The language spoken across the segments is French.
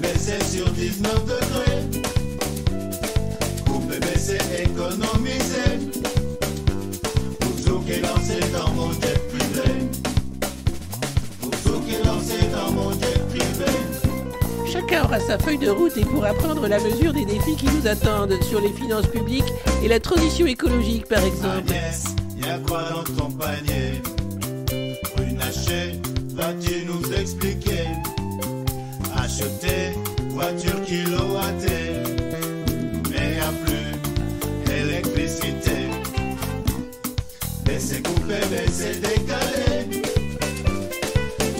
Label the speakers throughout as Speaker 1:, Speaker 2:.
Speaker 1: Mais c'est sur 19 degrés. Coupé, mais c'est économisé. Pour tout qui est lancé dans mon jet privé. Pour tout qui lancé dans mon jet privé.
Speaker 2: Chacun aura sa feuille de route et pourra prendre la mesure des défis qui nous attendent sur les finances publiques et la transition écologique, par exemple.
Speaker 1: Agnès, y a quoi dans ton panier Couper, baisser, décaler.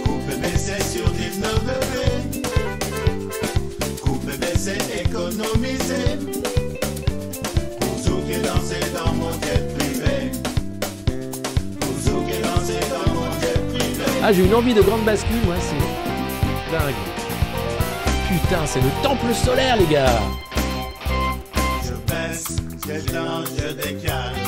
Speaker 1: Couper, baisser sur 19 degrés. Couper, baisser, économiser. Pour qui est lancé dans mon jet privé. Pour qui est lancé dans mon jet privé.
Speaker 3: Ah, j'ai une envie de grande bascule, moi, c'est dingue. Putain, c'est le temple solaire, les gars.
Speaker 1: Je baisse, j'éteins, je décale.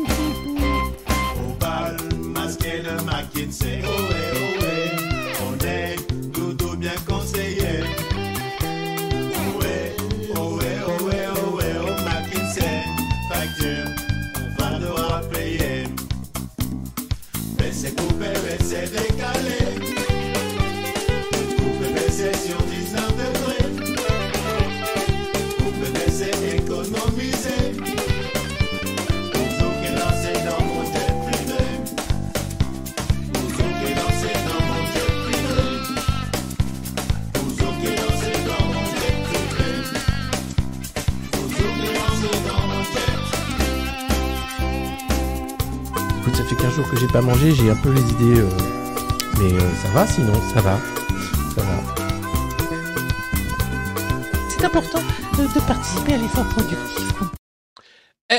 Speaker 3: Ça fait 15 jours que j'ai pas mangé, j'ai un peu les idées. euh, Mais euh, ça va sinon, ça va. Ça va.
Speaker 2: C'est important de, de participer à l'effort productif.
Speaker 3: Eh,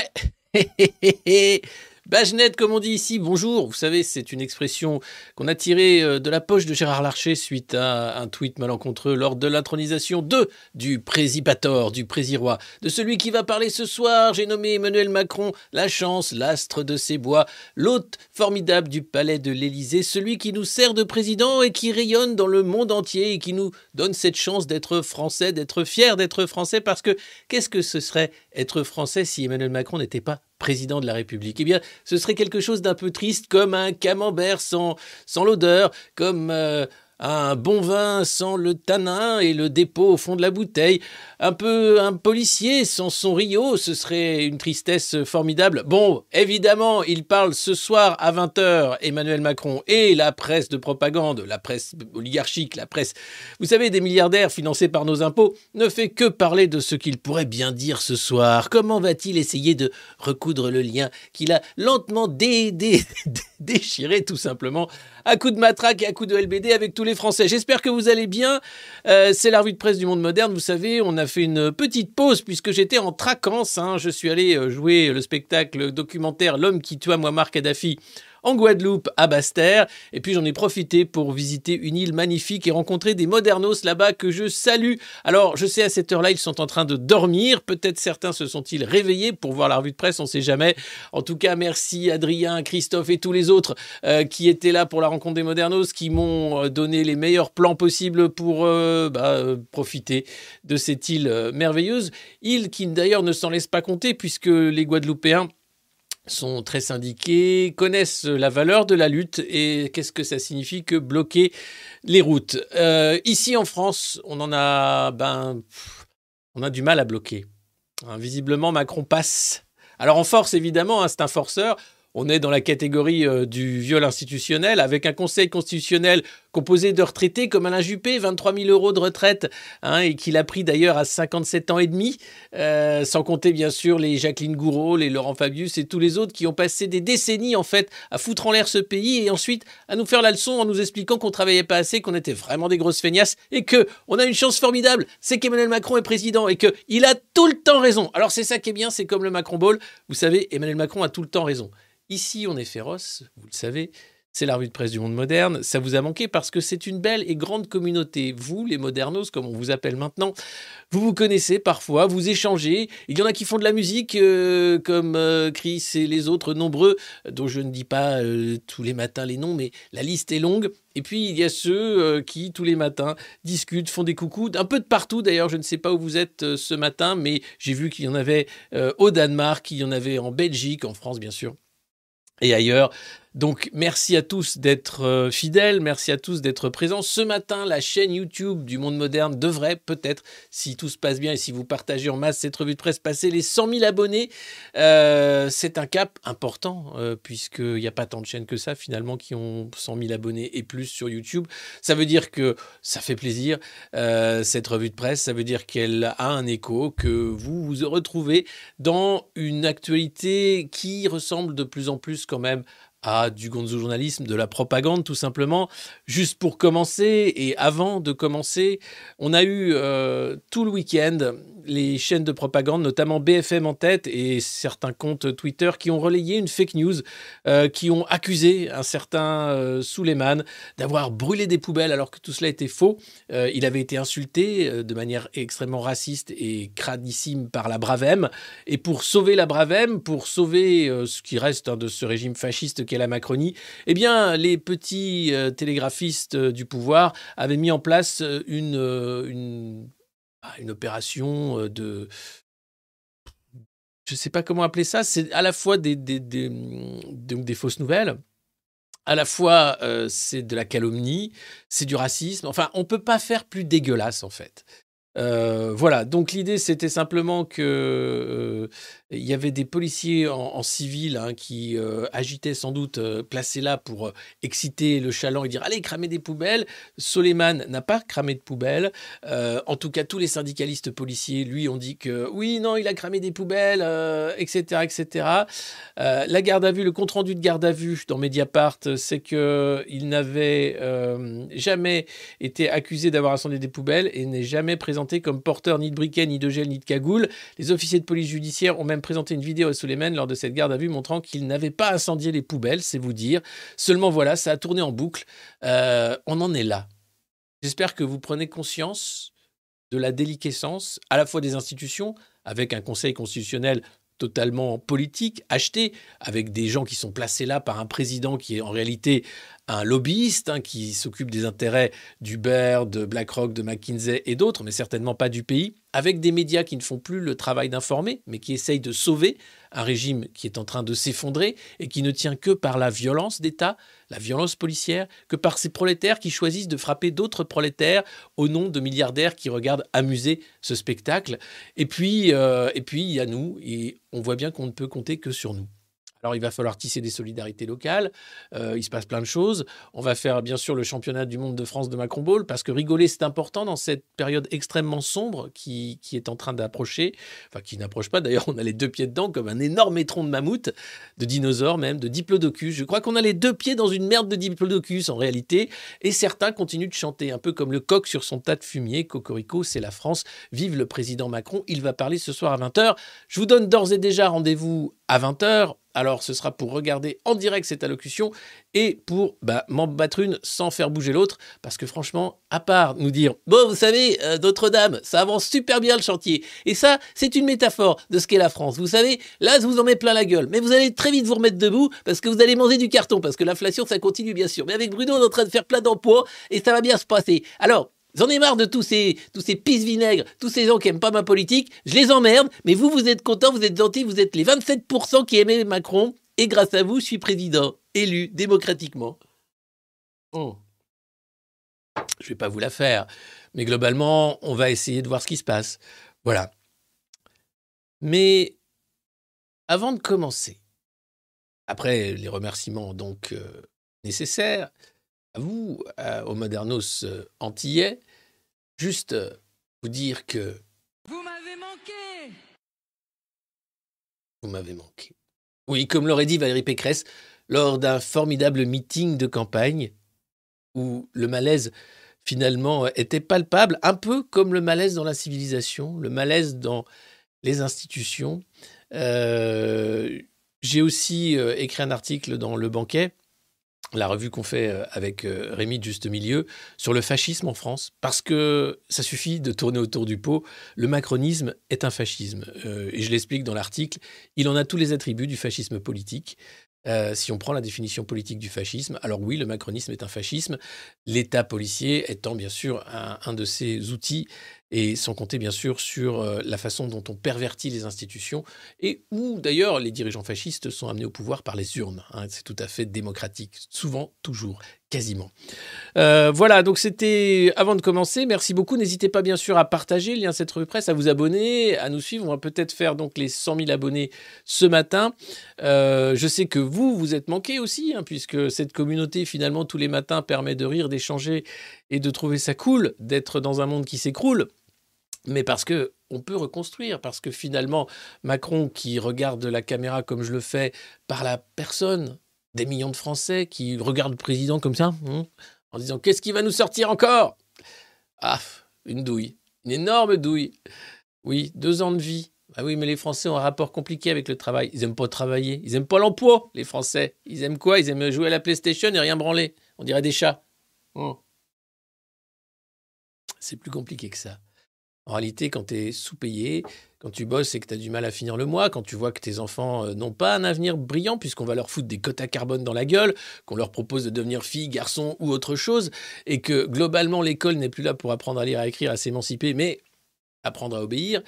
Speaker 3: hé, hé, hé, hé. Bagenette, comme on dit ici, bonjour. Vous savez, c'est une expression qu'on a tirée euh, de la poche de Gérard Larcher suite à un tweet malencontreux lors de l'intronisation 2 du présipator, du présiroi, de celui qui va parler ce soir. J'ai nommé Emmanuel Macron la chance, l'astre de ses bois, l'hôte formidable du palais de l'Élysée, celui qui nous sert de président et qui rayonne dans le monde entier et qui nous donne cette chance d'être français, d'être fier d'être français, parce que qu'est-ce que ce serait être français si Emmanuel Macron n'était pas président de la République. Eh bien, ce serait quelque chose d'un peu triste, comme un camembert sans, sans l'odeur, comme euh, Un bon vin sans le tanin et le dépôt au fond de la bouteille. Un peu un policier sans son Rio, ce serait une tristesse formidable. Bon, évidemment, il parle ce soir à 20h, Emmanuel Macron, et la presse de propagande, la presse oligarchique, la presse, vous savez, des milliardaires financés par nos impôts, ne fait que parler de ce qu'il pourrait bien dire ce soir. Comment va-t-il essayer de recoudre le lien qu'il a lentement dé- dé- déchiré, tout simplement, à coup de matraque et à coup de LBD avec tous les Français. J'espère que vous allez bien. Euh, c'est la revue de presse du monde moderne. Vous savez, on a fait une petite pause puisque j'étais en traquance. hein. Je suis allé euh, jouer le spectacle documentaire L'homme qui tua Muammar Kadhafi en Guadeloupe, à Basse-Terre. Et puis j'en ai profité pour visiter une île magnifique et rencontrer des modernos là-bas que je salue. Alors je sais à cette heure-là, ils sont en train de dormir. Peut-être certains se sont-ils réveillés pour voir la revue de presse, on ne sait jamais. En tout cas, merci Adrien, Christophe et tous les autres euh, qui étaient là pour la rencontre des modernos, qui m'ont euh, donné les meilleurs plans possibles pour euh, bah, profiter de cette île merveilleuse. Île qui d'ailleurs ne s'en laisse pas compter puisque les Guadeloupéens sont très syndiqués, connaissent la valeur de la lutte et qu'est-ce que ça signifie que bloquer les routes. Euh, ici en France, on en a, ben, on a du mal à bloquer. Hein, visiblement, Macron passe. Alors en force, évidemment, hein, c'est un forceur. On est dans la catégorie euh, du viol institutionnel avec un conseil constitutionnel composé de retraités comme Alain Juppé, 23 000 euros de retraite, hein, et qu'il a pris d'ailleurs à 57 ans et demi, euh, sans compter bien sûr les Jacqueline Gouraud, les Laurent Fabius et tous les autres qui ont passé des décennies en fait à foutre en l'air ce pays et ensuite à nous faire la leçon en nous expliquant qu'on travaillait pas assez, qu'on était vraiment des grosses feignasses et que on a une chance formidable, c'est qu'Emmanuel Macron est président et que il a tout le temps raison. Alors c'est ça qui est bien, c'est comme le Macron Ball, vous savez, Emmanuel Macron a tout le temps raison. Ici, on est féroce, vous le savez. C'est la revue de presse du monde moderne. Ça vous a manqué parce que c'est une belle et grande communauté. Vous, les modernos, comme on vous appelle maintenant, vous vous connaissez parfois, vous échangez. Il y en a qui font de la musique, euh, comme euh, Chris et les autres nombreux, dont je ne dis pas euh, tous les matins les noms, mais la liste est longue. Et puis il y a ceux qui, tous les matins, discutent, font des coucous, un peu de partout d'ailleurs. Je ne sais pas où vous êtes ce matin, mais j'ai vu qu'il y en avait au Danemark, qu'il y en avait en Belgique, en France bien sûr et ailleurs. Donc merci à tous d'être euh, fidèles, merci à tous d'être présents. Ce matin, la chaîne YouTube du Monde Moderne devrait peut-être, si tout se passe bien et si vous partagez en masse cette revue de presse, passer les 100 000 abonnés. Euh, c'est un cap important euh, puisqu'il n'y a pas tant de chaînes que ça finalement qui ont 100 000 abonnés et plus sur YouTube. Ça veut dire que ça fait plaisir cette revue de presse, ça veut dire qu'elle a un écho, que vous vous retrouvez dans une actualité qui ressemble de plus en plus quand même à du gonzo journalisme, de la propagande tout simplement. Juste pour commencer et avant de commencer, on a eu euh, tout le week-end les chaînes de propagande, notamment BFM en tête et certains comptes Twitter qui ont relayé une fake news, euh, qui ont accusé un certain euh, Suleiman d'avoir brûlé des poubelles alors que tout cela était faux. Euh, il avait été insulté euh, de manière extrêmement raciste et cradissime par la Bravem. Et pour sauver la Bravem, pour sauver ce qui reste hein, de ce régime fasciste qu'est la Macronie, eh bien, les petits télégraphistes du pouvoir avaient mis en place une, une opération euh, de je ne sais pas comment appeler ça, c'est à la fois des, des, des, donc des fausses nouvelles, à la fois euh, c'est de la calomnie, c'est du racisme, enfin on ne peut pas faire plus dégueulasse en fait. Euh, voilà, donc l'idée c'était simplement que euh, il y avait des policiers en, civil hein, qui euh, agitaient sans doute placés là pour exciter le chaland et dire allez cramer des poubelles. Soleiman n'a pas cramé de poubelles. En tout cas, tous les syndicalistes policiers lui ont dit que oui, non, il a cramé des poubelles, etc., etc. La garde à vue, le compte rendu de garde à vue dans Mediapart, c'est que il n'avait jamais été accusé d'avoir incendié des poubelles et n'est jamais présenté comme porteur ni de briquet, ni de gel, ni de cagoule. Les officiers de police judiciaire ont même présenté une vidéo à Suleiman lors de cette garde à vue montrant qu'il n'avait pas incendié les poubelles, c'est vous dire. Seulement voilà, ça a tourné en boucle. Euh, on en est là. J'espère que vous prenez conscience de la déliquescence à la fois des institutions, avec un conseil constitutionnel totalement politique, acheté, avec des gens qui sont placés là par un président qui est en réalité un lobbyiste, hein, qui s'occupe des intérêts d'Uber, de BlackRock, de McKinsey et d'autres, mais certainement pas du pays, avec des médias qui ne font plus le travail d'informer, mais qui essayent de sauver un régime qui est en train de s'effondrer et qui ne tient que par la violence d'État, la violence policière, que par ces prolétaires qui choisissent de frapper d'autres prolétaires au nom de milliardaires qui regardent amuser ce spectacle. Et puis, euh, et puis il y a nous, et on voit bien qu'on ne peut compter que sur nous. Alors il va falloir tisser des solidarités locales, euh, il se passe plein de choses. On va faire bien sûr le championnat du monde de France de Macron Ball, parce que rigoler c'est important dans cette période extrêmement sombre qui, qui est en train d'approcher, enfin qui n'approche pas d'ailleurs, on a les deux pieds dedans comme un énorme étron de mammouth, de dinosaure même, de diplodocus. Je crois qu'on a les deux pieds dans une merde de diplodocus en réalité, et certains continuent de chanter, un peu comme le coq sur son tas de fumier, Cocorico, c'est la France, vive le président Macron, il va parler ce soir à 20h. Je vous donne d'ores et déjà rendez-vous à 20h alors ce sera pour regarder en direct cette allocution et pour bah, m'en battre une sans faire bouger l'autre, parce que franchement, à part nous dire, bon, vous savez, euh, Notre-Dame, ça avance super bien le chantier, et ça, c'est une métaphore de ce qu'est la France. Vous savez, là, je vous en mets plein la gueule, mais vous allez très vite vous remettre debout, parce que vous allez manger du carton, parce que l'inflation, ça continue bien sûr. Mais avec Bruno, on est en train de faire plein d'emplois, et ça va bien se passer. Alors, J'en ai marre de tous ces, tous ces pisse vinaigres, tous ces gens qui aiment pas ma politique. Je les emmerde, mais vous, vous êtes contents, vous êtes gentils, vous êtes les 27% qui aimaient Macron. Et grâce à vous, je suis président, élu démocratiquement. Oh. Je vais pas vous la faire, mais globalement, on va essayer de voir ce qui se passe. Voilà. Mais avant de commencer, après les remerciements donc euh, nécessaires, à vous, à- aux modernos euh, antillais, juste euh, vous dire que
Speaker 4: Vous m'avez manqué
Speaker 3: vous m'avez manqué. Oui, comme l'aurait dit Valérie Pécresse lors d'un formidable meeting de campagne où le malaise finalement était palpable, un peu comme le malaise dans la civilisation, le malaise dans les institutions. Euh, J'ai aussi euh, écrit un article dans Le Banquet, la revue qu'on fait euh, avec euh, Rémi de Juste Milieu, sur le fascisme en France, parce que ça suffit de tourner autour du pot. Le macronisme est un fascisme. Euh, et je l'explique dans l'article. Il en a tous les attributs du fascisme politique. Si on prend la définition politique du fascisme, alors oui, le macronisme est un fascisme, l'État policier étant bien sûr un de ses outils, et sans compter bien sûr sur euh, la façon dont on pervertit les institutions, et où d'ailleurs les dirigeants fascistes sont amenés au pouvoir par les urnes. hein. c'est tout à fait démocratique, souvent, toujours, quasiment. Euh, voilà, donc c'était avant de commencer. Merci beaucoup. N'hésitez pas bien sûr à partager le lien cette revue presse, à vous abonner, à nous suivre. On va peut-être faire donc les 100 000 abonnés ce matin. Euh, je sais que vous, vous êtes manqués aussi, hein, puisque cette communauté finalement tous les matins permet de rire, d'échanger et de trouver ça cool d'être dans un monde qui s'écroule. Mais parce que on peut reconstruire, parce que finalement Macron qui regarde la caméra comme je le fais par la personne des millions de Français qui regardent le président comme ça, hein, en disant qu'est-ce qui va nous sortir encore? Ah, une douille, une énorme douille. Oui, deux ans de vie. Ah oui, mais les Français ont un rapport compliqué avec le travail. Ils aiment pas travailler, ils aiment pas l'emploi, les Français. Ils aiment quoi? Ils aiment jouer à la PlayStation et rien branler. On dirait des chats. Oh. C'est plus compliqué que ça. En réalité, quand tu es sous-payé, quand tu bosses et que tu as du mal à finir le mois, quand tu vois que tes enfants euh, n'ont pas un avenir brillant puisqu'on va leur foutre des quotas carbone dans la gueule, qu'on leur propose de devenir fille, garçon ou autre chose, et que globalement l'école n'est plus là pour apprendre à lire, à écrire, à s'émanciper, mais apprendre à obéir,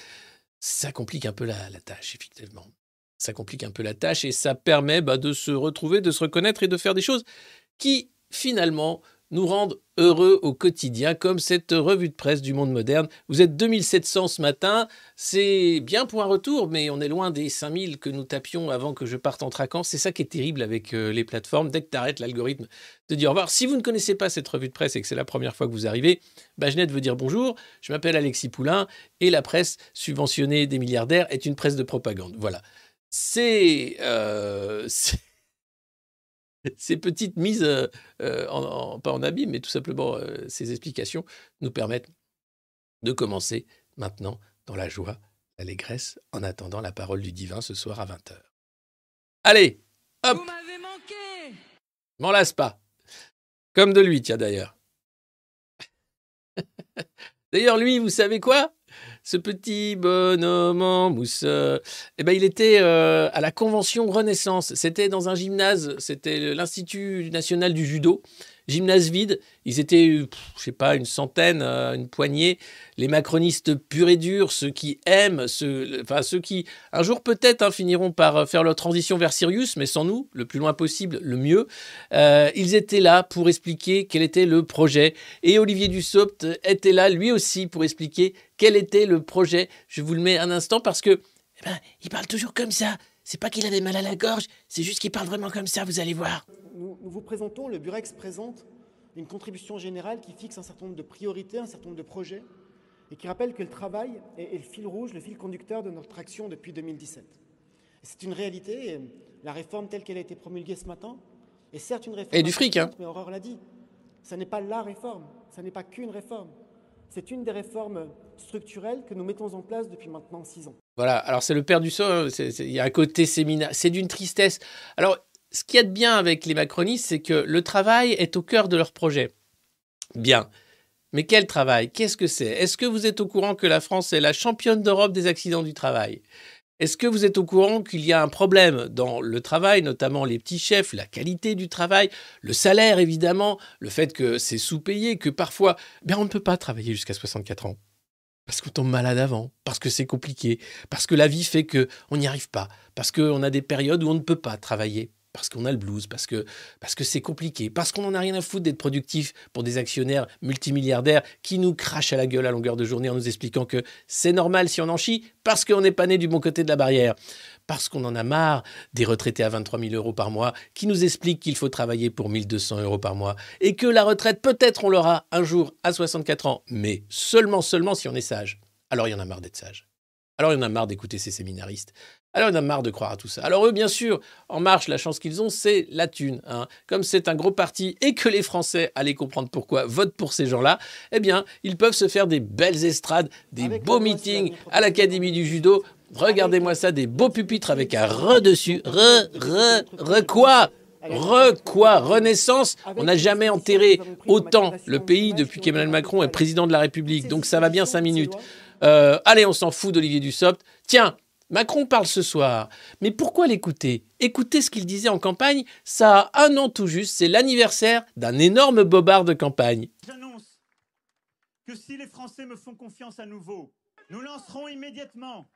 Speaker 3: ça complique un peu la, tâche, effectivement. Ça complique un peu la tâche et ça permet bah, de se retrouver, de se reconnaître et de faire des choses qui, finalement, nous rendent heureux au quotidien, comme cette revue de presse du monde moderne. Vous êtes 2700 ce matin, c'est bien pour un retour, mais on est loin des 5000 que nous tapions avant que je parte en traquant. C'est ça qui est terrible avec euh, les plateformes. Dès que tu arrêtes l'algorithme de dire au revoir. Si vous ne connaissez pas cette revue de presse et que c'est la première fois que vous arrivez, Bagenette veut dire bonjour. Je m'appelle Alexis Poulain et la presse subventionnée des milliardaires est une presse de propagande. Voilà. C'est. euh, c'est- ces petites mises, euh, euh, en, en- pas en abîme, mais tout simplement euh, ces explications nous permettent de commencer maintenant dans la joie, l'allégresse, en attendant la parole du divin ce soir à 20h. Allez, Hop.
Speaker 4: Vous m'avez manqué
Speaker 3: m'en lasse pas. Comme de lui, tiens d'ailleurs. d'ailleurs, lui, vous savez quoi? Ce petit bonhomme en mousse, eh ben, il était euh, à la convention Renaissance. C'était dans un gymnase, c'était l'Institut national du judo. Gymnase vide. Ils étaient, euh, pff, je sais pas, une centaine, euh, une poignée. Les macronistes purs et durs, ceux qui aiment, ceux, enfin ceux qui un jour peut-être hein, finiront par euh, faire leur transition vers Sirius, mais sans nous, le plus loin possible, le mieux. Ils étaient là pour expliquer quel était le projet. Et Olivier Dussopt était là lui aussi pour expliquer quel était le projet. Je vous le mets un instant parce que eh ben, il parle toujours comme ça. C'est pas qu'il avait mal à la gorge, c'est juste qu'il parle vraiment comme ça, vous allez voir.
Speaker 5: Nous, nous vous présentons, le Burex présente une contribution générale qui fixe un certain nombre de priorités, un certain nombre de projets, et qui rappelle que le travail est, est le fil rouge, le fil conducteur de notre action depuis 2017. Et C'est une réalité, et la réforme telle qu'elle a été promulguée ce matin est certes une réforme.
Speaker 3: Et du fric, hein.
Speaker 5: Mais Aurore l'a dit, ça n'est pas la réforme, ça n'est pas qu'une réforme. C'est une des réformes structurelles que nous mettons en place depuis maintenant six ans.
Speaker 3: Voilà, alors c'est le père du sol, c'est- il y a un côté séminaire, c'est d'une tristesse. Alors, ce qu'il y a de bien avec les macronistes, c'est que le travail est au cœur de leur projet. Bien. Mais quel travail? Qu'est-ce que c'est? Est-ce que vous êtes au courant que la France est la championne d'Europe des accidents du travail? Est-ce que vous êtes au courant qu'il y a un problème dans le travail, notamment les petits chefs, la qualité du travail, le salaire évidemment, le fait que c'est sous-payé, que parfois, ben, on ne peut pas travailler jusqu'à 64 ans? Parce qu'on tombe malade avant, parce que c'est compliqué, parce que la vie fait que on n'y arrive pas, parce qu'on a des périodes où on ne peut pas travailler, parce qu'on a le blues, parce que c'est compliqué, parce qu'on n'en a rien à foutre d'être productif pour des actionnaires multimilliardaires qui nous crachent à la gueule à longueur de journée en nous expliquant que c'est normal si on en chie, parce qu'on n'est pas né du bon côté de la barrière, parce qu'on en a marre des retraités à 23 000 euros par mois qui nous expliquent qu'il faut travailler pour 1200 euros par mois et que la retraite peut-être on l'aura un jour à 64 ans, mais seulement seulement si on est sage. Alors il y en a marre d'être sage. Alors il y en a marre d'écouter ces séminaristes. Alors il y en a marre de croire à tout ça. Alors eux, bien sûr, En Marche, la chance qu'ils ont, c'est la thune. hein. Comme c'est un gros parti et que les Français, allez comprendre pourquoi, votent pour ces gens-là, eh bien, ils peuvent se faire des belles estrades, des
Speaker 5: Avec
Speaker 3: beaux meetings à l'Académie du Judo. Regardez-moi ça, des beaux pupitres avec un re dessus. Re, re, re quoi? Re quoi? Renaissance? On n'a jamais enterré autant le pays depuis qu'Emmanuel Macron est président de la République. Donc ça va bien cinq minutes. Euh, allez, on s'en fout d'Olivier Dussopt. Tiens, Macron parle ce soir. Mais pourquoi l'écouter? Écoutez ce qu'il disait en campagne. Ça a un an tout juste. C'est l'anniversaire d'un énorme bobard de campagne.
Speaker 6: J'annonce que si les Français me font confiance à nouveau, nous lancerons immédiatement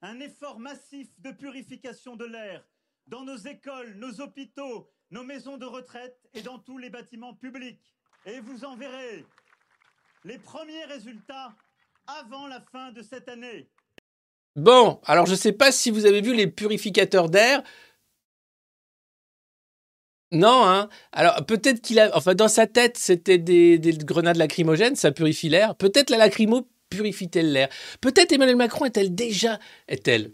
Speaker 6: un effort massif de purification de l'air dans nos écoles, nos hôpitaux, nos maisons de retraite et dans tous les bâtiments publics. Et vous en verrez les premiers résultats avant la fin de cette année.
Speaker 3: Bon, alors je ne sais pas si vous avez vu les purificateurs d'air. Non, hein. Alors peut-être qu'il a, enfin dans sa tête c'était des, des grenades lacrymogènes, ça purifie l'air. Peut-être la lacrymo purifie-t-elle l'air. Peut-être Emmanuel Macron est-elle déjà, est-elle,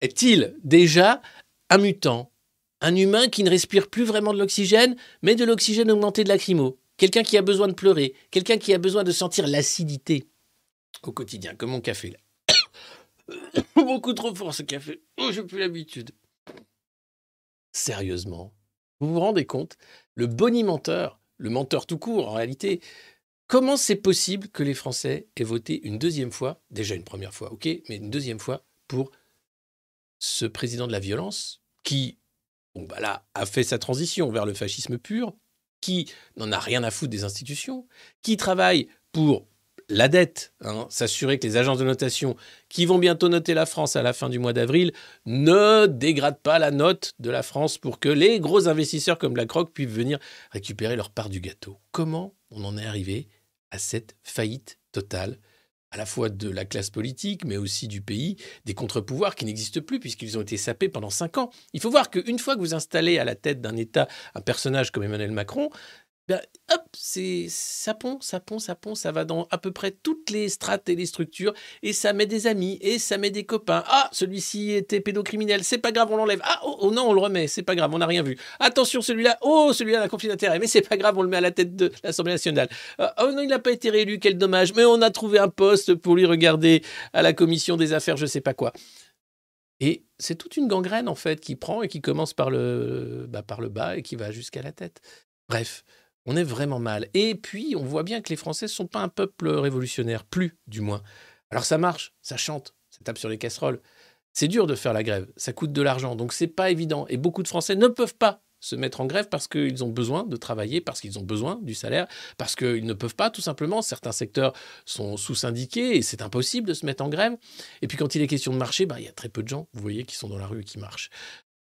Speaker 3: est-il déjà un mutant, un humain qui ne respire plus vraiment de l'oxygène, mais de l'oxygène augmenté de lacrymo. Quelqu'un qui a besoin de pleurer, quelqu'un qui a besoin de sentir l'acidité au quotidien, comme mon café là. Beaucoup trop fort ce café. Oh, j'ai plus l'habitude. Sérieusement, vous vous rendez compte Le bonimenteur, le menteur tout court en réalité, comment c'est possible que les Français aient voté une deuxième fois, déjà une première fois, ok, mais une deuxième fois pour ce président de la violence qui, bon, bah là, a fait sa transition vers le fascisme pur, qui n'en a rien à foutre des institutions, qui travaille pour la dette, hein, s'assurer que les agences de notation qui vont bientôt noter la France à la fin du mois d'avril ne dégradent pas la note de la France pour que les gros investisseurs comme BlackRock puissent venir récupérer leur part du gâteau. Comment on en est arrivé à cette faillite totale à la fois de la classe politique, mais aussi du pays, des contre-pouvoirs qui n'existent plus puisqu'ils ont été sapés pendant cinq ans? Il faut voir qu'une fois que vous installez à la tête d'un État un personnage comme Emmanuel Macron, ben, hop, c'est ça pond, ça pond, ça pond, ça va dans à peu près toutes les strates et les structures, et ça met des amis, et ça met des copains. Ah, celui-ci était pédocriminel, c'est pas grave, on l'enlève. Ah, oh, oh non, on le remet, c'est pas grave, on n'a rien vu. Attention, celui-là, oh, celui-là a un conflit d'intérêt, mais c'est pas grave, on le met à la tête de l'Assemblée nationale. Ah, oh non, il n'a pas été réélu, quel dommage, mais on a trouvé un poste pour lui regarder à la commission des affaires, je sais pas quoi. Et c'est toute une gangrène, en fait, qui prend et qui commence par le, bah, par le bas et qui va jusqu'à la tête. Bref, on est vraiment mal. Et puis, on voit bien que les Français ne sont pas un peuple révolutionnaire, plus du moins. Alors ça marche, ça chante, ça tape sur les casseroles. C'est dur de faire la grève, ça coûte de l'argent, donc c'est pas évident. Et beaucoup de Français ne peuvent pas se mettre en grève parce qu'ils ont besoin de travailler, parce qu'ils ont besoin du salaire, parce qu'ils ne peuvent pas tout simplement. Certains secteurs sont sous-syndiqués et c'est impossible de se mettre en grève. Et puis quand il est question de marcher, bah, il y a très peu de gens, vous voyez, qui sont dans la rue et qui marchent.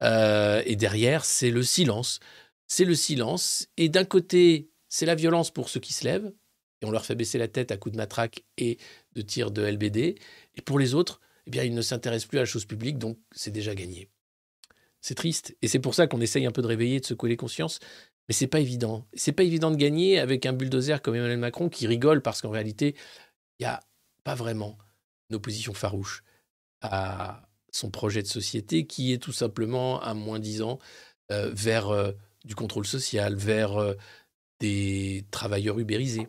Speaker 3: Euh, et derrière, c'est le silence. C'est le silence. Et d'un côté, c'est la violence pour ceux qui se lèvent, et on leur fait baisser la tête à coups de matraque et de tirs de LBD. Et pour les autres, eh bien, ils ne s'intéressent plus à la chose publique, donc c'est déjà gagné. C'est triste. Et c'est pour ça qu'on essaye un peu de réveiller, de secouer les consciences. Mais c'est pas évident. C'est pas évident de gagner avec un bulldozer comme Emmanuel Macron qui rigole parce qu'en réalité, il n'y a pas vraiment une opposition farouche à son projet de société qui est tout simplement un moins disant euh, vers euh, du contrôle social, vers euh, des travailleurs ubérisés,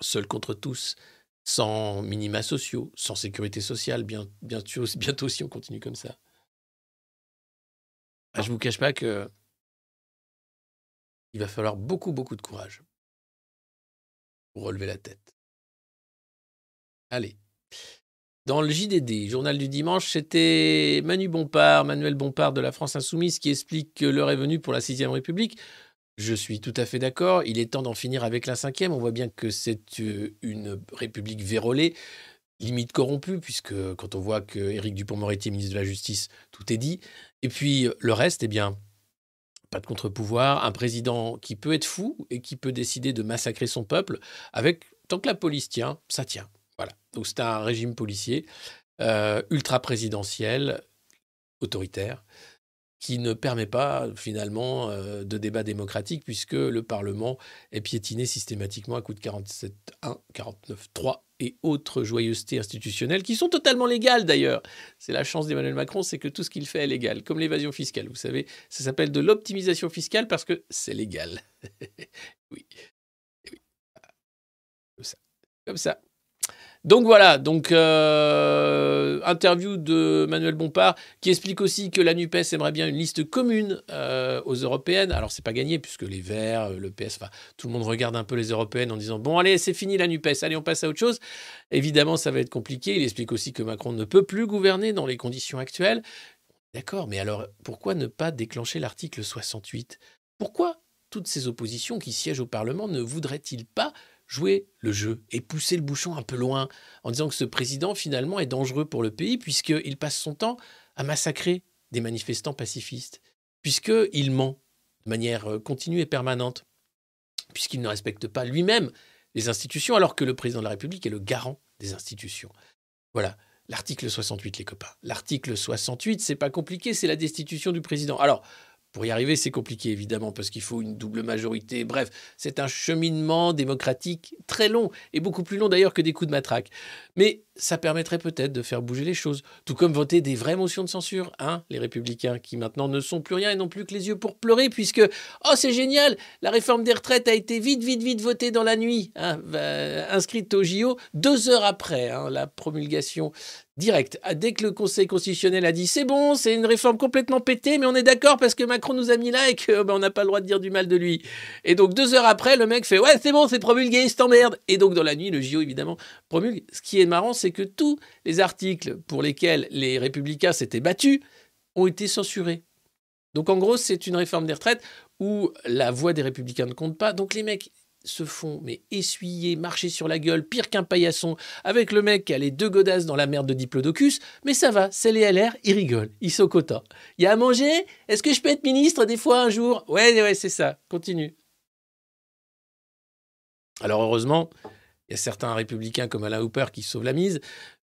Speaker 3: seuls contre tous, sans minima sociaux, sans sécurité sociale, bien, bientôt, bientôt si on continue comme ça. Ah, je ne vous cache pas que il va falloir beaucoup, beaucoup de courage pour relever la tête. Allez. Dans le JDD, journal du dimanche, c'était Manu Bompard, Manuel Bompard de la France Insoumise, qui explique que l'heure est venue pour la Sixième République. Je suis tout à fait d'accord. Il est temps d'en finir avec la cinquième. On voit bien que c'est euh, une république vérolée, limite corrompue, puisque quand on voit que Éric Dupont-Moretti ministre de la Justice, tout est dit. Et puis le reste, eh bien, pas de contre-pouvoir, un président qui peut être fou et qui peut décider de massacrer son peuple avec tant que la police tient, ça tient. Donc c'est un régime policier euh, ultra présidentiel, autoritaire, qui ne permet pas finalement euh, de débat démocratique puisque le Parlement est piétiné systématiquement à coup de 47.1, 49.3 et autres joyeusetés institutionnelles qui sont totalement légales d'ailleurs. C'est la chance d'Emmanuel Macron, c'est que tout ce qu'il fait est légal, comme l'évasion fiscale. Vous savez, ça s'appelle de l'optimisation fiscale parce que c'est légal. oui. oui. Comme ça. Comme ça. Donc voilà, donc euh, interview de Manuel Bompard qui explique aussi que la Nupes aimerait bien une liste commune euh, aux européennes. Alors c'est pas gagné puisque les Verts, le PS, enfin tout le monde regarde un peu les européennes en disant bon allez c'est fini la Nupes, allez on passe à autre chose. Évidemment ça va être compliqué. Il explique aussi que Macron ne peut plus gouverner dans les conditions actuelles. D'accord, mais alors pourquoi ne pas déclencher l'article 68 Pourquoi toutes ces oppositions qui siègent au Parlement ne voudraient-ils pas jouer le jeu et pousser le bouchon un peu loin en disant que ce président finalement est dangereux pour le pays puisqu'il passe son temps à massacrer des manifestants pacifistes, puisqu'il ment de manière euh, continue et permanente, puisqu'il ne respecte pas lui-même les institutions alors que le président de la République est le garant des institutions. Voilà. L'article 68, les copains. L'article 68, c'est pas compliqué, c'est la destitution du président. Alors, pour y arriver, c'est compliqué, évidemment, parce qu'il faut une double majorité. Bref, c'est un cheminement démocratique très long, et beaucoup plus long d'ailleurs que des coups de matraque. Mais ça permettrait peut-être de faire bouger les choses. Tout comme voter des vraies motions de censure, hein, les républicains, qui maintenant ne sont plus rien et n'ont plus que les yeux pour pleurer, puisque, oh c'est génial, la réforme des retraites a été vite, vite, vite votée dans la nuit, hein, inscrite au JO, deux heures après hein, la promulgation direct. Ah, dès que le Conseil constitutionnel a dit c'est bon, c'est une réforme complètement pétée, mais on est d'accord parce que Macron nous a mis là et qu'on ben, n'a pas le droit de dire du mal de lui. Et donc deux heures après, le mec fait ouais c'est bon, c'est promulgué, c'est t'emmerde. Et donc dans la nuit, le JO évidemment promulgue. Ce qui est marrant, c'est que tous les articles pour lesquels les républicains s'étaient battus ont été censurés. Donc en gros, c'est une réforme des retraites où la voix des républicains ne compte pas. Donc les mecs, se font mais essuyer, marcher sur la gueule, pire qu'un paillasson, avec le mec qui a les deux godasses dans la merde de Diplodocus, mais ça va, c'est les LR, ils rigolent, ils sont contents. Il y a à manger? Est-ce que je peux être ministre des fois un jour? Ouais, ouais, c'est ça, continue. Alors heureusement, y a certains républicains comme Alain Hooper qui sauvent la mise,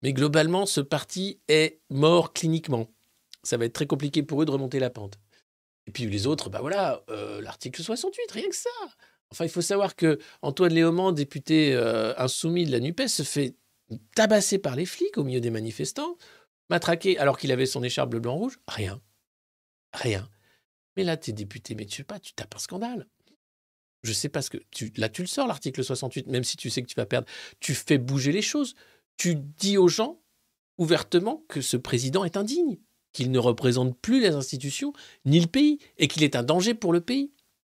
Speaker 3: mais globalement, ce parti est mort cliniquement. Ça va être très compliqué pour eux de remonter la pente. Et puis les autres, bah voilà, euh, l'article 68, rien que ça. Enfin, il faut savoir que Antoine Léaumont, député euh, insoumis de la NUPES, se fait tabasser par les flics au milieu des manifestants, matraqué alors qu'il avait son écharpe bleu, blanc, rouge. Rien. Rien. Mais là, tu es député, mais tu sais pas, tu tapes un scandale. Je sais pas ce que. Tu, là, tu le sors, l'article 68, même si tu sais que tu vas perdre. Tu fais bouger les choses. Tu dis aux gens ouvertement que ce président est indigne, qu'il ne représente plus les institutions ni le pays, et qu'il est un danger pour le pays.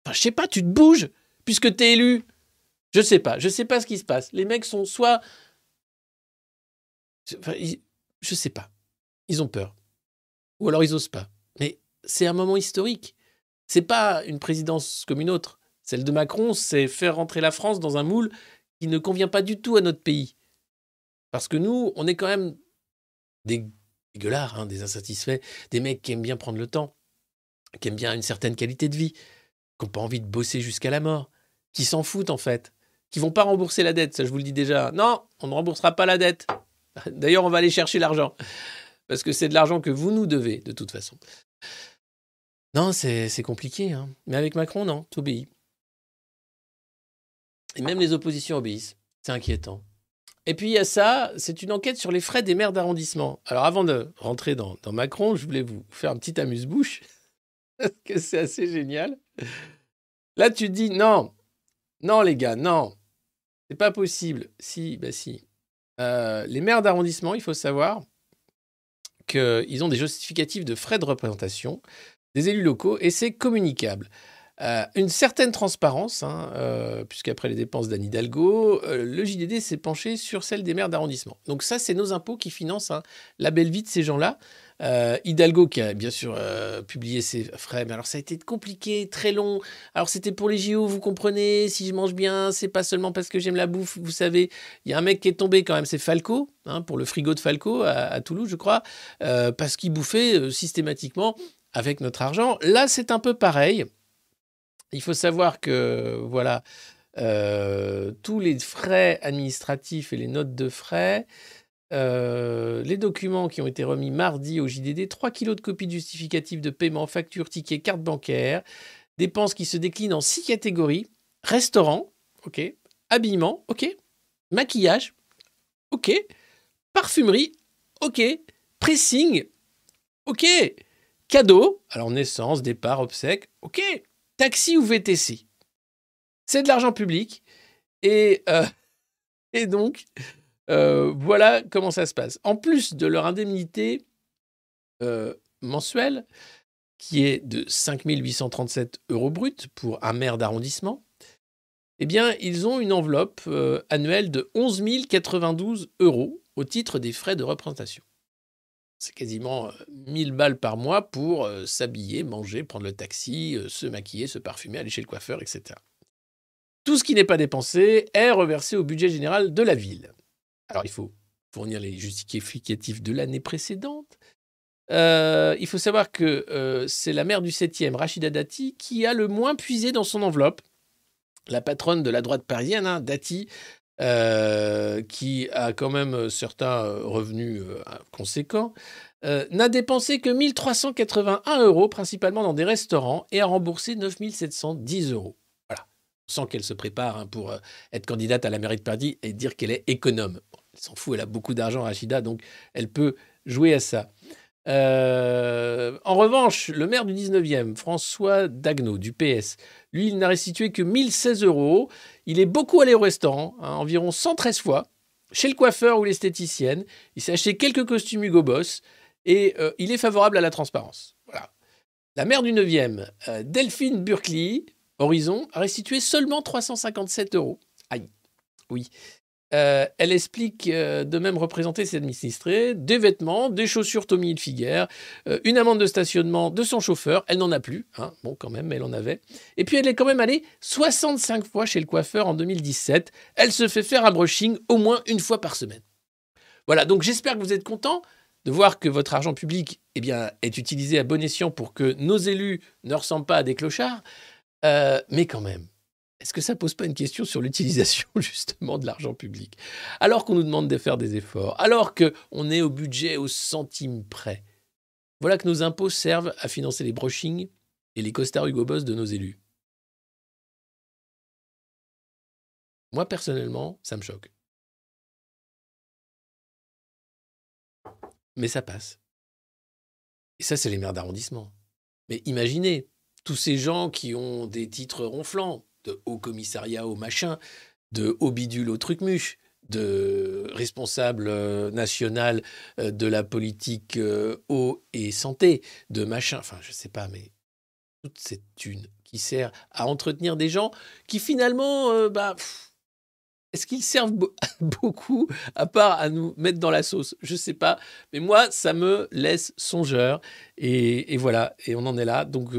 Speaker 3: Enfin, je sais pas, tu te bouges puisque tu es élu. Je sais pas, je sais pas ce qui se passe. Les mecs sont soit. Enfin, je sais pas. Ils ont peur. Ou alors ils osent pas. Mais c'est un moment historique. C'est pas une présidence comme une autre. Celle de Macron, c'est faire rentrer la France dans un moule qui ne convient pas du tout à notre pays. Parce que nous, on est quand même des gueulards, hein, des insatisfaits, des mecs qui aiment bien prendre le temps, qui aiment bien une certaine qualité de vie, qui n'ont pas envie de bosser jusqu'à la mort, qui s'en foutent en fait, qui vont pas rembourser la dette, ça je vous le dis déjà. Non, on ne remboursera pas la dette. D'ailleurs, on va aller chercher l'argent. Parce que c'est de l'argent que vous nous devez, de toute façon. Non, c'est compliqué. hein. Mais avec Macron, non, tout obéit. Et même les oppositions obéissent. C'est inquiétant. Et puis il y a ça, c'est une enquête sur les frais des maires d'arrondissement. Alors avant de rentrer dans, Macron, je voulais vous faire un petit amuse-bouche, parce que c'est assez génial. Là, tu dis, non, non les gars, non, c'est pas possible. Si, bah si. Euh, les maires d'arrondissement, il faut savoir qu'ils ont des justificatifs de frais de représentation des élus locaux et c'est communicable. Euh, une certaine transparence, hein, euh, puisqu'après les dépenses d'Anne Hidalgo, euh, le JDD s'est penché sur celle des maires d'arrondissement. Donc ça, c'est nos impôts qui financent hein, la belle vie de ces gens-là. Hidalgo qui a bien sûr publié ses frais, mais alors ça a été compliqué, très long. Alors c'était pour les JO, vous comprenez, si je mange bien, c'est pas seulement parce que j'aime la bouffe, vous savez. Il y a un mec qui est tombé quand même, c'est Falco, hein, pour le frigo de Falco à, Toulouse, je crois, parce qu'il bouffait systématiquement avec notre argent. Là, c'est un peu pareil. Il faut savoir que, voilà, euh, tous les frais administratifs et les notes de frais, euh, les documents qui ont été remis mardi au JDD, 3 kilos de copies de justificatifs de paiement, factures, tickets, carte bancaire, dépenses qui se déclinent en six catégories. Restaurant, ok, habillement, ok, maquillage, ok, parfumerie, ok, pressing, ok, cadeau, alors naissance, départ, obsèques, ok, taxi ou VTC. C'est de l'argent public. Et, euh, donc, euh, voilà comment ça se passe. En plus de leur indemnité euh, mensuelle, qui est de 5 837 euros bruts pour un maire d'arrondissement, eh bien, ils ont une enveloppe annuelle de 11 092 euros au titre des frais de représentation. C'est quasiment euh, 1000 balles par mois pour euh, s'habiller, manger, prendre le taxi, euh, se maquiller, se parfumer, aller chez le coiffeur, etc. Tout ce qui n'est pas dépensé est reversé au budget général de la ville. Alors il faut fournir les justificatifs de l'année précédente. Euh, il faut savoir que euh, c'est la maire du 7e, Rachida Dati, qui a le moins puisé dans son enveloppe. La patronne de la droite parisienne, hein, Dati, euh, qui a quand même certains euh, revenus euh, conséquents, euh, n'a dépensé que 1381 euros, principalement dans des restaurants, et a remboursé 9710 euros. Voilà. Sans qu'elle se prépare hein, pour euh, être candidate à la mairie de Paris et dire qu'elle est économe. Elle s'en fout, elle a beaucoup d'argent, Rachida, donc elle peut jouer à ça. Euh, en revanche, le maire du 19e, François Dagno, du PS, lui, il n'a restitué que 1016 euros. Il est beaucoup allé au restaurant, hein, environ 113 fois, chez le coiffeur ou l'esthéticienne. Il s'est acheté quelques costumes Hugo Boss et euh, il est favorable à la transparence. Voilà. La maire du 9e, euh, Delphine Burkley, Horizon, a restitué seulement 357 euros. Aïe. Oui. Euh, elle explique euh, de même représenter ses administrés des vêtements, des chaussures Tommy Hilfiger, euh, une amende de stationnement de son chauffeur. Elle n'en a plus, hein. bon quand même, elle en avait. Et puis elle est quand même allée 65 fois chez le coiffeur en 2017. Elle se fait faire un brushing au moins une fois par semaine. Voilà, donc j'espère que vous êtes contents de voir que votre argent public eh bien, est utilisé à bon escient pour que nos élus ne ressemblent pas à des clochards. Euh, mais quand même, est-ce que ça pose pas une question sur l'utilisation justement de l'argent public? Alors qu'on nous demande de faire des efforts, alors qu'on est au budget au centime près. Voilà que nos impôts servent à financer les brushings et les costards Hugo Boss de nos élus. Moi, personnellement, ça me choque. Mais ça passe. Et ça, c'est les maires d'arrondissement. Mais imaginez, tous ces gens qui ont des titres ronflants, de haut commissariat au machin, de haut bidule au truc muche, de responsable euh, national euh, de la politique euh, eau et santé, de machin, enfin je sais pas, mais toute cette thune qui sert à entretenir des gens qui finalement, bah, est-ce qu'ils servent be- beaucoup à part à nous mettre dans la sauce? Je sais pas, mais moi ça me laisse songeur et, voilà, et on en est là. Donc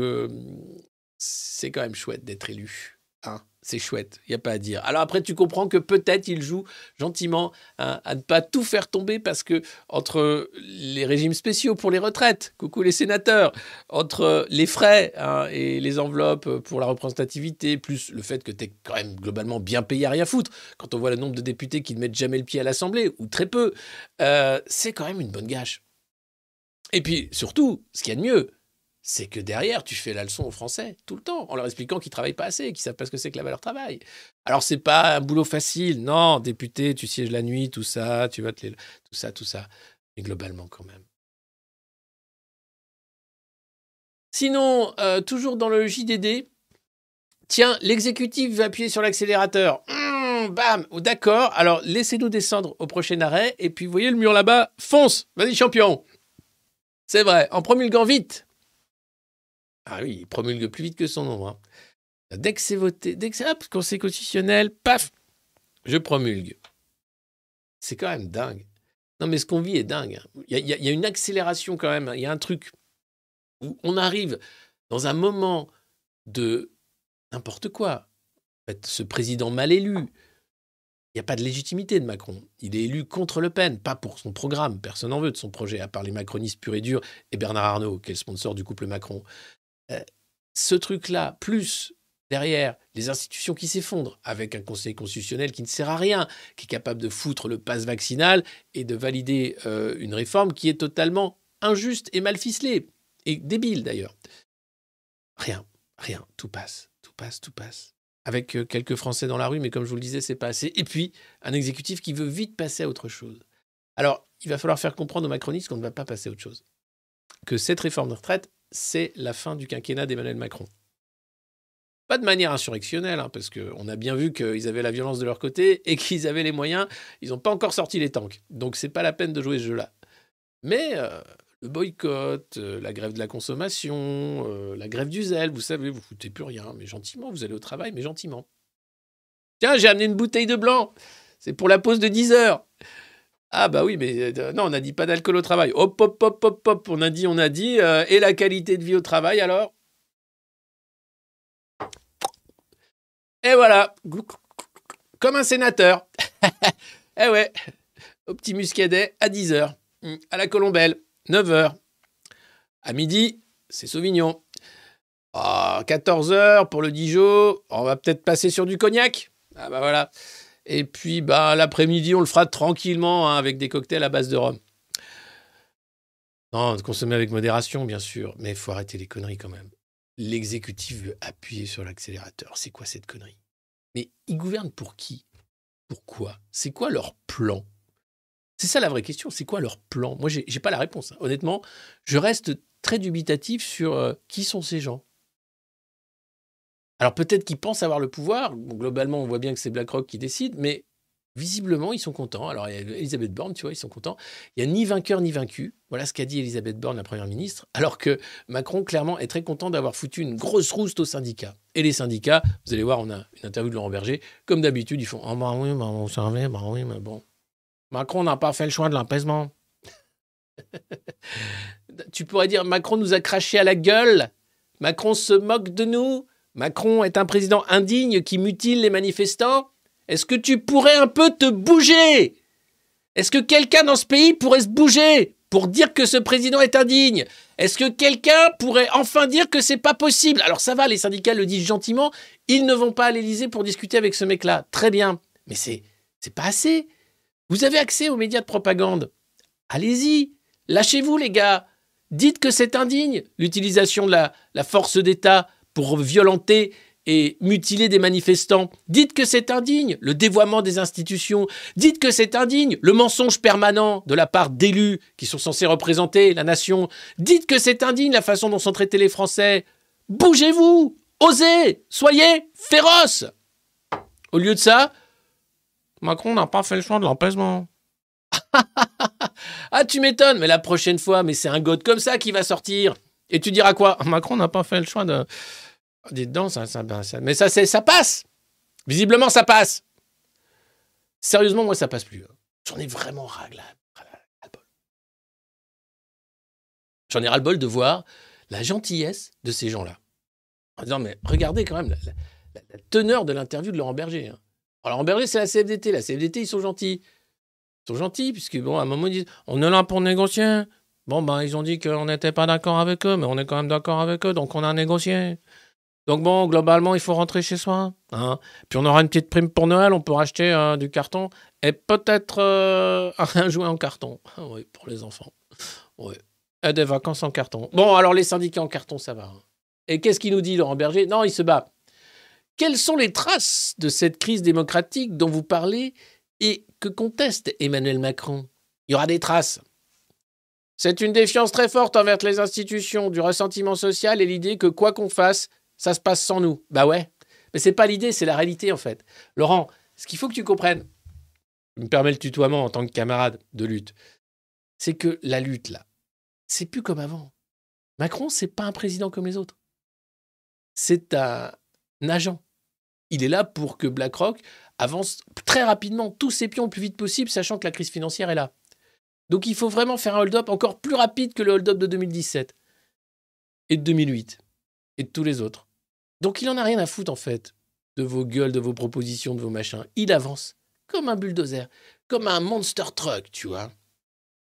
Speaker 3: c'est quand même chouette d'être élu. Hein c'est chouette, il n'y a pas à dire. Alors après, tu comprends que peut-être il joue gentiment à ne pas tout faire tomber parce que entre les régimes spéciaux pour les retraites, coucou les sénateurs, entre les frais hein, et les enveloppes pour la représentativité, plus le fait que tu es quand même globalement bien payé à rien foutre, quand on voit le nombre de députés qui ne mettent jamais le pied à l'Assemblée, ou très peu, euh, c'est quand même une bonne gâche. Et puis surtout, ce qu'il y a de mieux, c'est que derrière, tu fais la leçon aux Français tout le temps, en leur expliquant qu'ils travaillent pas assez, qu'ils savent pas ce que c'est que la valeur travail. Alors c'est pas un boulot facile, non, député, tu sièges la nuit, tout ça, tu vas te les... tout ça, tout ça, mais globalement quand même. Sinon, euh, toujours dans le JDD, tiens, l'exécutif va appuyer sur l'accélérateur. Mmh, bam, d'accord. Alors laissez-nous descendre au prochain arrêt, et puis voyez le mur là-bas, fonce, vas-y champion. C'est vrai, en promulguant vite, ah oui, il promulgue plus vite que son nom. Hein. Dès que c'est voté, dès que c'est hop, conseil constitutionnel, paf, je promulgue. C'est quand même dingue. Non, mais ce qu'on vit est dingue. hein. Il y, a- une accélération quand même. Il y a un truc où on arrive dans un moment de n'importe quoi. En fait, ce président mal élu, il n'y a pas de légitimité de Macron. Il est élu contre Le Pen, pas pour son programme. Personne n'en veut de son projet, à part les macronistes purs et durs et Bernard Arnault, qui est le sponsor du couple Macron. Euh, ce truc-là, plus derrière les institutions qui s'effondrent, avec un conseil constitutionnel qui ne sert à rien, qui est capable de foutre le passe vaccinal et de valider euh, une réforme qui est totalement injuste et mal ficelée, et débile d'ailleurs. Rien, rien, tout passe, tout passe, tout passe. Avec euh, quelques Français dans la rue, mais comme je vous le disais, c'est pas assez. Et puis, un exécutif qui veut vite passer à autre chose. Alors, il va falloir faire comprendre aux macronistes qu'on ne va pas passer à autre chose. Que cette réforme de retraite, c'est la fin du quinquennat d'Emmanuel Macron. Pas de manière insurrectionnelle, hein, parce qu'on a bien vu qu'ils avaient la violence de leur côté et qu'ils avaient les moyens. Ils n'ont pas encore sorti les tanks. Donc c'est pas la peine de jouer ce jeu-là. Mais euh, le boycott, euh, la grève de la consommation, euh, la grève du zèle, vous savez, vous foutez plus rien, mais gentiment, vous allez au travail, mais gentiment. Tiens, j'ai amené une bouteille de blanc. C'est pour la pause de 10 heures. Ah bah oui, mais euh, non, on n'a dit pas d'alcool au travail. Hop, hop, hop, hop, hop, on a dit, on a dit. euh, et la qualité de vie au travail alors? Et voilà, comme un sénateur. eh ouais, au petit muscadet à 10h, à la Colombelle, 9h. À midi, c'est Sauvignon. À 14h pour le Dijon, on va peut-être passer sur du cognac? Ah bah voilà. Et puis bah, l'après-midi, on le fera tranquillement hein, avec des cocktails à base de rhum. Non, consommer avec modération, bien sûr, mais il faut arrêter les conneries quand même. L'exécutif veut appuyer sur l'accélérateur. C'est quoi cette connerie? Mais ils gouvernent pour qui? Pourquoi C'est quoi leur plan? C'est ça la vraie question. C'est quoi leur plan? Moi, j'ai pas la réponse. hein. Honnêtement, je reste très dubitatif sur euh, qui sont ces gens. Alors peut-être qu'ils pensent avoir le pouvoir. Globalement, on voit bien que c'est BlackRock qui décide, mais visiblement, ils sont contents. Alors, il y a Elisabeth Borne, tu vois, ils sont contents. Il n'y a ni vainqueur ni vaincu. Voilà ce qu'a dit Elisabeth Borne, la première ministre. Alors que Macron, clairement, est très content d'avoir foutu une grosse rouste aux syndicats. Et les syndicats, vous allez voir, on a une interview de Laurent Berger. Comme d'habitude, ils font Ah, bah oui, bah, vous savez, bah oui, mais bon. Macron n'a pas fait le choix de l'apaisement. tu pourrais dire Macron nous a craché à la gueule. Macron se moque de nous. Macron est un président indigne qui mutile les manifestants. Est-ce que tu pourrais un peu te bouger? Est-ce que quelqu'un dans ce pays pourrait se bouger pour dire que ce président est indigne? Est-ce que quelqu'un pourrait enfin dire que c'est pas possible? Alors ça va, les syndicats le disent gentiment, ils ne vont pas à l'Élysée pour discuter avec ce mec-là. Très bien, mais c'est c'est pas assez. Vous avez accès aux médias de propagande. Allez-y, lâchez-vous les gars. Dites que c'est indigne l'utilisation de la, la force d'État pour violenter et mutiler des manifestants. Dites que c'est indigne le dévoiement des institutions. Dites que c'est indigne le mensonge permanent de la part d'élus qui sont censés représenter la nation. Dites que c'est indigne la façon dont sont traités les Français. Bougez-vous, osez, soyez féroces. Au lieu de ça, Macron n'a pas fait le choix de l'apaisement. ah, tu m'étonnes, mais la prochaine fois, mais c'est un god comme ça qui va sortir. Et tu diras quoi? Macron n'a pas fait le choix de. Ah, Dites donc, ça, ça, ben, mais ça, ça passe. Visiblement, ça passe. Sérieusement, moi, ça passe plus. hein. J'en ai vraiment ras-le-bol. J'en ai ras-le-bol de voir la gentillesse de ces gens-là. en disant mais regardez quand même la teneur de l'interview de Laurent Berger. hein. Alors, Laurent Berger, c'est la CFDT. La CFDT, ils sont gentils. Ils sont gentils, puisque bon, à un moment, ils disent on est là pour négocier. Bon, ben, ils ont dit qu'on n'était pas d'accord avec eux, mais on est quand même d'accord avec eux, donc on a négocié. Donc bon, globalement, il faut rentrer chez soi. hein. Puis on aura une petite prime pour Noël, on peut racheter euh, du carton et peut-être euh, un jouet en carton. Ah oui, pour les enfants. Oui. Et des vacances en carton. Bon, alors les syndicats en carton, ça va. hein. Et qu'est-ce qu'il nous dit, Laurent Berger? Non, il se bat. Quelles sont les traces de cette crise démocratique dont vous parlez et que conteste Emmanuel Macron? Il y aura des traces. C'est une défiance très forte envers les institutions, du ressentiment social et l'idée que quoi qu'on fasse, ça se passe sans nous. Bah ouais. Mais c'est pas l'idée, c'est la réalité en fait. Laurent, ce qu'il faut que tu comprennes, je me permets le tutoiement en tant que camarade de lutte, c'est que la lutte là, c'est plus comme avant. Macron, c'est pas un président comme les autres. C'est un agent. Il est là pour que BlackRock avance très rapidement, tous ses pions le plus vite possible, sachant que la crise financière est là. Donc il faut vraiment faire un hold-up encore plus rapide que le hold-up de 2017 et de 2008 et de tous les autres. Donc il en a rien à foutre en fait de vos gueules, de vos propositions, de vos machins. Il avance comme un bulldozer, comme un monster truck, tu vois.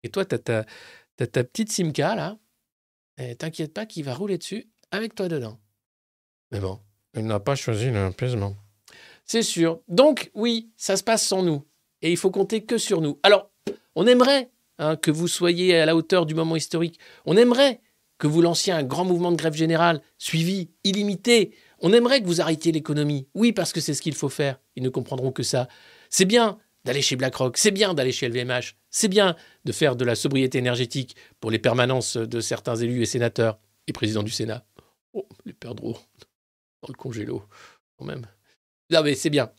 Speaker 3: Et toi, t'as ta, t'as ta petite Simca là, et t'inquiète pas qu'il va rouler dessus avec toi dedans. Mais bon, il n'a pas choisi l'apaisement. C'est sûr. Donc, oui, ça se passe sans nous. Et il faut compter que sur nous. Alors, on aimerait hein, que vous soyez à la hauteur du moment historique. On aimerait que vous lanciez un grand mouvement de grève générale, suivi, illimité. On aimerait que vous arrêtiez l'économie. Oui, parce que c'est ce qu'il faut faire. Ils ne comprendront que ça. C'est bien d'aller chez BlackRock, c'est bien d'aller chez LVMH, c'est bien de faire de la sobriété énergétique pour les permanences de certains élus et sénateurs et présidents du Sénat. Oh, les perdreaux dans le congélo, quand même. Non, mais c'est bien.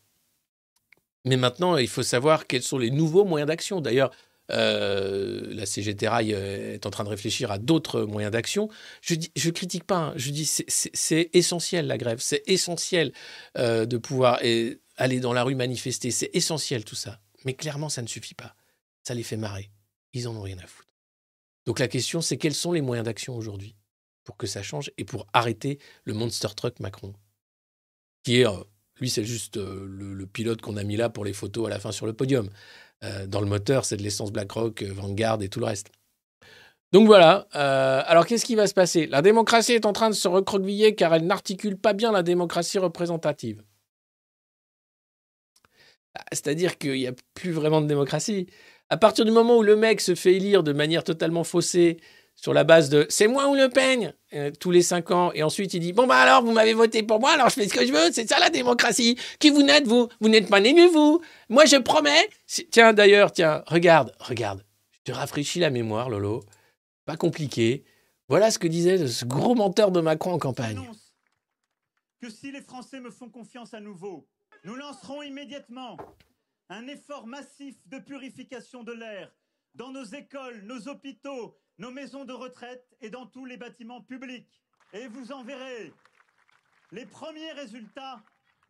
Speaker 3: Mais maintenant, il faut savoir quels sont les nouveaux moyens d'action. D'ailleurs, euh, la CGT Rail euh, est en train de réfléchir à d'autres moyens d'action. Je je critique pas. hein. Je dis, c'est- essentiel la grève. C'est essentiel euh, de pouvoir aller dans la rue manifester. C'est essentiel tout ça. Mais clairement, ça ne suffit pas. Ça les fait marrer. Ils en ont rien à foutre. Donc la question, c'est quels sont les moyens d'action aujourd'hui pour que ça change et pour arrêter le monster truck Macron, qui est lui, c'est juste le pilote qu'on a mis là pour les photos à la fin sur le podium. Euh, dans le moteur, c'est de l'essence BlackRock, euh, Vanguard et tout le reste. Donc voilà. Euh, alors qu'est-ce qui va se passer? La démocratie est en train de se recroqueviller car elle n'articule pas bien la démocratie représentative. Ah, C'est-à-dire qu'il n'y a plus vraiment de démocratie. À partir du moment où le mec se fait élire de manière totalement faussée sur la base de c'est moi ou Le Pen? Euh, tous les cinq ans. Et ensuite il dit bon bah alors vous m'avez voté pour moi alors je fais ce que je veux c'est ça la démocratie. Qui vous n'êtes vous? Vous n'êtes pas élu vous. Moi je promets tiens d'ailleurs tiens regarde regarde. Je te rafraîchis la mémoire Lolo. Pas compliqué. Voilà ce que disait ce gros menteur de Macron en campagne.
Speaker 6: Que si les Français me font confiance à nouveau, nous lancerons immédiatement un effort massif de purification de l'air dans nos écoles, nos hôpitaux, nos maisons de retraite et dans tous les bâtiments publics. Et vous en verrez les premiers résultats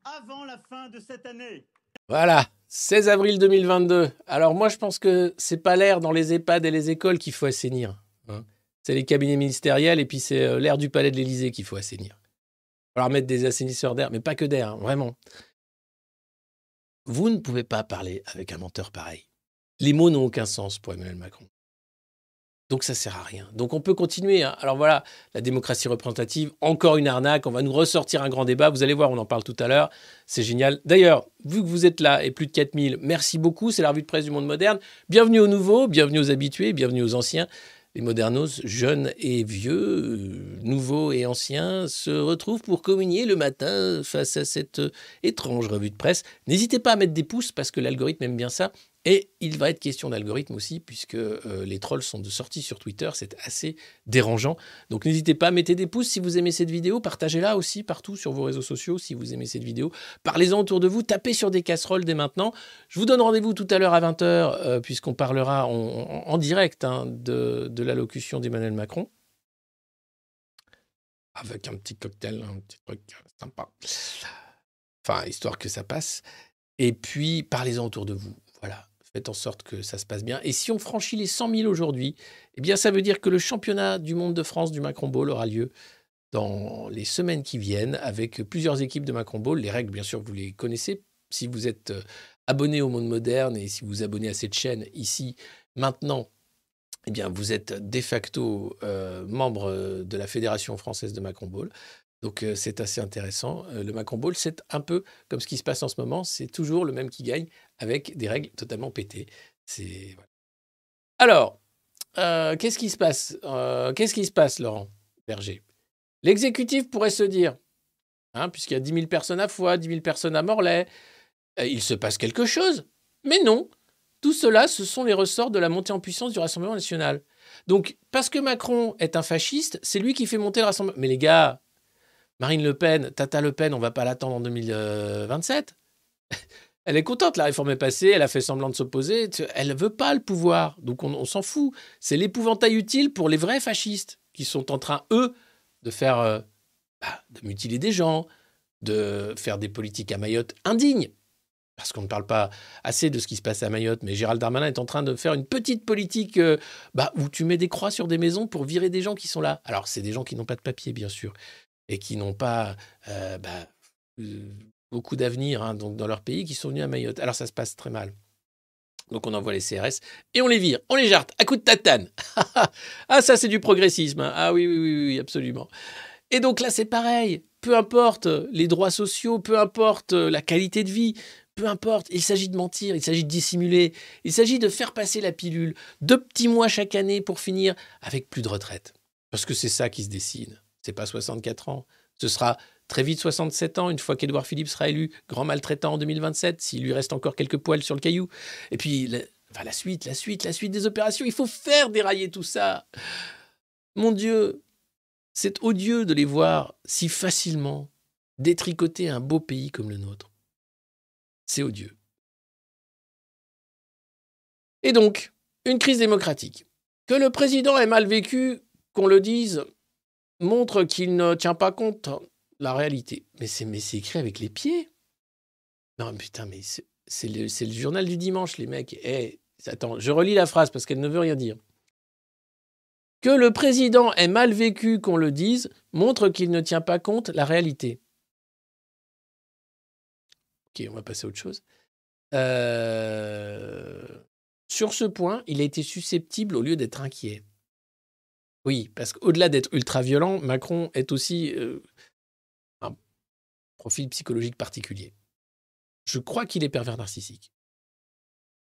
Speaker 6: avant la fin de cette année.
Speaker 3: Voilà, 16 avril 2022. Alors moi, je pense que c'est pas l'air dans les EHPAD et les écoles qu'il faut assainir. hein. C'est les cabinets ministériels et puis c'est euh, l'air du palais de l'Élysée qu'il faut assainir. Il va falloir mettre des assainisseurs d'air, mais pas que d'air, hein, vraiment. Vous ne pouvez pas parler avec un menteur pareil. Les mots n'ont aucun sens pour Emmanuel Macron. Donc ça sert à rien. Donc on peut continuer. hein. Alors voilà, la démocratie représentative, encore une arnaque. On va nous ressortir un grand débat. Vous allez voir, on en parle tout à l'heure. C'est génial. D'ailleurs, vu que vous êtes là et plus de 4000, merci beaucoup. C'est la revue de presse du monde moderne. Bienvenue aux nouveaux, bienvenue aux habitués, bienvenue aux anciens. Les modernos, jeunes et vieux, nouveaux et anciens, se retrouvent pour communier le matin face à cette euh, étrange revue de presse. N'hésitez pas à mettre des pouces parce que l'algorithme aime bien ça. Et il va être question d'algorithme aussi, puisque euh, les trolls sont de sortie sur Twitter, c'est assez dérangeant. Donc n'hésitez pas, mettez des pouces si vous aimez cette vidéo, partagez-la aussi partout sur vos réseaux sociaux si vous aimez cette vidéo. Parlez-en autour de vous, tapez sur des casseroles dès maintenant. Je vous donne rendez-vous tout à l'heure à 20h, euh, puisqu'on parlera en, direct hein, de, de l'allocution d'Emmanuel Macron. Avec un petit cocktail, un petit truc sympa. Enfin, histoire que ça passe. Et puis, parlez-en autour de vous. Voilà. Faites en sorte que ça se passe bien. Et si on franchit les 100 000 aujourd'hui, eh bien, ça veut dire que le championnat du monde de France du Macron Ball aura lieu dans les semaines qui viennent avec plusieurs équipes de Macron Ball. Les règles, bien sûr, vous les connaissez. Si vous êtes euh, abonné au monde moderne et si vous vous abonnez à cette chaîne ici, maintenant, eh bien, vous êtes de facto euh, membre euh, de la Fédération française de Macron Ball. Donc, c'est assez intéressant. Le Macron Ball, c'est un peu comme ce qui se passe en ce moment. C'est toujours le même qui gagne avec des règles totalement pétées. Alors, euh, qu'est-ce qui se passe Euh, Qu'est-ce qui se passe, Laurent Berger? L'exécutif pourrait se dire, hein, puisqu'il y a 10 000 personnes à Foix, 10 000 personnes à Morlaix, euh, il se passe quelque chose. Mais non, tout cela, ce sont les ressorts de la montée en puissance du Rassemblement national. Donc, parce que Macron est un fasciste, c'est lui qui fait monter le Rassemblement. Mais les gars, Marine Le Pen, Tata Le Pen, on va pas l'attendre en 2027. Elle est contente, la réforme est passée, elle a fait semblant de s'opposer. Elle ne veut pas le pouvoir, donc on, s'en fout. C'est l'épouvantail utile pour les vrais fascistes qui sont en train, eux, de faire, euh, bah, de mutiler des gens, de faire des politiques à Mayotte indignes. Parce qu'on ne parle pas assez de ce qui se passe à Mayotte, mais Gérald Darmanin est en train de faire une petite politique euh, bah, où tu mets des croix sur des maisons pour virer des gens qui sont là. Alors, c'est des gens qui n'ont pas de papier, bien sûr, et qui n'ont pas euh, bah, beaucoup d'avenir hein, donc dans leur pays, qui sont venus à Mayotte. Alors, ça se passe très mal. Donc, on envoie les CRS et on les vire, on les jarte à coups de tatane. ah, ça, c'est du progressisme. hein. Ah oui, oui, oui, oui, absolument. Et donc là, c'est pareil. Peu importe les droits sociaux, peu importe la qualité de vie, peu importe. Il s'agit de mentir, il s'agit de dissimuler, il s'agit de faire passer la pilule. Deux petits mois chaque année pour finir avec plus de retraite. Parce que c'est ça qui se dessine. C'est pas 64 ans. Ce sera très vite 67 ans, une fois qu'Édouard Philippe sera élu grand maltraitant en 2027, s'il lui reste encore quelques poils sur le caillou. Et puis, la, la suite, la suite, la suite des opérations. Il faut faire dérailler tout ça. Mon Dieu, c'est odieux de les voir si facilement détricoter un beau pays comme le nôtre. C'est odieux. Et donc, une crise démocratique. Que le président ait mal vécu, qu'on le dise, montre qu'il ne tient pas compte la réalité. Mais c'est écrit avec les pieds. Non, putain, mais c'est le, journal du dimanche, les mecs. Eh, attends, je relis la phrase parce qu'elle ne veut rien dire. Que le président ait mal vécu, qu'on le dise, montre qu'il ne tient pas compte la réalité. Ok, on va passer à autre chose. Euh, Sur ce point, il a été susceptible au lieu d'être inquiet. Oui, parce qu'au-delà d'être ultra-violent, Macron est aussi euh, profil psychologique particulier. Je crois qu'il est pervers narcissique.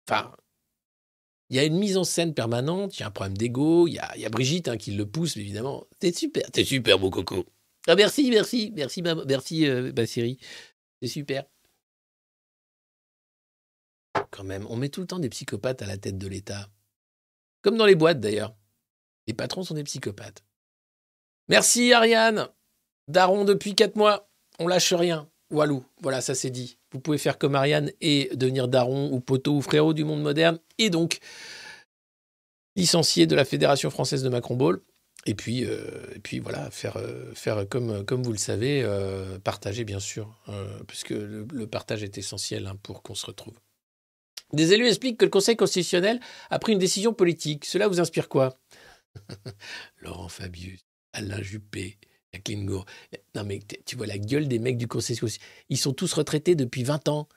Speaker 3: Enfin, il y a une mise en scène permanente, il y a un problème d'ego, il y a, Brigitte hein, qui le pousse, évidemment. T'es super, t'es super, beau coco. Ah, merci, merci, merci, ma- merci, euh, Bassiri. C'est super. Quand même, on met tout le temps des psychopathes à la tête de l'État. Comme dans les boîtes, d'ailleurs. Les patrons sont des psychopathes. Merci, Ariane. Daron depuis quatre mois. On lâche rien. Walou. Voilà, ça c'est dit. Vous pouvez faire comme Ariane et devenir daron ou poteau ou frérot du monde moderne. Et donc, licencié de la Fédération française de Macron Ball. Et puis, euh, puis voilà, faire, euh, faire comme, comme vous le savez, euh, partager bien sûr, puisque le, le partage est essentiel hein, pour qu'on se retrouve. Des élus expliquent que le Conseil constitutionnel a pris une décision politique. Cela vous inspire quoi? Laurent Fabius, Alain Juppé, Non mais tu vois la gueule des mecs du Conseil constitutionnel. Ils sont tous retraités depuis 20 ans,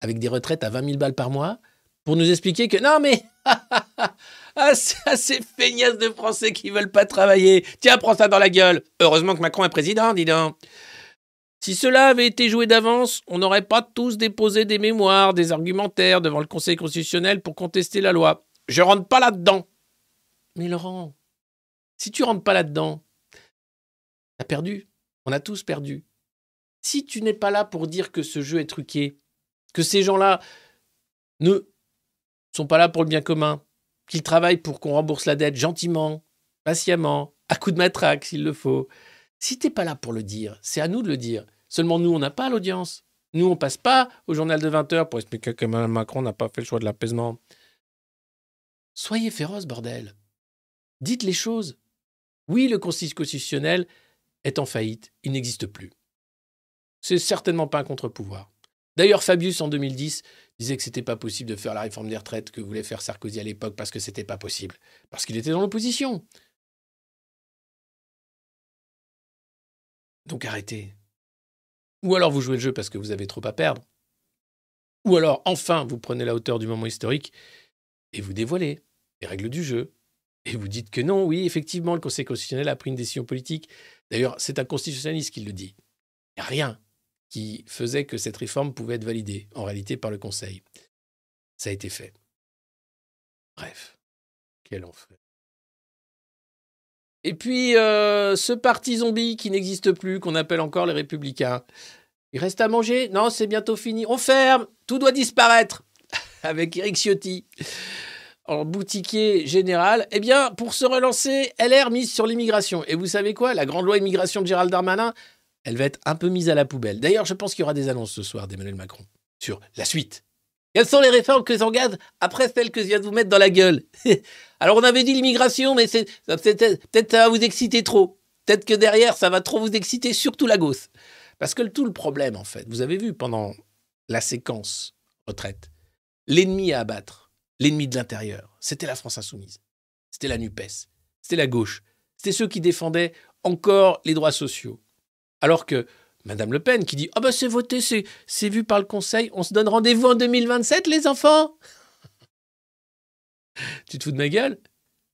Speaker 3: avec des retraites à 20 000 balles par mois, pour nous expliquer que non mais... ah, ah, ces feignasses de Français qui veulent pas travailler. Tiens, prends ça dans la gueule. Heureusement que Macron est président, dis donc. Si cela avait été joué d'avance, on n'aurait pas tous déposé des mémoires, des argumentaires devant le Conseil constitutionnel pour contester la loi. Je rentre pas là-dedans. Mais Laurent, si tu rentres pas là-dedans, t'as perdu. On a tous perdu. Si tu n'es pas là pour dire que ce jeu est truqué, que ces gens-là ne sont pas là pour le bien commun, qu'ils travaillent pour qu'on rembourse la dette gentiment, patiemment, à coup de matraque s'il le faut. Si t'es pas là pour le dire, c'est à nous de le dire. Seulement nous, on n'a pas l'audience. Nous, on passe pas au journal de 20 heures pour expliquer que Mme Macron n'a pas fait le choix de l'apaisement. Soyez féroces, bordel. Dites les choses. Oui, le Conseil constitutionnel est en faillite. Il n'existe plus. C'est certainement pas un contre-pouvoir. D'ailleurs, Fabius, en 2010, disait que c'était pas possible de faire la réforme des retraites que voulait faire Sarkozy à l'époque parce que c'était pas possible. Parce qu'il était dans l'opposition. Donc arrêtez. Ou alors vous jouez le jeu parce que vous avez trop à perdre. Ou alors, enfin, vous prenez la hauteur du moment historique et vous dévoilez les règles du jeu. Et vous dites que non, oui, effectivement, le Conseil constitutionnel a pris une décision politique. D'ailleurs, c'est un constitutionnaliste qui le dit. Il n'y a rien qui faisait que cette réforme pouvait être validée, en réalité, par le Conseil. Ça a été fait. Bref, quel enfer. Et puis, euh, ce parti zombie qui n'existe plus, qu'on appelle encore les Républicains, il reste à manger? Non, c'est bientôt fini. On ferme Tout doit disparaître Avec Eric Ciotti en boutiquier général, eh bien, pour se relancer, LR mise sur l'immigration. Et vous savez quoi? La grande loi immigration de Gérald Darmanin, elle va être un peu mise à la poubelle. D'ailleurs, je pense qu'il y aura des annonces ce soir d'Emmanuel Macron sur la suite. Quelles sont les réformes que j'engage après celles que je viens de vous mettre dans la gueule? Alors, on avait dit l'immigration, mais peut-être ça va vous exciter trop. Peut-être que derrière, ça va trop vous exciter, surtout la gauche. Parce que tout le problème, en fait, vous avez vu pendant la séquence retraite, l'ennemi à abattre, l'ennemi de l'intérieur, c'était la France insoumise, c'était la NUPES, c'était la gauche, c'était ceux qui défendaient encore les droits sociaux. Alors que Madame Le Pen qui dit Ah ben c'est voté, c'est vu par le Conseil, on se donne rendez-vous en 2027, les enfants Tu te fous de ma gueule?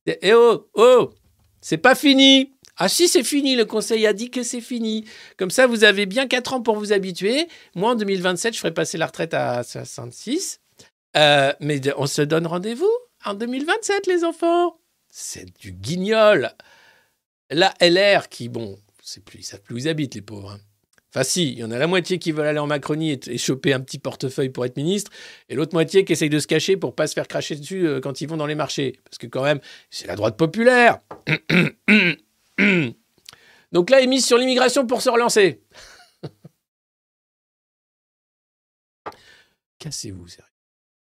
Speaker 3: Eh oh, oh, c'est pas fini ah si, c'est fini, le Conseil a dit que c'est fini. Comme ça, vous avez bien 4 ans pour vous habituer. Moi, en 2027, je ferai passer la retraite à 66. Euh, mais on se donne rendez-vous en 2027, les enfants. C'est du guignol. La LR, qui, bon, c'est plus, ils savent plus où ils habitent, les pauvres. hein. Enfin, si, il y en a la moitié qui veulent aller en Macronie et, choper un petit portefeuille pour être ministre, et l'autre moitié qui essaye de se cacher pour pas se faire cracher dessus euh, quand ils vont dans les marchés. Parce que, quand même, c'est la droite populaire. Donc là, il est mise sur l'immigration pour se relancer. Cassez-vous, sérieux.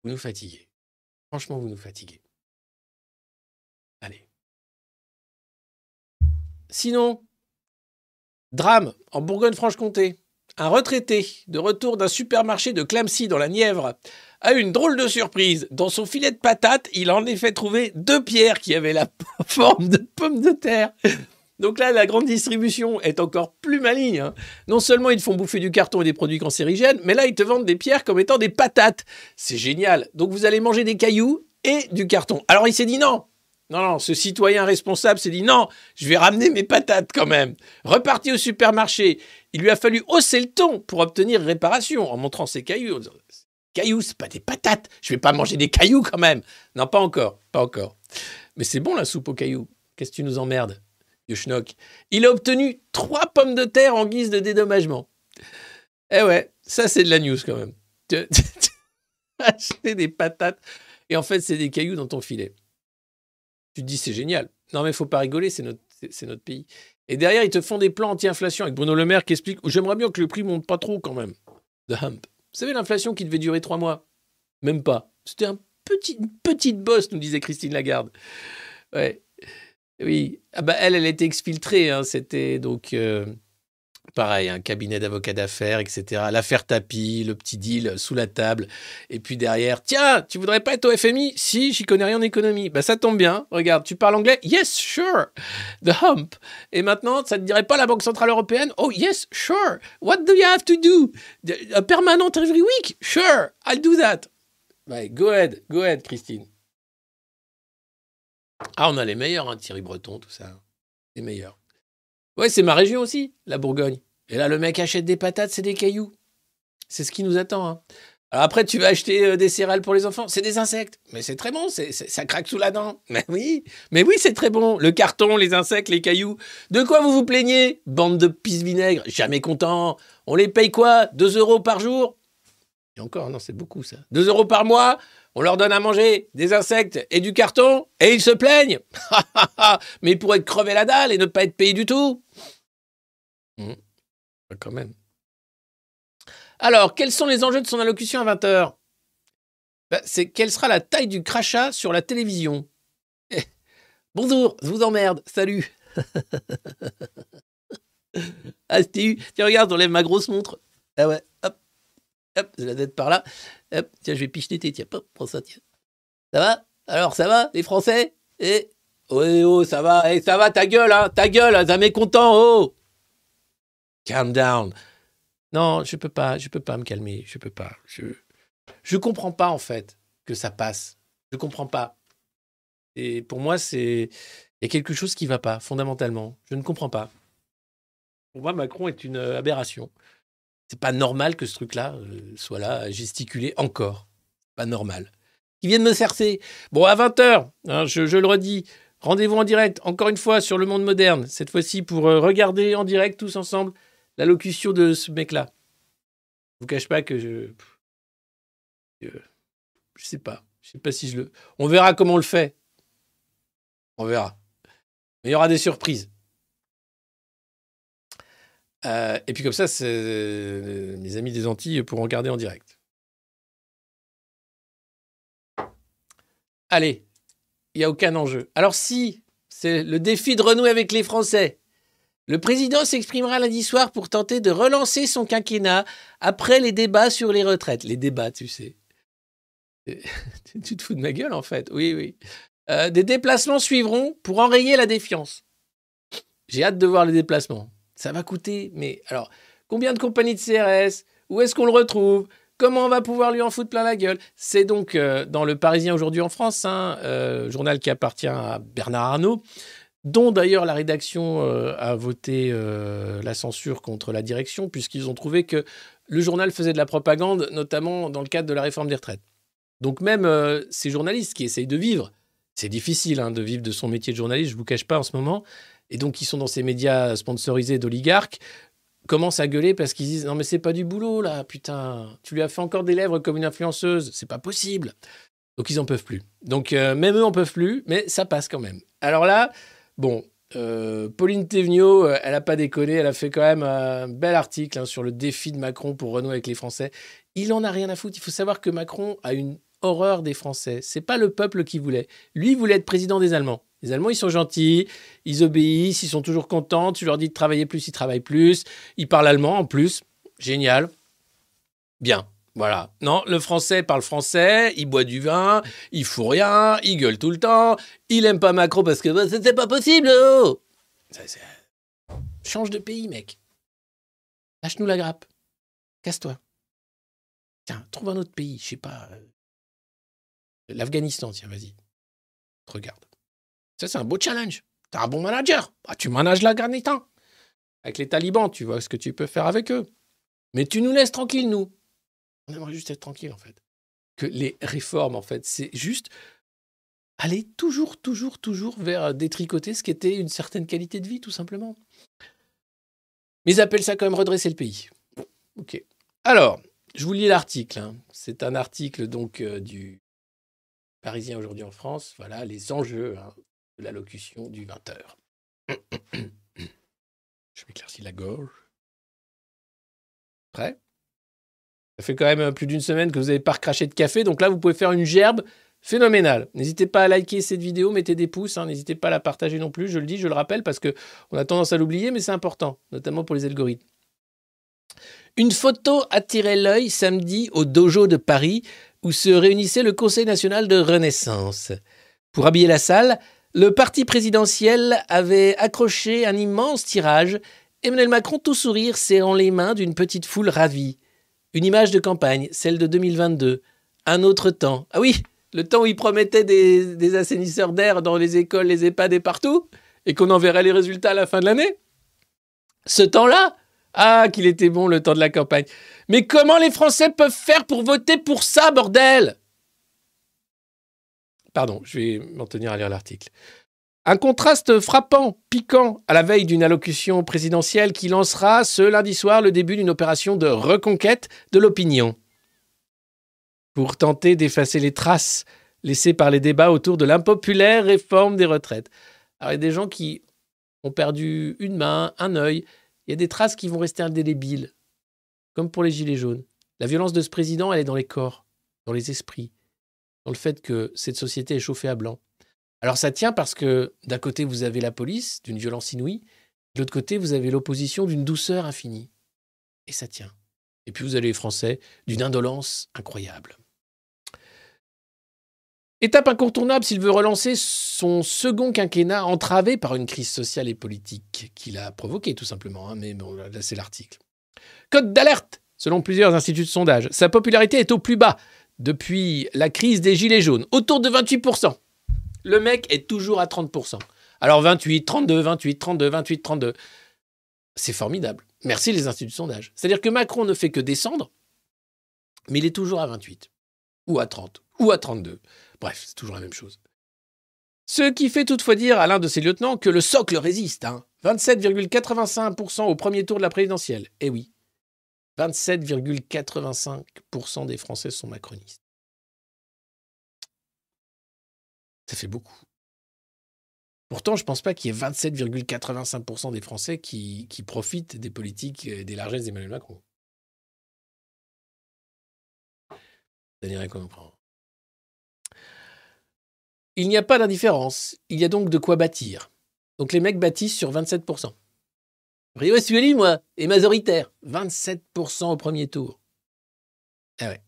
Speaker 3: Vous nous fatiguez. Franchement, vous nous fatiguez. Allez. Sinon, drame en Bourgogne-Franche-Comté. Un retraité de retour d'un supermarché de Clamcy dans la Nièvre a eu une drôle de surprise. Dans son filet de patates, il a en effet trouvé deux pierres qui avaient la forme de pommes de terre. Donc là, la grande distribution est encore plus maligne. hein. Non seulement ils te font bouffer du carton et des produits cancérigènes, mais là, ils te vendent des pierres comme étant des patates. C'est génial. Donc vous allez manger des cailloux et du carton. Alors il s'est dit non. Non, non, ce citoyen responsable s'est dit non, je vais ramener mes patates quand même. Reparti au supermarché. Il lui a fallu hausser le ton pour obtenir réparation en montrant ses cailloux. en disant, Cailloux, c'est pas des patates. Je vais pas manger des cailloux quand même. Non, pas encore, pas encore. Mais c'est bon la soupe aux cailloux. Qu'est-ce que tu nous emmerdes? Vieux schnock. Il a obtenu trois pommes de terre en guise de dédommagement. Eh ouais, ça c'est de la news quand même. Acheter des patates et en fait c'est des cailloux dans ton filet. Tu te dis c'est génial. Non mais faut pas rigoler, c'est notre, c'est- c'est notre pays. Et derrière ils te font des plans anti-inflation avec Bruno Le Maire qui explique j'aimerais bien que le prix monte pas trop quand même. The hump. Vous savez l'inflation qui devait durer trois mois? Même pas. C'était un petit, une petite bosse, nous disait Christine Lagarde. Ouais. Oui, ah bah elle, elle était exfiltrée. hein. C'était donc euh, pareil, un cabinet d'avocats d'affaires, etc. L'affaire tapis, le petit deal sous la table. Et puis derrière, tiens, tu voudrais pas être au FMI Si, j'y connais rien en économie. Bah ça tombe bien. Regarde, tu parles anglais? Yes, sure. The hump. Et maintenant, ça te dirait pas la Banque Centrale Européenne? Oh yes, sure. What do you have to do? A permanent every week? Sure, I'll do that. Ouais, go ahead, go ahead, Christine. Ah, on a les meilleurs, hein, Thierry Breton, tout ça. Les meilleurs. Ouais, c'est ma région aussi, la Bourgogne. Et là, le mec achète des patates, c'est des cailloux. C'est ce qui nous attend. hein. Après, tu vas acheter euh, des céréales pour les enfants, c'est des insectes. Mais c'est très bon, ça craque sous la dent. Mais oui, mais oui, c'est très bon. Le carton, les insectes, les cailloux. De quoi vous vous plaignez? Bande de pisse-vinaigre, jamais content. On les paye quoi? 2 euros par jour? Et encore, non, c'est beaucoup ça. 2 euros par mois on leur donne à manger des insectes et du carton et ils se plaignent. Mais ils pourraient crever la dalle et ne pas être payés du tout. Bah, Quand même. Alors, quels sont les enjeux de son allocution à 20h C'est quelle sera la taille du crachat sur la télévision? Bonjour, je vous emmerde, salut. ah, c'était eu. Tiens, regarde, j'enlève ma grosse montre. Ah ouais, hop, hop, j'ai la tête par là. Hop, tiens, je vais picheter tiens, hop, prends ça, tiens. Ça va? Alors, ça va, les Français? Eh? Oh, oh, ça va, eh, ça va, ta gueule, hein, ta gueule, hein, ça m'est content, oh calm down. Non, je peux pas, je peux pas me calmer, je peux pas. Je, je comprends pas en fait que ça passe. Je comprends pas. Et pour moi, c'est il y a quelque chose qui va pas fondamentalement. Je ne comprends pas. Pour moi, Macron est une euh, aberration. C'est pas normal que ce truc-là euh, soit là à gesticuler encore. Pas normal. Ils viennent me cercer. Bon, à 20h, je, je le redis, rendez-vous en direct, encore une fois, sur le monde moderne. Cette fois-ci pour euh, regarder en direct tous ensemble l'allocution de ce mec-là. Je vous cache pas que je. Je, je sais pas. Je sais pas si je le. On verra comment on le fait. On verra. Mais il y aura des surprises. Euh, et puis comme ça, euh, mes amis des Antilles pourront regarder en direct. Allez, il n'y a aucun enjeu. Alors si, c'est le défi de renouer avec les Français. Le président s'exprimera lundi soir pour tenter de relancer son quinquennat après les débats sur les retraites. Les débats, tu sais. tu te fous de ma gueule, en fait. Oui, oui. Euh, des déplacements suivront pour enrayer la défiance. J'ai hâte de voir les déplacements. Ça va coûter, mais alors, combien de compagnies de CRS Où est-ce qu'on le retrouve? Comment on va pouvoir lui en foutre plein la gueule? C'est donc euh, dans le Parisien aujourd'hui en France, hein, euh, journal qui appartient à Bernard Arnault, dont d'ailleurs la rédaction euh, a voté la censure contre la direction, puisqu'ils ont trouvé que le journal faisait de la propagande, notamment dans le cadre de la réforme des retraites. Donc même ces journalistes qui essayent de vivre, c'est difficile hein, de vivre de son métier de journaliste, je vous cache pas en ce moment, et donc qui sont dans ces médias sponsorisés d'oligarques, commencent à gueuler parce qu'ils disent non mais c'est pas du boulot là, putain, tu lui as fait encore des lèvres comme une influenceuse, c'est pas possible. Donc ils en peuvent plus. Donc euh, même eux en peuvent plus, mais ça passe quand même. Alors là, bon, euh, Pauline Thévenot, euh, elle a pas déconné, elle a fait quand même un bel article hein, sur le défi de Macron pour renouer avec les Français. Il en a rien à foutre. Il faut savoir que Macron a une horreur des Français. C'est pas le peuple qui voulait. Lui voulait être président des Allemands. Les Allemands, ils sont gentils, ils obéissent, ils sont toujours contents. Tu leur dis de travailler plus, ils travaillent plus. Ils parlent allemand en plus. Génial. Bien. Voilà. Non, le français parle français, il boit du vin, il fout rien, il gueule tout le temps, il aime pas Macron parce que bah, c'était pas possible. oh Change de pays, mec. Lâche-nous la grappe. Casse-toi. Tiens, trouve un autre pays, je sais pas. L'Afghanistan, tiens, vas-y. Regarde. Ça, c'est un beau challenge. T'es un bon manager. Ah, tu manages l'Afghanistan. Avec les talibans, tu vois ce que tu peux faire avec eux. Mais tu nous laisses tranquilles, nous. On aimerait juste être tranquille, en fait. Que les réformes, en fait, c'est juste aller toujours, toujours, toujours vers détricoter ce qui était une certaine qualité de vie, tout simplement. Mais ils appellent ça quand même redresser le pays. Ok. Alors, je vous lis l'article. hein. C'est un article donc euh, du Parisien aujourd'hui en France. Voilà les enjeux hein, de l'allocution du 20h. je m'éclaircis la gorge. Prêt? Ça fait quand même euh, plus d'une semaine que vous n'avez pas recraché de café, donc là vous pouvez faire une gerbe phénoménale. N'hésitez pas à liker cette vidéo, mettez des pouces, hein, n'hésitez pas à la partager non plus, je le dis, je le rappelle, parce que on a tendance à l'oublier, mais c'est important, notamment pour les algorithmes. Une photo attirait l'œil samedi au dojo de Paris, où se réunissait le Conseil national de Renaissance. Pour habiller la salle, le parti présidentiel avait accroché un immense tirage, Emmanuel Macron tout sourire serrant les mains d'une petite foule ravie. Une image de campagne, celle de 2022. Un autre temps. Ah oui, le temps où il promettait des, assainisseurs d'air dans les écoles, les EHPAD et partout, et qu'on en verrait les résultats à la fin de l'année. Ce temps-là Ah, qu'il était bon le temps de la campagne. Mais comment les Français peuvent faire pour voter pour ça, bordel? Pardon, je vais m'en tenir à lire l'article. Un contraste frappant, piquant, à la veille d'une allocution présidentielle qui lancera ce lundi soir le début d'une opération de reconquête de l'opinion. Pour tenter d'effacer les traces laissées par les débats autour de l'impopulaire réforme des retraites. Alors, il y a des gens qui ont perdu une main, un œil. Il y a des traces qui vont rester indélébiles, comme pour les Gilets jaunes. La violence de ce président, elle est dans les corps, dans les esprits, dans le fait que cette société est chauffée à blanc. Alors ça tient parce que d'un côté, vous avez la police d'une violence inouïe, de l'autre côté, vous avez l'opposition d'une douceur infinie. Et ça tient. Et puis vous avez les Français d'une indolence incroyable. Étape incontournable s'il veut relancer son second quinquennat entravé par une crise sociale et politique qu'il a provoquée tout simplement. hein, mais bon, là c'est l'article. Code d'alerte Selon plusieurs instituts de sondage, sa popularité est au plus bas depuis la crise des Gilets jaunes, autour de 28%. Le mec est toujours à 30%. Alors 28, 32, 28, 32, 28, 32. C'est formidable. Merci les instituts de sondage. C'est-à-dire que Macron ne fait que descendre, mais il est toujours à 28, ou à 30, ou à 32. Bref, c'est toujours la même chose. Ce qui fait toutefois dire à l'un de ses lieutenants que le socle résiste. Hein. 27,85% au premier tour de la présidentielle. Eh oui, 27,85% des Français sont macronistes. Ça fait beaucoup. Pourtant, je ne pense pas qu'il y ait 27,85% des Français qui, profitent des politiques et des largesses d'Emmanuel Macron. Ça n'irait qu'on comprend. Il n'y a pas d'indifférence. Il y a donc de quoi bâtir. Donc les mecs bâtissent sur 27%. Rio Sueli, moi, est majoritaire. 27% au premier tour. Ah ouais.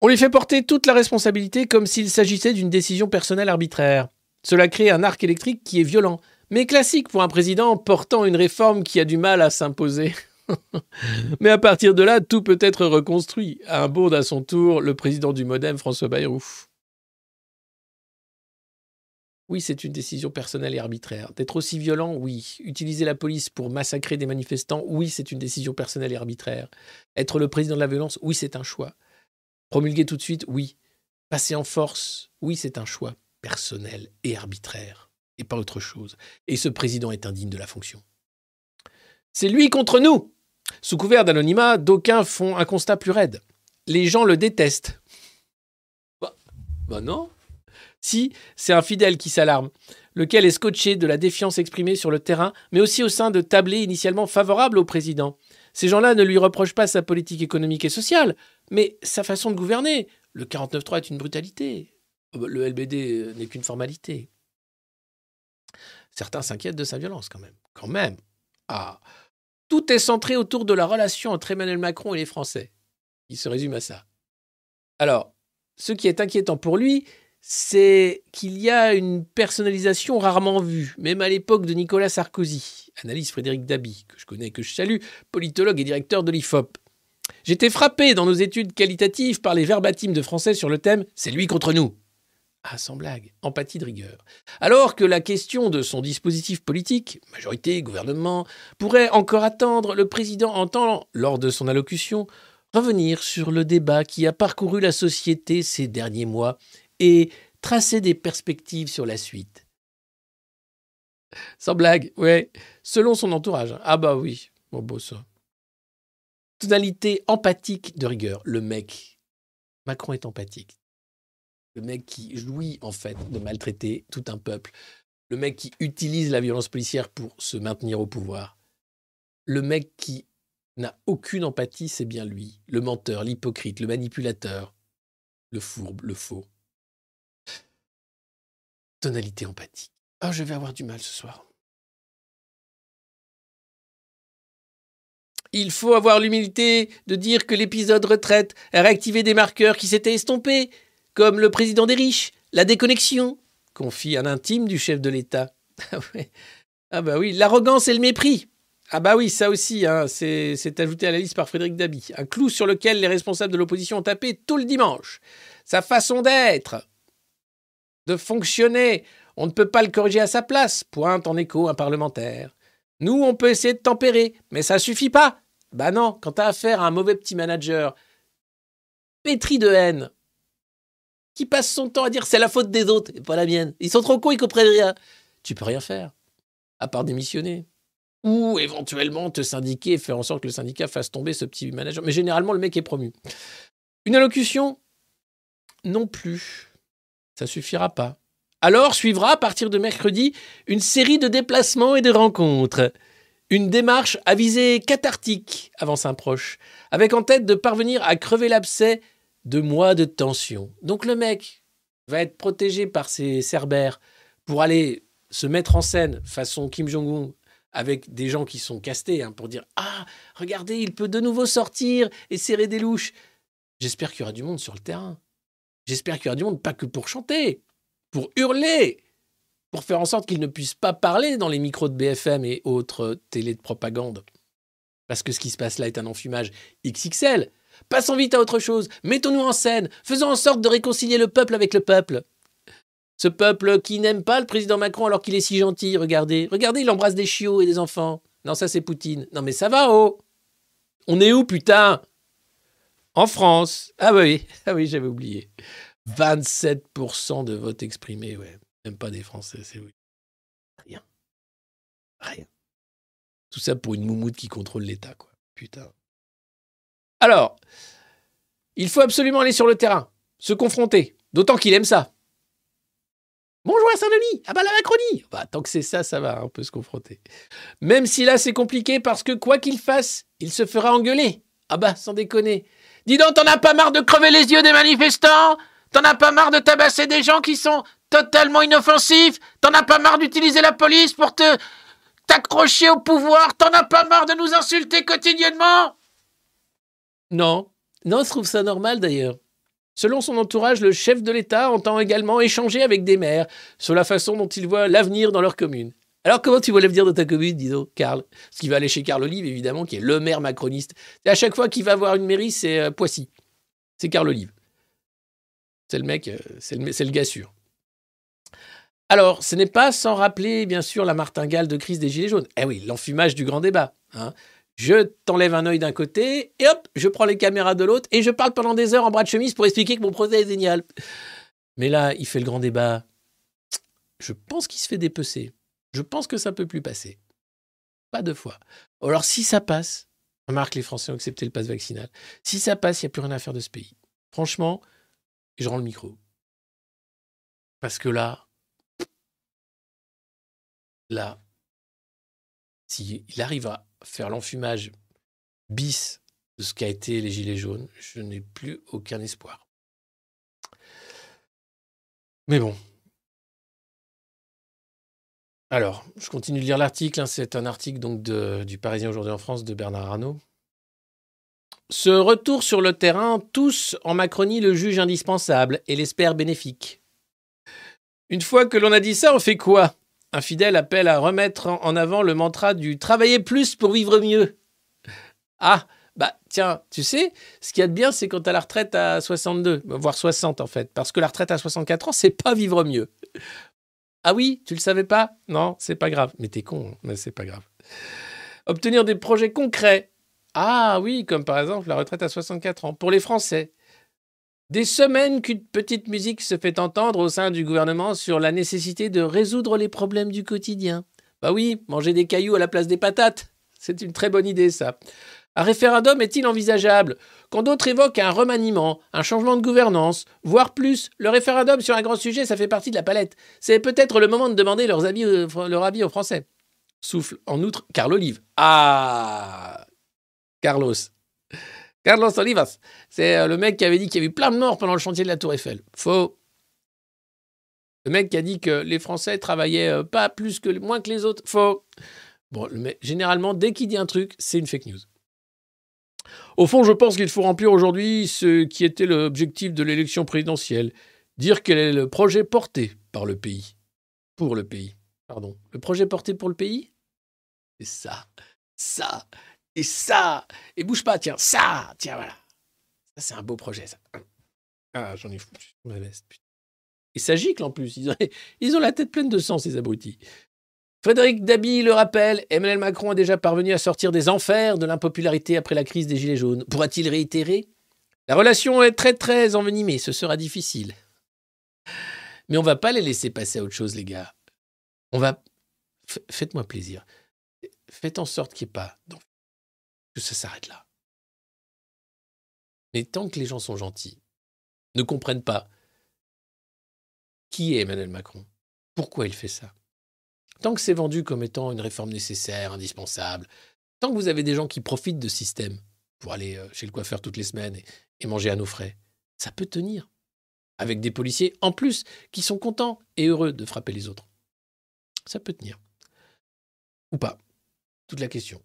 Speaker 3: On lui fait porter toute la responsabilité comme s'il s'agissait d'une décision personnelle arbitraire. Cela crée un arc électrique qui est violent, mais classique pour un président portant une réforme qui a du mal à s'imposer. mais à partir de là, tout peut être reconstruit. Un bond à son tour, le président du Modem, François Bayrou. Oui, c'est une décision personnelle et arbitraire. D'être aussi violent, oui. Utiliser la police pour massacrer des manifestants, oui, c'est une décision personnelle et arbitraire. Être le président de la violence, oui, c'est un choix. Promulguer tout de suite, oui. Passer en force, oui, c'est un choix personnel et arbitraire, et pas autre chose. Et ce président est indigne de la fonction. C'est lui contre nous Sous couvert d'anonymat, d'aucuns font un constat plus raide. Les gens le détestent. Bah, bah non si, c'est un fidèle qui s'alarme, lequel est scotché de la défiance exprimée sur le terrain, mais aussi au sein de tablés initialement favorables au président. Ces gens-là ne lui reprochent pas sa politique économique et sociale, mais sa façon de gouverner. Le 49.3 est une brutalité. Le LBD n'est qu'une formalité. Certains s'inquiètent de sa violence quand même. Quand même. Ah. Tout est centré autour de la relation entre Emmanuel Macron et les Français. Il se résume à ça. Alors, ce qui est inquiétant pour lui, c'est qu'il y a une personnalisation rarement vue, même à l'époque de Nicolas Sarkozy. Analyse Frédéric Dabi, que je connais et que je salue, politologue et directeur de l'IFOP. J'étais frappé dans nos études qualitatives par les verbatims de français sur le thème C'est lui contre nous. Ah, sans blague, empathie de rigueur. Alors que la question de son dispositif politique, majorité, gouvernement, pourrait encore attendre, le président entend, lors de son allocution, revenir sur le débat qui a parcouru la société ces derniers mois et tracer des perspectives sur la suite. Sans blague, ouais, selon son entourage. Ah bah oui, bon beau ça. Tonalité empathique de rigueur, le mec. Macron est empathique. Le mec qui jouit en fait de maltraiter tout un peuple. Le mec qui utilise la violence policière pour se maintenir au pouvoir. Le mec qui n'a aucune empathie, c'est bien lui. Le menteur, l'hypocrite, le manipulateur, le fourbe, le faux empathique. Oh, je vais avoir du mal ce soir. Il faut avoir l'humilité de dire que l'épisode retraite a réactivé des marqueurs qui s'étaient estompés, comme le président des riches, la déconnexion, confie un intime du chef de l'État. Ah, ah bah oui, l'arrogance et le mépris. Ah bah oui, ça aussi, hein, c'est ajouté à la liste par Frédéric Dabi. Un clou sur lequel les responsables de l'opposition ont tapé tout le dimanche. Sa façon d'être, de fonctionner. On ne peut pas le corriger à sa place, pointe en écho un parlementaire. Nous, on peut essayer de tempérer, mais ça suffit pas. Bah non, quand t'as affaire à un mauvais petit manager, pétri de haine, qui passe son temps à dire c'est la faute des autres et pas la mienne. Ils sont trop cons, ils comprennent rien. Tu peux rien faire, à part démissionner. Ou éventuellement te syndiquer et faire en sorte que le syndicat fasse tomber ce petit manager. Mais généralement, le mec est promu. Une allocution Non plus. Ça suffira pas. Alors suivra à partir de mercredi une série de déplacements et de rencontres. Une démarche à visée cathartique, avance un proche, avec en tête de parvenir à crever l'abcès de mois de tension. Donc le mec va être protégé par ses cerbères pour aller se mettre en scène façon Kim Jong-un avec des gens qui sont castés hein, pour dire Ah, regardez, il peut de nouveau sortir et serrer des louches. J'espère qu'il y aura du monde sur le terrain. J'espère qu'il y aura du monde, pas que pour chanter, pour hurler, pour faire en sorte qu'ils ne puissent pas parler dans les micros de BFM et autres télés de propagande. Parce que ce qui se passe là est un enfumage XXL. Passons vite à autre chose. Mettons-nous en scène. Faisons en sorte de réconcilier le peuple avec le peuple. Ce peuple qui n'aime pas le président Macron alors qu'il est si gentil. Regardez. Regardez, il embrasse des chiots et des enfants. Non, ça c'est Poutine. Non, mais ça va, oh On est où, putain? En France. Ah oui, ah oui, j'avais oublié. 27% de vote exprimé, ouais. Même pas des Français, c'est oui. Rien. Rien. Tout ça pour une moumoute qui contrôle l'État, quoi. Putain. Alors, il faut absolument aller sur le terrain, se confronter, d'autant qu'il aime ça. Bonjour à Saint-Denis, ah bah la Macronie bah, Tant que c'est ça, ça va, on peut se confronter. Même si là c'est compliqué parce que quoi qu'il fasse, il se fera engueuler. Ah bah, sans déconner. Dis donc, t'en as pas marre de crever les yeux des manifestants? T'en as pas marre de tabasser des gens qui sont totalement inoffensifs? T'en as pas marre d'utiliser la police pour te t'accrocher au pouvoir? T'en as pas marre de nous insulter quotidiennement? Non. Non, je trouve ça normal d'ailleurs. Selon son entourage, le chef de l'État entend également échanger avec des maires sur la façon dont ils voient l'avenir dans leur commune. Alors comment tu vois l'avenir de ta commune, dis donc, Karl? Parce va aller chez Karl Olive, évidemment, qui est le maire macroniste. Et à chaque fois qu'il va avoir une mairie, c'est euh, Poissy. C'est Karl Olive. C'est le mec, euh, c'est le, c'est le gars sûr. Alors, ce n'est pas sans rappeler, bien sûr, la martingale de crise des Gilets jaunes. Eh oui, l'enfumage du grand débat. hein. Je t'enlève un œil d'un côté, et hop, je prends les caméras de l'autre, et je parle pendant des heures en bras de chemise pour expliquer que mon projet est génial. Mais là, il fait le grand débat. Je pense qu'il se fait dépecer. Je pense que ça peut plus passer. Pas deux fois. Alors, si ça passe, remarque, les Français ont accepté le pass vaccinal. Si ça passe, il n'y a plus rien à faire de ce pays. Franchement, je rends le micro. Parce que là, là, s'il arrive à faire l'enfumage bis de ce qu'a été les Gilets jaunes, je n'ai plus aucun espoir. Mais bon. Alors, je continue de lire l'article. hein, C'est un article du Parisien aujourd'hui en France de Bernard Arnault. Ce retour sur le terrain, tous en Macronie le jugent indispensable et l'espèrent bénéfique. Une fois que l'on a dit ça, on fait quoi? Un fidèle appelle à remettre en avant le mantra du travailler plus pour vivre mieux. Ah, bah tiens, tu sais, ce qu'il y a de bien, c'est quand tu la retraite à 62, voire 60 en fait, parce que la retraite à 64 ans, c'est pas vivre mieux. Ah oui, tu le savais pas? Non, c'est pas grave. Mais t'es con, hein, mais c'est pas grave. Obtenir des projets concrets. Ah oui, comme par exemple la retraite à 64 ans pour les Français. Des semaines qu'une petite musique se fait entendre au sein du gouvernement sur la nécessité de résoudre les problèmes du quotidien. Bah oui, manger des cailloux à la place des patates. C'est une très bonne idée, ça. Un référendum est-il envisageable Quand d'autres évoquent un remaniement, un changement de gouvernance, voire plus, le référendum sur un grand sujet, ça fait partie de la palette. C'est peut-être le moment de demander leur avis aux Français. Souffle en outre Carl Olive. Ah Carlos. Carlos Olivas. C'est euh, le mec qui avait dit qu'il y avait eu plein de morts pendant le chantier de la Tour Eiffel. Faux. Le mec qui a dit que les Français travaillaient euh, pas plus que moins que les autres. Faux. Bon, mec, généralement, dès qu'il dit un truc, c'est une fake news. Au fond, je pense qu'il faut remplir aujourd'hui ce qui était l'objectif de l'élection présidentielle. Dire quel est le projet porté par le pays. Pour le pays. Pardon. Le projet porté pour le pays? C'est ça. Ça. Et ça. Et bouge pas, tiens. Ça. Tiens, voilà. Ça, c'est un beau projet, ça. Ah, j'en ai foutu ma veste. putain. Et ça gicle en plus. Ils ont, ils ont la tête pleine de sang, ces abrutis. Frédéric Dabi le rappelle, Emmanuel Macron est déjà parvenu à sortir des enfers de l'impopularité après la crise des Gilets jaunes. Pourra-t-il réitérer? La relation est très très envenimée, ce sera difficile. Mais on va pas les laisser passer à autre chose, les gars. On va. Faites-moi plaisir. Faites en sorte qu'il n'y ait pas. Que ça s'arrête là. Mais tant que les gens sont gentils, ne comprennent pas qui est Emmanuel Macron, pourquoi il fait ça, tant que c'est vendu comme étant une réforme nécessaire, indispensable, tant que vous avez des gens qui profitent de ce système pour aller euh, chez le coiffeur toutes les semaines et, et manger à nos frais, ça peut tenir. Avec des policiers en plus qui sont contents et heureux de frapper les autres. Ça peut tenir. Ou pas. Toute la question.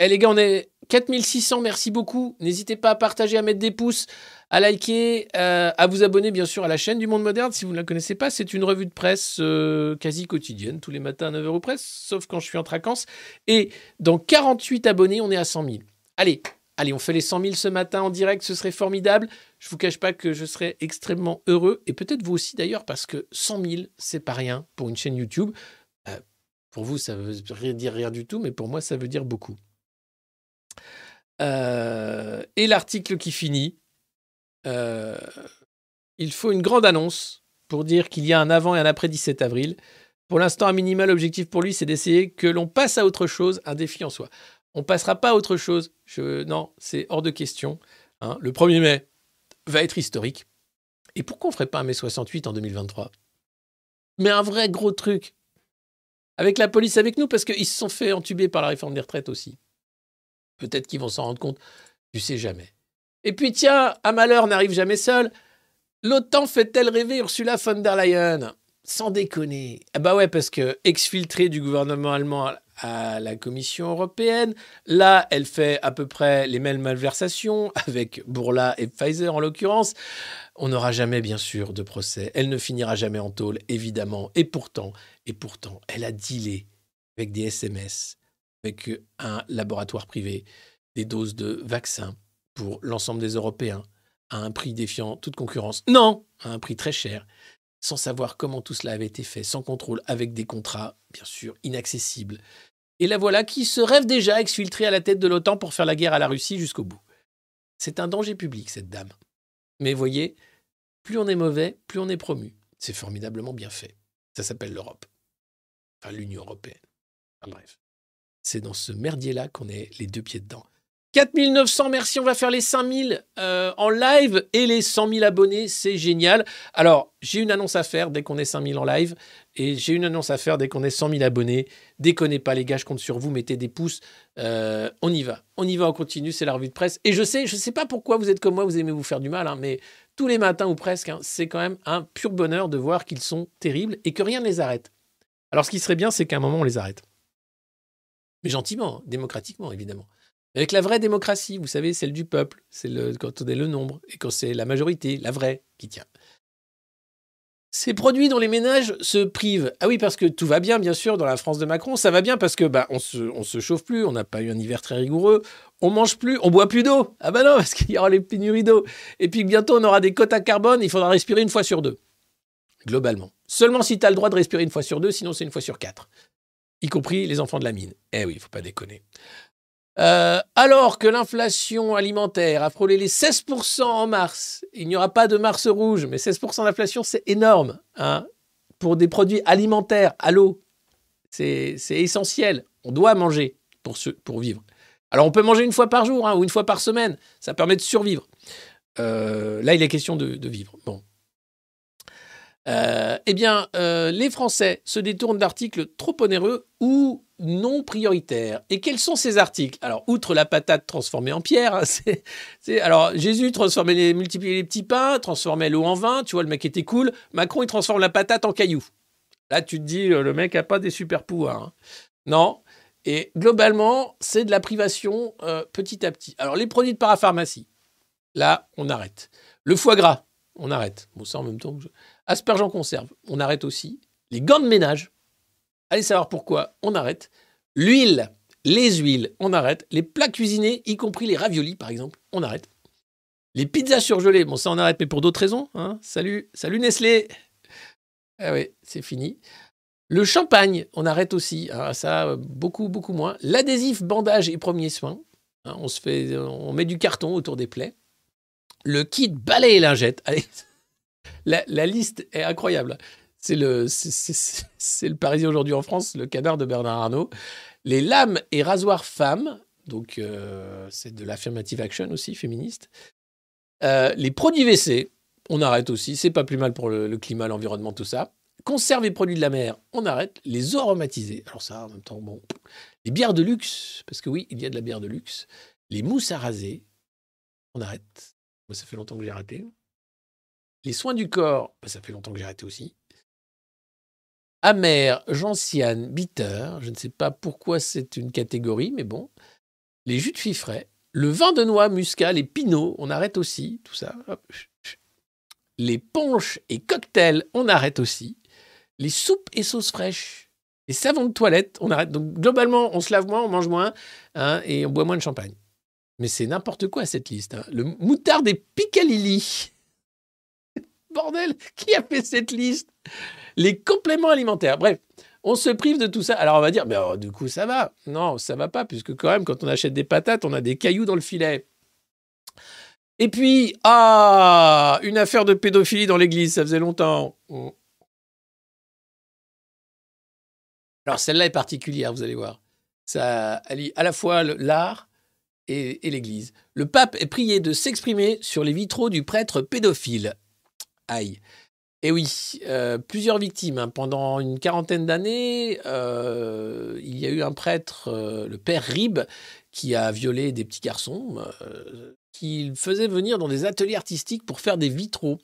Speaker 3: Eh les gars, on est 4600, merci beaucoup. N'hésitez pas à partager, à mettre des pouces, à liker, euh, à vous abonner bien sûr à la chaîne du Monde Moderne si vous ne la connaissez pas. C'est une revue de presse euh, quasi quotidienne, tous les matins à 9h ou presse, sauf quand je suis en vacances. Et dans 48 abonnés, on est à 100 000. Allez, allez, on fait les 100 000 ce matin en direct, ce serait formidable. Je vous cache pas que je serais extrêmement heureux, et peut-être vous aussi d'ailleurs, parce que 100 000, c'est pas rien pour une chaîne YouTube. Euh, pour vous, ça veut rien dire rien du tout, mais pour moi, ça veut dire beaucoup. Euh, et l'article qui finit, euh, il faut une grande annonce pour dire qu'il y a un avant et un après 17 avril. Pour l'instant, un minimal objectif pour lui, c'est d'essayer que l'on passe à autre chose, un défi en soi. On passera pas à autre chose. Je, non, c'est hors de question. hein. Le 1er mai va être historique. Et pourquoi on ferait pas un mai 68 en 2023 Mais un vrai gros truc. Avec la police avec nous, parce qu'ils se sont fait entuber par la réforme des retraites aussi. Peut-être qu'ils vont s'en rendre compte. Tu sais jamais. Et puis tiens, un malheur n'arrive jamais seul. L'OTAN fait-elle rêver Ursula von der Leyen? Sans déconner. Ah bah ouais, parce que exfiltrée du gouvernement allemand à la Commission européenne, là, elle fait à peu près les mêmes malversations avec Bourla et Pfizer en l'occurrence. On n'aura jamais, bien sûr, de procès. Elle ne finira jamais en tôle, évidemment. Et pourtant, et pourtant, elle a dealé avec des SMS, avec un laboratoire privé, des doses de vaccins pour l'ensemble des Européens à un prix défiant toute concurrence. Non, à un prix très cher, sans savoir comment tout cela avait été fait, sans contrôle, avec des contrats, bien sûr, inaccessibles. Et la voilà qui se rêve déjà exfiltrée à la tête de l'OTAN pour faire la guerre à la Russie jusqu'au bout. C'est un danger public, cette dame. Mais voyez, plus on est mauvais, plus on est promu. C'est formidablement bien fait. Ça s'appelle l'Europe. Enfin, l'Union européenne. Enfin, bref. C'est dans ce merdier-là qu'on est les deux pieds dedans. 4900, merci, on va faire les 5000 euh, en live et les 100 000 abonnés, c'est génial. Alors, j'ai une annonce à faire dès qu'on est 5000 en live et j'ai une annonce à faire dès qu'on est 100 000 abonnés. Déconnez pas les gars, je compte sur vous, mettez des pouces. Euh, on y va, on y va, on continue, c'est la revue de presse. Et je sais, je sais pas pourquoi vous êtes comme moi, vous aimez vous faire du mal, hein, mais tous les matins ou presque, hein, c'est quand même un pur bonheur de voir qu'ils sont terribles et que rien ne les arrête. Alors ce qui serait bien, c'est qu'à un moment, on les arrête. Mais gentiment, démocratiquement, évidemment. Avec la vraie démocratie, vous savez, celle du peuple, c'est quand on est le nombre, et quand c'est la majorité, la vraie, qui tient. Ces produits dont les ménages se privent. Ah oui, parce que tout va bien, bien sûr, dans la France de Macron. Ça va bien parce que bah, on se, se chauffe plus, on n'a pas eu un hiver très rigoureux, on mange plus, on boit plus d'eau. Ah bah non, parce qu'il y aura les pénuries d'eau. Et puis bientôt, on aura des quotas carbone, il faudra respirer une fois sur deux. Globalement. Seulement si tu as le droit de respirer une fois sur deux, sinon c'est une fois sur quatre. Y compris les enfants de la mine. Eh oui, il faut pas déconner. Euh, alors que l'inflation alimentaire a frôlé les 16% en mars, il n'y aura pas de mars rouge, mais 16% d'inflation, c'est énorme. hein, pour des produits alimentaires, à l'eau, c'est essentiel. On doit manger pour vivre. Alors on peut manger une fois par jour hein, ou une fois par semaine, ça permet de survivre. Euh, là, il est question de, de vivre. Bon. Euh, eh bien, euh, les Français se détournent d'articles trop onéreux ou non prioritaires. Et quels sont ces articles? Alors, outre la patate transformée en pierre, hein, c'est, alors Jésus transformait les, multipliait les petits pains, transformait l'eau en vin, tu vois, le mec était cool. Macron, il transforme la patate en caillou. Là, tu te dis, euh, le mec a pas des super pouvoirs. hein. Non. Et globalement, c'est de la privation petit à petit. Alors, les produits de parapharmacie, là, on arrête. Le foie gras, on arrête. Bon, ça en même temps. que je- Asperges en conserve, on arrête aussi. Les gants de ménage, allez savoir pourquoi, on arrête. L'huile, les huiles, on arrête. Les plats cuisinés, y compris les raviolis par exemple, on arrête. Les pizzas surgelées, bon ça on arrête, mais pour d'autres raisons. hein. Salut, salut Nestlé. Ah oui, c'est fini. Le champagne, on arrête aussi. Ah, ça, euh, beaucoup, beaucoup moins. L'adhésif, bandage et premiers soins. hein, on, se fait, on met du carton autour des plaies. Le kit balai et lingette. Allez, la, liste est incroyable. C'est le, Parisien aujourd'hui en France, le canard de Bernard Arnault. Les lames et rasoirs femmes, donc euh, c'est de l'affirmative action aussi, féministe. Euh, les produits WC, on arrête aussi, c'est pas plus mal pour le, le climat, l'environnement, tout ça. Conserve et produits de la mer, on arrête. Les eaux aromatisées, alors ça, en même temps, bon. Les bières de luxe, parce que oui, il y a de la bière de luxe. Les mousses à raser, on arrête. Moi, ça fait longtemps que j'ai arrêté. Les soins du corps, bah, ça fait longtemps que j'ai arrêté aussi. Amer, gentiane, bitter, je ne sais pas pourquoi c'est une catégorie, mais bon. les jus de frais, le vin de noix, muscat, les pinots, on arrête aussi, tout ça. Les ponches et cocktails, on arrête aussi. Les soupes et sauces fraîches, les savons de toilette, on arrête. Donc globalement, on se lave moins, on mange moins hein, et on boit moins de champagne. Mais c'est n'importe quoi cette liste. hein. Le moutard des Picalili. Bordel, qui a fait cette liste? Les compléments alimentaires. Bref, on se prive de tout ça. Alors on va dire, mais alors, du coup ça va. Non, ça va pas, puisque quand même, quand on achète des patates, on a des cailloux dans le filet. Et puis, ah, une affaire de pédophilie dans l'église, ça faisait longtemps. Mm. Alors celle-là est particulière, vous allez voir. Ça allie à la fois l'art et l'Église. Le pape est prié de s'exprimer sur les vitraux du prêtre pédophile. Aïe. Et oui, euh, plusieurs victimes. hein. Pendant une quarantaine d'années, euh, il y a eu un prêtre, euh, le père Rib, qui a violé des petits garçons, qu'il faisait venir dans des ateliers artistiques pour faire des vitraux.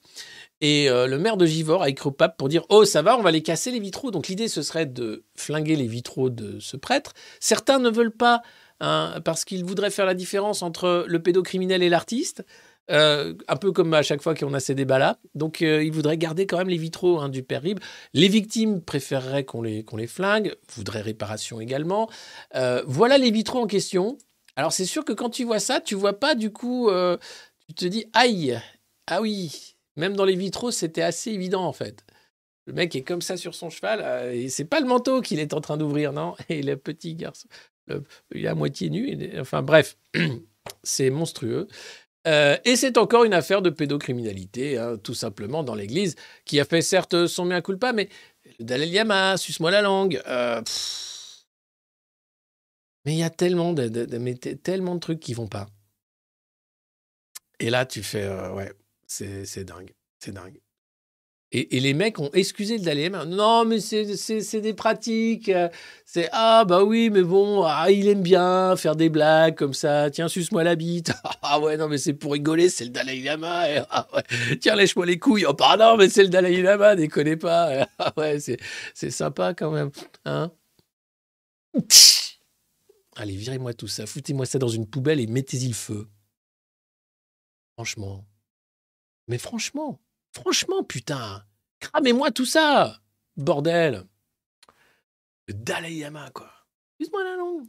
Speaker 3: Et le maire de Givors a écrit au pape pour dire Oh, ça va, on va les casser les vitraux. Donc l'idée, ce serait de flinguer les vitraux de ce prêtre. Certains ne veulent pas, hein, parce qu'ils voudraient faire la différence entre le pédocriminel et l'artiste. Euh, un peu comme à chaque fois qu'on a ces débats-là. Donc, euh, ils voudraient garder quand même les vitraux hein, du père Rib. Les victimes préféreraient qu'on les, qu'on les flingue, voudraient réparation également. Euh, voilà les vitraux en question. Alors, c'est sûr que quand tu vois ça, tu vois pas du coup, euh, tu te dis aïe, ah oui, même dans les vitraux, c'était assez évident en fait. Le mec est comme ça sur son cheval, et c'est pas le manteau qu'il est en train d'ouvrir, non? Et le petit garçon, il est à moitié nu. enfin bref, c'est monstrueux. Euh, et c'est encore une affaire de pédocriminalité, hein, tout simplement, dans l'Église, qui a fait certes son bien culpa, mais le Dalai Lama, suce-moi la langue. euh, mais il y a tellement de, mais tellement de trucs qui vont pas. Et là, tu fais, euh, ouais, c'est dingue, c'est dingue. Et, les mecs ont excusé Lama. Non, mais c'est- des pratiques. C'est ah bah oui, mais bon, ah, il aime bien faire des blagues comme ça. Tiens, suce-moi la bite. Ah ouais, non, mais c'est pour rigoler, c'est le Dalai Lama. Ah Tiens, lèche-moi les couilles. Oh pardon, mais c'est le Dalai Lama, déconnez pas. Ah ouais, c'est c'est sympa quand même. Hein Allez, virez-moi tout ça. Foutez-moi ça dans une poubelle et mettez-y le feu. Franchement. Mais franchement. Franchement, putain. Cramez-moi tout ça. Bordel. Le Dalai quoi. Excuse-moi la langue.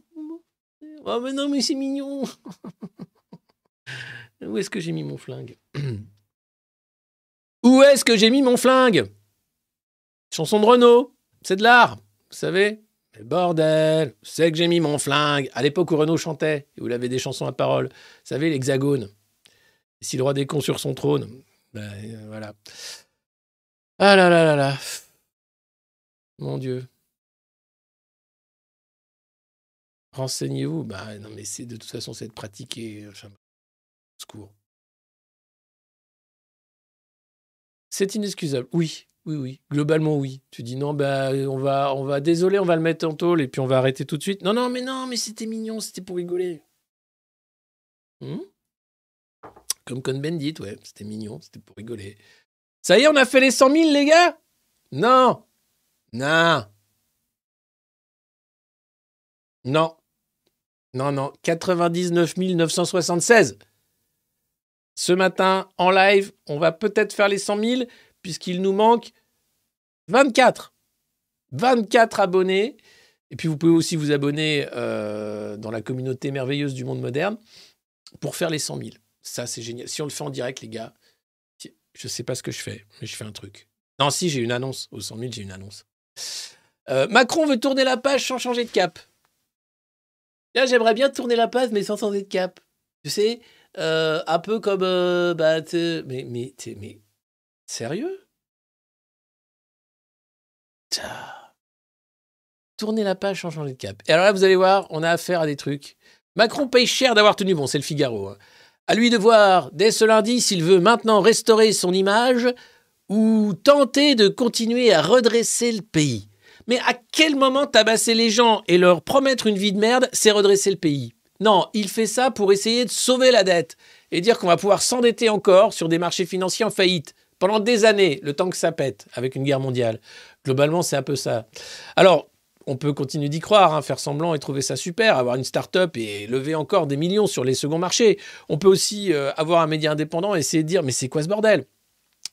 Speaker 3: Oh, mais non, mais c'est mignon. Où est-ce que j'ai mis mon flingue? Où est-ce que j'ai mis mon flingue? Chanson de Renault. C'est de l'art. Vous savez Mais bordel. C'est que j'ai mis mon flingue? À l'époque où Renault chantait, et où il avait des chansons à parole. Vous savez, l'hexagone. Si le roi des cons sur son trône. Ben, euh, voilà. Ah là là là là. Mon Dieu. Renseignez-vous. Bah non, mais c'est de toute façon, c'est de pratiquer. Secours. C'est inexcusable. Oui, oui, oui. Globalement, oui. Tu dis non, bah on va, on va, désolé, on va le mettre en tôle et puis on va arrêter tout de suite. Non, non, mais non, mais c'était mignon, c'était pour rigoler. Hmm? Comme Cohn-Bendit, ouais, c'était mignon, c'était pour rigoler. Ça y est, on a fait les 100 000, les gars? Non Non Non Non, non, 99 976 Ce matin, en live, on va peut-être faire les 100 000, puisqu'il nous manque 24 24 abonnés. Et puis, vous pouvez aussi vous abonner euh, dans la communauté merveilleuse du monde moderne pour faire les 100 000. Ça, c'est génial. Si on le fait en direct, les gars, je sais pas ce que je fais, mais je fais un truc. Non, si, j'ai une annonce. Aux 100 000, j'ai une annonce. Euh, Macron veut tourner la page sans changer de cap. Là, j'aimerais bien tourner la page, mais sans changer de cap. Tu sais, euh, un peu comme. euh, bah, mais, mais, mais. Sérieux? Tourner la page sans changer de cap. Et alors là, vous allez voir, on a affaire à des trucs. Macron paye cher d'avoir tenu bon, c'est le Figaro. hein. À lui de voir dès ce lundi s'il veut maintenant restaurer son image ou tenter de continuer à redresser le pays. Mais à quel moment tabasser les gens et leur promettre une vie de merde, c'est redresser le pays? Non, il fait ça pour essayer de sauver la dette et dire qu'on va pouvoir s'endetter encore sur des marchés financiers en faillite pendant des années, le temps que ça pète avec une guerre mondiale. Globalement, c'est un peu ça. Alors, on peut continuer d'y croire, hein, faire semblant et trouver ça super, avoir une start-up et lever encore des millions sur les seconds marchés. On peut aussi euh, avoir un média indépendant et essayer de dire mais c'est quoi ce bordel?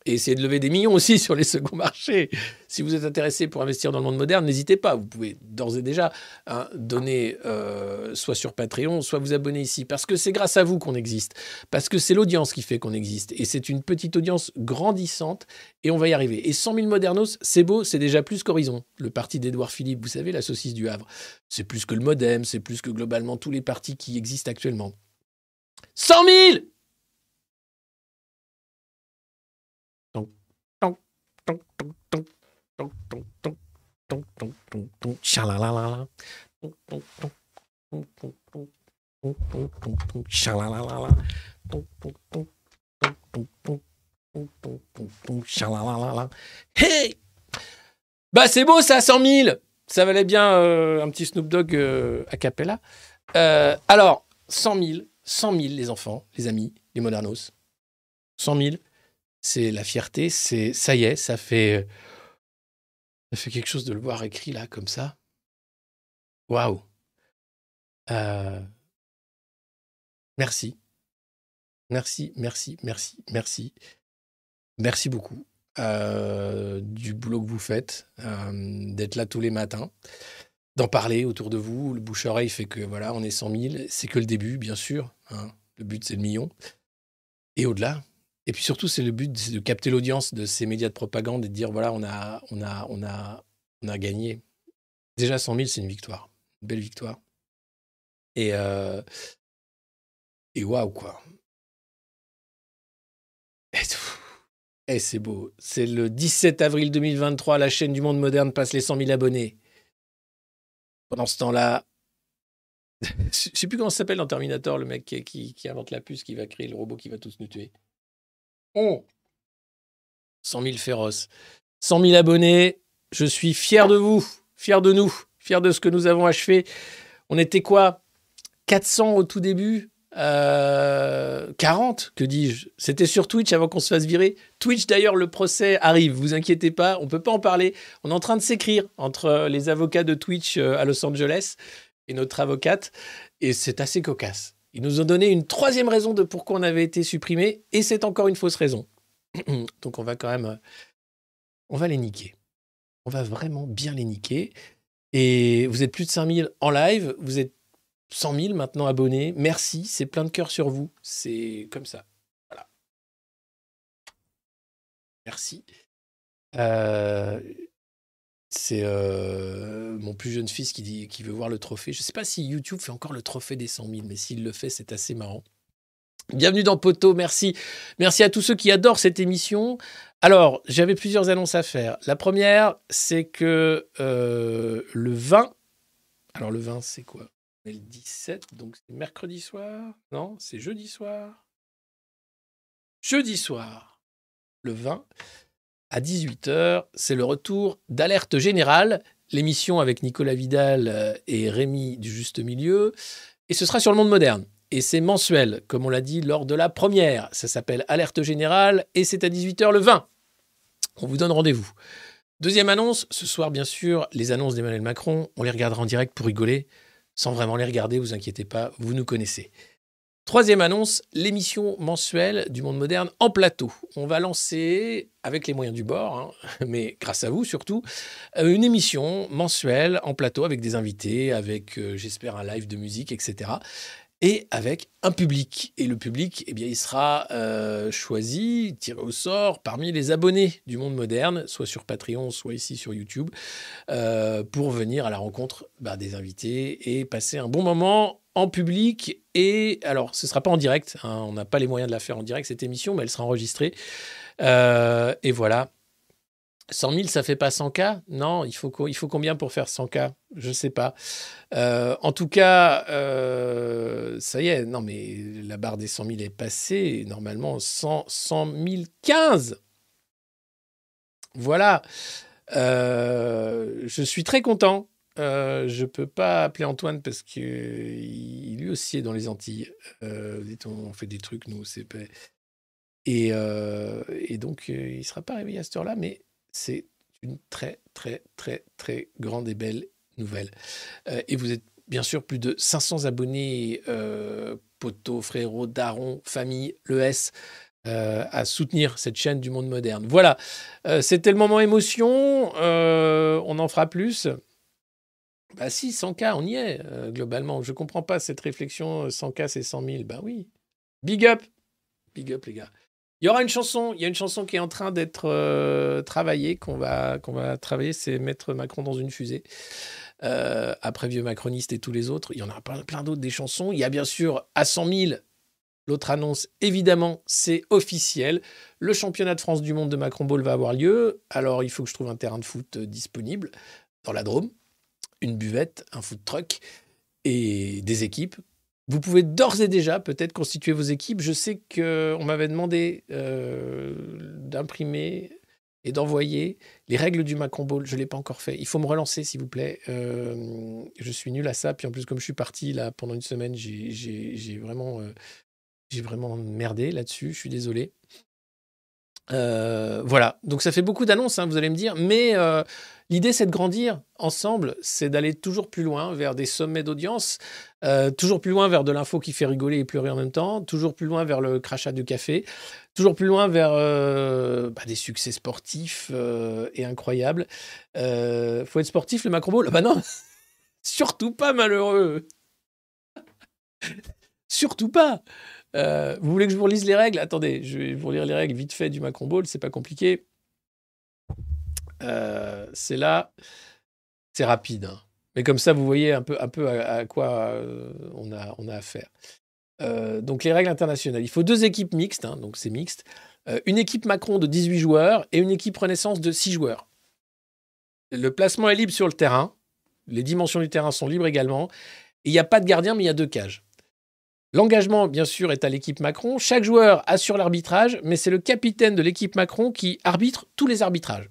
Speaker 3: Et essayer de lever des millions aussi sur les seconds marchés. Si vous êtes intéressé pour investir dans le monde moderne, n'hésitez pas. Vous pouvez d'ores et déjà hein, donner euh, soit sur Patreon, soit vous abonner ici. Parce que c'est grâce à vous qu'on existe. Parce que c'est l'audience qui fait qu'on existe. Et c'est une petite audience grandissante. Et on va y arriver. Et 100 000 modernos, c'est beau, c'est déjà plus qu'Horizon. Le parti d'Edouard Philippe, vous savez, la saucisse du Havre. C'est plus que le modem, c'est plus que globalement tous les partis qui existent actuellement. 100 000 Hey Bah c'est beau ça, 100 000 Ça valait bien euh, un petit Snoop Dogg euh, a cappella. Euh, alors, 100 000, 100 000 les enfants, les amis, les modernos. 100 000, c'est la fierté, c'est ça y est, ça fait ça fait quelque chose de le voir écrit là comme ça. Waouh. Euh, merci. Merci, merci, merci, merci. Merci beaucoup euh, du boulot que vous faites, euh, d'être là tous les matins, d'en parler autour de vous. Le bouche-oreille fait que voilà, on est 100 000. C'est que le début, bien sûr. hein. Le but, c'est le million. Et au-delà. Et puis surtout, c'est le but, de capter l'audience de ces médias de propagande et de dire voilà, on a, on a, on a, on a gagné. Déjà 100 000, c'est une victoire, une belle victoire. Et euh, et waouh quoi. Et, et c'est beau. C'est le 17 avril 2023, la chaîne du monde moderne passe les 100 000 abonnés. Pendant ce temps-là, je sais plus comment s'appelle dans Terminator, le mec qui, qui invente la puce, qui va créer le robot qui va tous nous tuer. Oh 100 000 féroces. 100 000 abonnés. Je suis fier de vous, fier de nous, fier de ce que nous avons achevé. On était quoi? 400 au tout début? Euh, 40, que dis-je? C'était sur Twitch avant qu'on se fasse virer. Twitch, d'ailleurs, le procès arrive, vous inquiétez pas, on peut pas en parler. On est en train de s'écrire entre les avocats de Twitch euh, à Los Angeles et notre avocate, et c'est assez cocasse. Ils nous ont donné une troisième raison de pourquoi on avait été supprimé, et c'est encore une fausse raison. Donc on va quand même... euh, On va les niquer. On va vraiment bien les niquer. Et vous êtes plus de 5000 en live, vous êtes 100 000 maintenant abonnés. Merci, c'est plein de cœur sur vous. C'est comme ça. Voilà. Merci. Euh, c'est euh, mon plus jeune fils qui, dit, qui veut voir le trophée. Je ne sais pas si YouTube fait encore le trophée des 100 000, mais s'il le fait, c'est assez marrant. Bienvenue dans Poto, merci. Merci à tous ceux qui adorent cette émission. Alors, j'avais plusieurs annonces à faire. La première, c'est que euh, le 20, alors le 20, c'est quoi? Le 17, donc c'est mercredi soir? Non, c'est jeudi soir? Jeudi soir, le 20, à 18h, c'est le retour d'Alerte Générale, l'émission avec Nicolas Vidal euh, et Rémi du Juste Milieu. Et ce sera sur le monde moderne. Et c'est mensuel, comme on l'a dit lors de la première. Ça s'appelle Alerte Générale et c'est à 18h le 20. On vous donne rendez-vous. Deuxième annonce, ce soir bien sûr, les annonces d'Emmanuel Macron, on les regardera en direct pour rigoler, sans vraiment les regarder, vous inquiétez pas, vous nous connaissez. Troisième annonce, l'émission mensuelle du monde moderne en plateau. On va lancer, avec les moyens du bord, hein, mais grâce à vous surtout, euh, une émission mensuelle en plateau avec des invités, avec, euh, j'espère, un live de musique, etc et avec un public. Et le public, eh bien, il sera euh, choisi, tiré au sort parmi les abonnés du monde moderne, soit sur Patreon, soit ici sur YouTube, pour venir à la rencontre bah, des invités et passer un bon moment en public. Et alors, ce sera pas en direct, hein, on n'a pas les moyens de la faire en direct, cette émission, mais elle sera enregistrée. Euh, et voilà. 100 000, ça fait pas 100K Non, il faut, il faut combien pour faire 100K Je sais pas. Euh, en tout cas, euh, ça y est, non mais la barre des 100 000 est passée. Normalement, 100, 100 015. Voilà. Euh, je suis très content. Euh, je peux pas appeler Antoine parce que il- lui aussi est dans les Antilles. Euh, vous dites, on fait des trucs, nous. Et, euh, et donc, euh, il sera pas réveillé à cette heure-là, mais c'est une très, très, très, très grande et belle nouvelle. Euh, et vous êtes bien sûr plus de 500 abonnés, euh, poteaux, frérots, darons, famille, le S, euh, à soutenir cette chaîne du monde moderne. Voilà, Euh, c'était le moment émotion. Euh, on en fera plus. Bah si, 100K, on y est, euh, globalement. Je comprends pas cette réflexion, euh, 100K, c'est 100 000. Bah oui. Big up Big up, les gars. Il y aura une chanson, il y a une chanson qui est en train d'être euh, travaillée, qu'on va, travailler, c'est Mettre Macron dans une fusée. Euh, après Vieux Macroniste et tous les autres, il y en aura plein, d'autres des chansons. Il y a bien sûr à 100 000, l'autre annonce, évidemment, c'est officiel. Le championnat de France du monde de Macron Ball va avoir lieu. Alors il faut que je trouve un terrain de foot euh, disponible dans la Drôme, une buvette, un food truck et des équipes. Vous pouvez d'ores et déjà peut-être constituer vos équipes. Je sais qu'on m'avait demandé euh, d'imprimer et d'envoyer les règles du Macron Ball. Je ne l'ai pas encore fait. Il faut me relancer, s'il vous plaît. Euh, je suis nul à ça. Puis en plus, comme je suis parti là pendant une semaine, j'ai- vraiment, euh, j'ai vraiment merdé là-dessus. Je suis désolé. Euh, voilà, donc ça fait beaucoup d'annonces, hein, vous allez me dire, mais euh, l'idée c'est de grandir ensemble, c'est d'aller toujours plus loin vers des sommets d'audience, euh, toujours plus loin vers de l'info qui fait rigoler et pleurer en même temps, toujours plus loin vers le crachat du café, toujours plus loin vers bah, des succès sportifs et incroyables. Faut être sportif, le Macron Ball Bah non, surtout pas malheureux. surtout pas. Euh, vous voulez que je vous relise les règles? Attendez, je vais vous lire les règles vite fait du Macron Ball, c'est pas compliqué. Euh, c'est là, c'est rapide. hein. Mais comme ça, vous voyez un peu, à, quoi euh, on, a, affaire. Donc les règles internationales. Il faut deux équipes mixtes, hein, donc c'est mixte. Une équipe Macron de 18 joueurs et une équipe Renaissance de 6 joueurs. Le placement est libre sur le terrain. Les dimensions du terrain sont libres également. Il n'y a pas de gardien, mais il y a deux cages. L'engagement, bien sûr, est à l'équipe Macron. Chaque joueur assure l'arbitrage, mais c'est le capitaine de l'équipe Macron qui arbitre tous les arbitrages.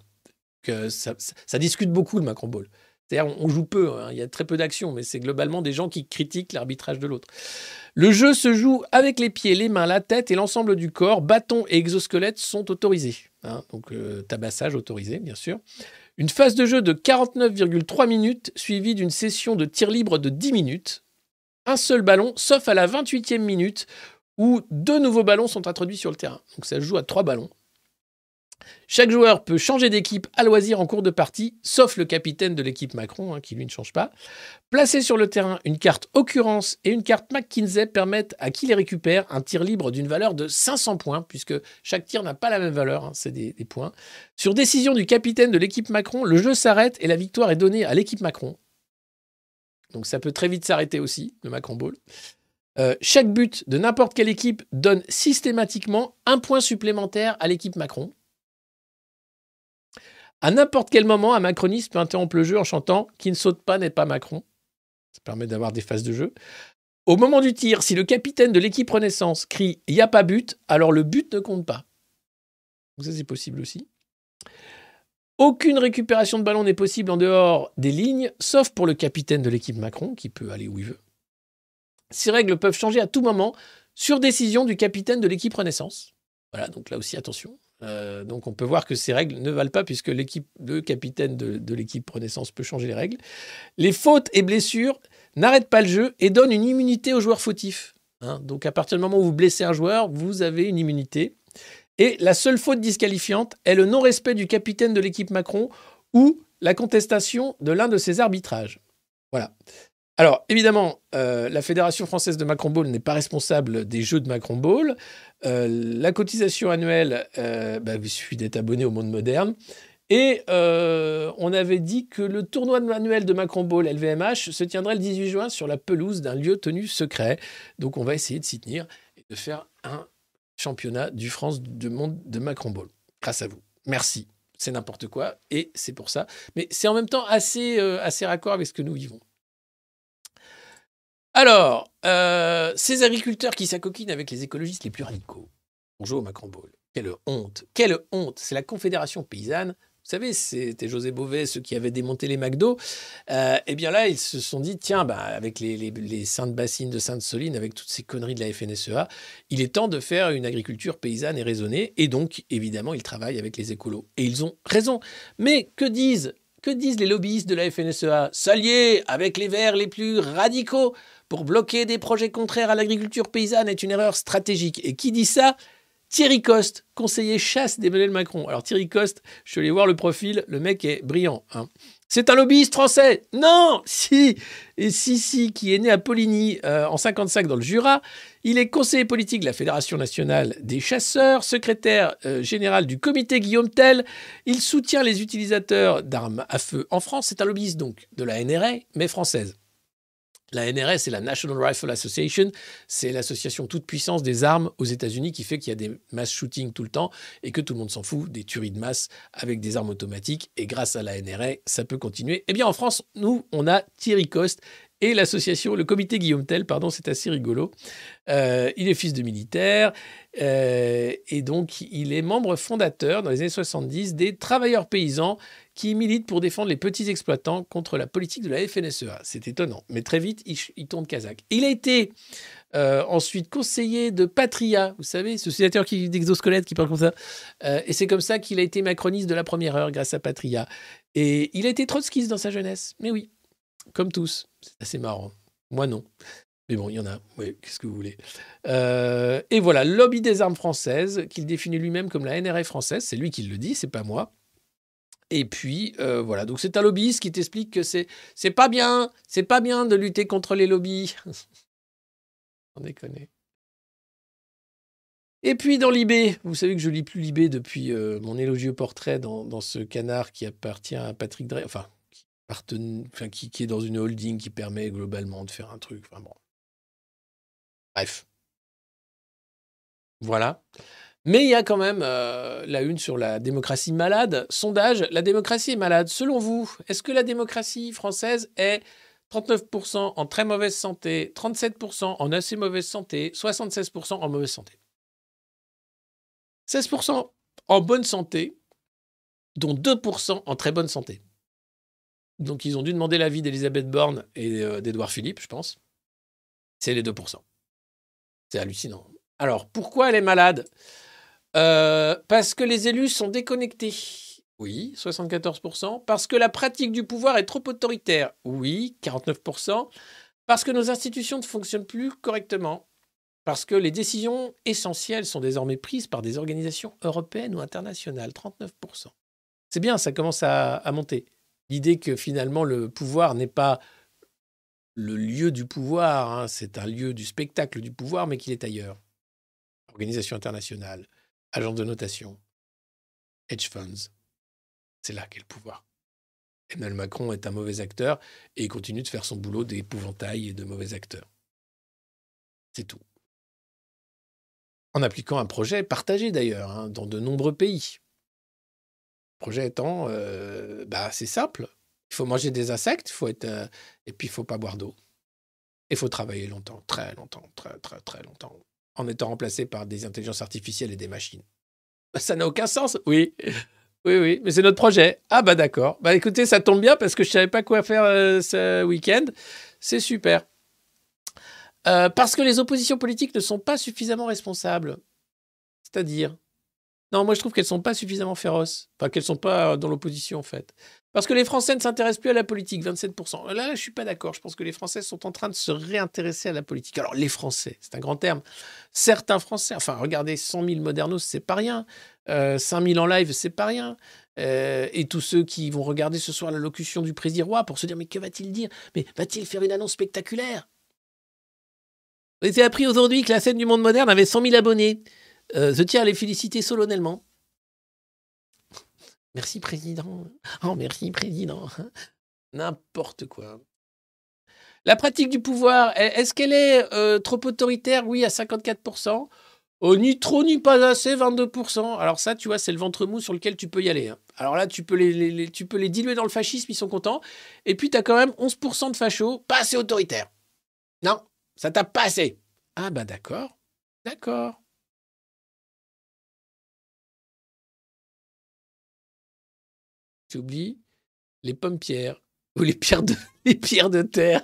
Speaker 3: Que ça, discute beaucoup le Macron Ball. C'est-à-dire, on, joue peu, hein, il y a très peu d'action, mais c'est globalement des gens qui critiquent l'arbitrage de l'autre. Le jeu se joue avec les pieds, les mains, la tête et l'ensemble du corps. Bâtons et exosquelettes sont autorisés. hein. donc, euh, tabassage autorisé, bien sûr. Une phase de jeu de 49,3 minutes, suivie d'une session de tir libre de 10 minutes. Un seul ballon, sauf à la 28e minute, où deux nouveaux ballons sont introduits sur le terrain. Donc ça joue à trois ballons. Chaque joueur peut changer d'équipe à loisir en cours de partie, sauf le capitaine de l'équipe Macron, hein, qui lui ne change pas. Placer sur le terrain une carte occurrence et une carte McKinsey permettent à qui les récupère un tir libre d'une valeur de 500 points, puisque chaque tir n'a pas la même valeur, hein, c'est des points. Sur décision du capitaine de l'équipe Macron, le jeu s'arrête et la victoire est donnée à l'équipe Macron. Donc ça peut très vite s'arrêter aussi, le Macron Ball. Euh, chaque but de n'importe quelle équipe donne systématiquement un point supplémentaire à l'équipe Macron. À n'importe quel moment, un macroniste peut interrompre le jeu en chantant Qui ne saute pas n'est pas Macron. Ça permet d'avoir des phases de jeu. Au moment du tir, si le capitaine de l'équipe Renaissance crie Il n'y a pas but, alors le but ne compte pas. Donc ça, c'est possible aussi. Aucune récupération de ballon n'est possible en dehors des lignes, sauf pour le capitaine de l'équipe Macron, qui peut aller où il veut. Ces règles peuvent changer à tout moment sur décision du capitaine de l'équipe Renaissance. Voilà, donc là aussi, attention. Euh, donc on peut voir que ces règles ne valent pas puisque le capitaine de, de l'équipe Renaissance peut changer les règles. Les fautes et blessures n'arrêtent pas le jeu et donnent une immunité aux joueurs fautifs. hein. donc à partir du moment où vous blessez un joueur, vous avez une immunité. Et la seule faute disqualifiante est le non-respect du capitaine de l'équipe Macron ou la contestation de l'un de ses arbitrages. Voilà. Alors, évidemment, euh, la Fédération française de Macron Ball n'est pas responsable des jeux de Macron Ball. Euh, la cotisation annuelle, euh, bah, il suffit d'être abonné au monde moderne. Et on avait dit que le tournoi annuel de Macron Ball LVMH se tiendrait le 18 juin sur la pelouse d'un lieu tenu secret. Donc on va essayer de s'y tenir et de faire un championnat du France du monde de Macron Ball. Grâce à vous. Merci. C'est n'importe quoi et c'est pour ça. Mais c'est en même temps assez, euh, assez raccord avec ce que nous vivons. Alors, euh, ces agriculteurs qui s'acoquinent avec les écologistes les plus radicaux au Macron Ball. Quelle honte Quelle honte C'est la Confédération paysanne. Vous savez, c'était José Bové, ceux qui avaient démonté les McDo. Euh, eh bien là, ils se sont dit, tiens, bah, avec les, saintes bassines de Sainte-Soline, avec toutes ces conneries de la FNSEA, il est temps de faire une agriculture paysanne et raisonnée. Et donc, évidemment, ils travaillent avec les écolos. Et ils ont raison. Mais que disent que disent les lobbyistes de la FNSEA S'allier avec les Verts les plus radicaux pour bloquer des projets contraires à l'agriculture paysanne est une erreur stratégique. Et qui dit ça? Thierry Coste, conseiller chasse d'Emmanuel Macron. Alors Thierry Coste, je suis allé voir le profil, le mec est brillant. hein. C'est un lobbyiste français Non Si Et si, qui est né à Poligny euh, en 55 dans le Jura. Il est conseiller politique de la Fédération nationale des chasseurs, secrétaire euh, général du comité Guillaume Tell. Il soutient les utilisateurs d'armes à feu en France. C'est un lobbyiste donc de la NRA, mais française. La NRA, c'est la National Rifle Association. C'est l'association toute puissance des armes aux États-Unis qui fait qu'il y a des mass shootings tout le temps et que tout le monde s'en fout des tueries de masse avec des armes automatiques. Et grâce à la NRA, ça peut continuer. Eh bien, en France, nous, on a Thierry Coste et l'association, le comité Guillaume Tell, pardon, c'est assez rigolo. Euh, il est fils de militaire euh, et donc il est membre fondateur dans les années 70 des travailleurs paysans qui militent pour défendre les petits exploitants contre la politique de la FNSEA. C'est étonnant, mais très vite, il, il tourne kazakh. Il a été euh, ensuite conseiller de Patria, vous savez, ce sénateur qui d'exosquelette qui parle comme ça. Et c'est comme ça qu'il a été macroniste de la première heure grâce à Patria. Et il a été trotskiste dans sa jeunesse. Mais oui, comme tous. C'est assez marrant. Moi, non. Mais bon, il y en a. Oui, qu'est-ce que vous voulez Euh, Et voilà, lobby des armes françaises, qu'il définit lui-même comme la NRA française. C'est lui qui le dit, c'est pas moi. Et puis euh, voilà, donc c'est un lobbyiste qui t'explique que c'est c'est pas bien, c'est pas bien de lutter contre les lobbies. On déconne. Et puis dans Libé, vous savez que je lis plus Libé depuis euh, mon élogieux portrait dans, ce canard qui appartient à Patrick Drey, enfin, qui, est dans une holding qui permet globalement de faire un truc. Enfin bon. Bref. Voilà. Mais il y a quand même euh, la une sur la démocratie malade. Sondage, la démocratie est malade. Selon vous, est-ce que la démocratie française est 39% en très mauvaise santé, 37% en assez mauvaise santé, 76% en mauvaise santé? 16% en bonne santé, dont 2% en très bonne santé. Donc ils ont dû demander l'avis d'Elisabeth Borne et euh, d'Edouard Philippe, je pense. C'est les 2%. C'est hallucinant. Alors, pourquoi elle est malade? Euh, Parce que les élus sont déconnectés. Oui, 74%. Parce que la pratique du pouvoir est trop autoritaire. Oui, 49%. Parce que nos institutions ne fonctionnent plus correctement. Parce que les décisions essentielles sont désormais prises par des organisations européennes ou internationales. 39%. C'est bien, ça commence à, à monter. L'idée que finalement le pouvoir n'est pas le lieu du pouvoir, hein, c'est un lieu du spectacle du pouvoir, mais qu'il est ailleurs. Organisation internationale, agence de notation, hedge funds, c'est là qu'est le pouvoir. Emmanuel Macron est un mauvais acteur et continue de faire son boulot d'épouvantail et de mauvais acteur. C'est tout. En appliquant un projet partagé d'ailleurs hein, dans de nombreux pays. Projet étant, euh, bah, c'est simple. Il faut manger des insectes, faut être, euh, et puis il faut pas boire d'eau. Il faut travailler longtemps, très longtemps, très très très longtemps, en étant remplacé par des intelligences artificielles et des machines. Bah, Ça n'a aucun sens, oui. Oui, oui, mais c'est notre projet. Ah bah d'accord. Bah écoutez, ça tombe bien parce que je savais pas quoi faire euh, ce week-end. C'est super. Euh, parce que les oppositions politiques ne sont pas suffisamment responsables. C'est-à-dire Non, moi je trouve qu'elles sont pas suffisamment féroces. Enfin, qu'elles sont pas dans l'opposition en fait. Parce que les Français ne s'intéressent plus à la politique, 27%. Là, je suis pas d'accord. Je pense que les Français sont en train de se réintéresser à la politique. Alors, les Français, c'est un grand terme. Certains Français, enfin, regardez, 100 000 modernos, c'est pas rien. Euh, 5 000 en live, c'est pas rien. Euh, et tous ceux qui vont regarder ce soir la locution du président roi pour se dire mais que va-t-il dire? Mais va-t-il faire une annonce spectaculaire? J'ai appris aujourd'hui que la scène du monde moderne avait 100 000 abonnés. Euh, je tiens à les féliciter solennellement. Merci, président. Oh, merci, président. N'importe quoi. La pratique du pouvoir, est-ce qu'elle est euh, trop autoritaire? Oui, à 54%. Oh, ni trop, ni pas assez, 22%. Alors ça, tu vois, c'est le ventre mou sur lequel tu peux y aller. hein. Alors là, tu peux les, diluer dans le fascisme, ils sont contents. Et puis, tu as quand même 11% de fachos, pas assez autoritaire. Non, ça tape pas assez. Ah bah d'accord, d'accord. Tu les pommes pierres ou les pierres de, les pierres de terre,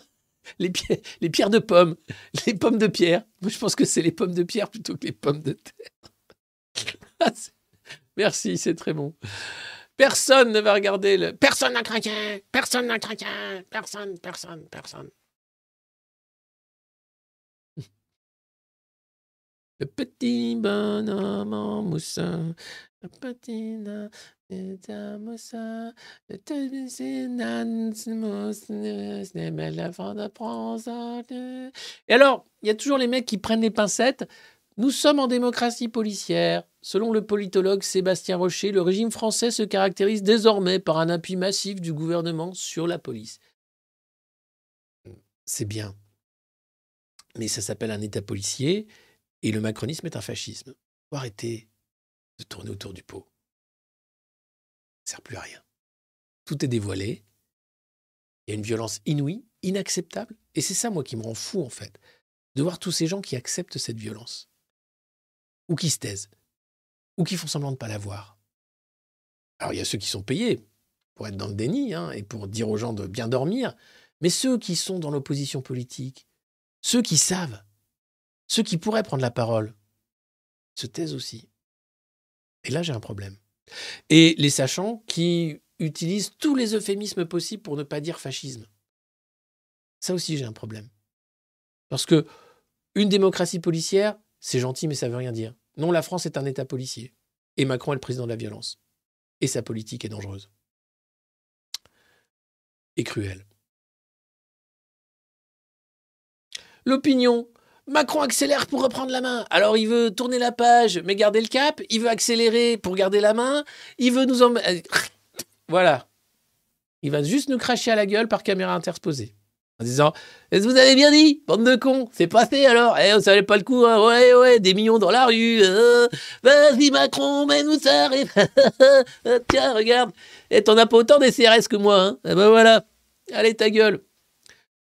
Speaker 3: les, pierres, les pierres de pommes, les pommes de pierre. Moi, je pense que c'est les pommes de pierre plutôt que les pommes de terre. Ah, Merci, c'est très bon. Personne ne va regarder le. Personne n'a craqué Personne n'a craqué Personne, personne, personne. Le petit bonhomme en moussin. Et alors, il y a toujours les mecs qui prennent les pincettes. Nous sommes en démocratie policière. Selon le politologue Sébastien Rocher, le régime français se caractérise désormais par un appui massif du gouvernement sur la police. C'est bien. Mais ça s'appelle un État policier et le macronisme est un fascisme. Faut de tourner autour du pot. Ça sert plus à rien. Tout est dévoilé. Il y a une violence inouïe, inacceptable. Et c'est ça, moi, qui me rend fou, en fait, de voir tous ces gens qui acceptent cette violence. Ou qui se taisent. Ou qui font semblant de ne pas la voir. Alors, il y a ceux qui sont payés pour être dans le déni hein, et pour dire aux gens de bien dormir. Mais ceux qui sont dans l'opposition politique, ceux qui savent ceux qui pourraient prendre la parole se taisent aussi. Et là, j'ai un problème. Et les sachants qui utilisent tous les euphémismes possibles pour ne pas dire fascisme. Ça aussi, j'ai un problème. Parce que une démocratie policière, c'est gentil, mais ça veut rien dire. Non, la France est un État policier. Et Macron est le président de la violence. Et sa politique est dangereuse. Et cruelle. L'opinion Macron accélère pour reprendre la main. Alors il veut tourner la page mais garder le cap. Il veut accélérer pour garder la main. Il veut nous en... Voilà. Il va juste nous cracher à la gueule par caméra interposée. En disant Est-ce que vous avez bien dit, bande de cons C'est passé alors? Eh, ça valait pas le coup, hein. Ouais, ouais, des millions dans la rue. euh. Vas-y, Macron, mais nous ça Tiens, regarde. Et t'en as pas autant des CRS que moi, hein. Eh ben voilà. Allez, ta gueule.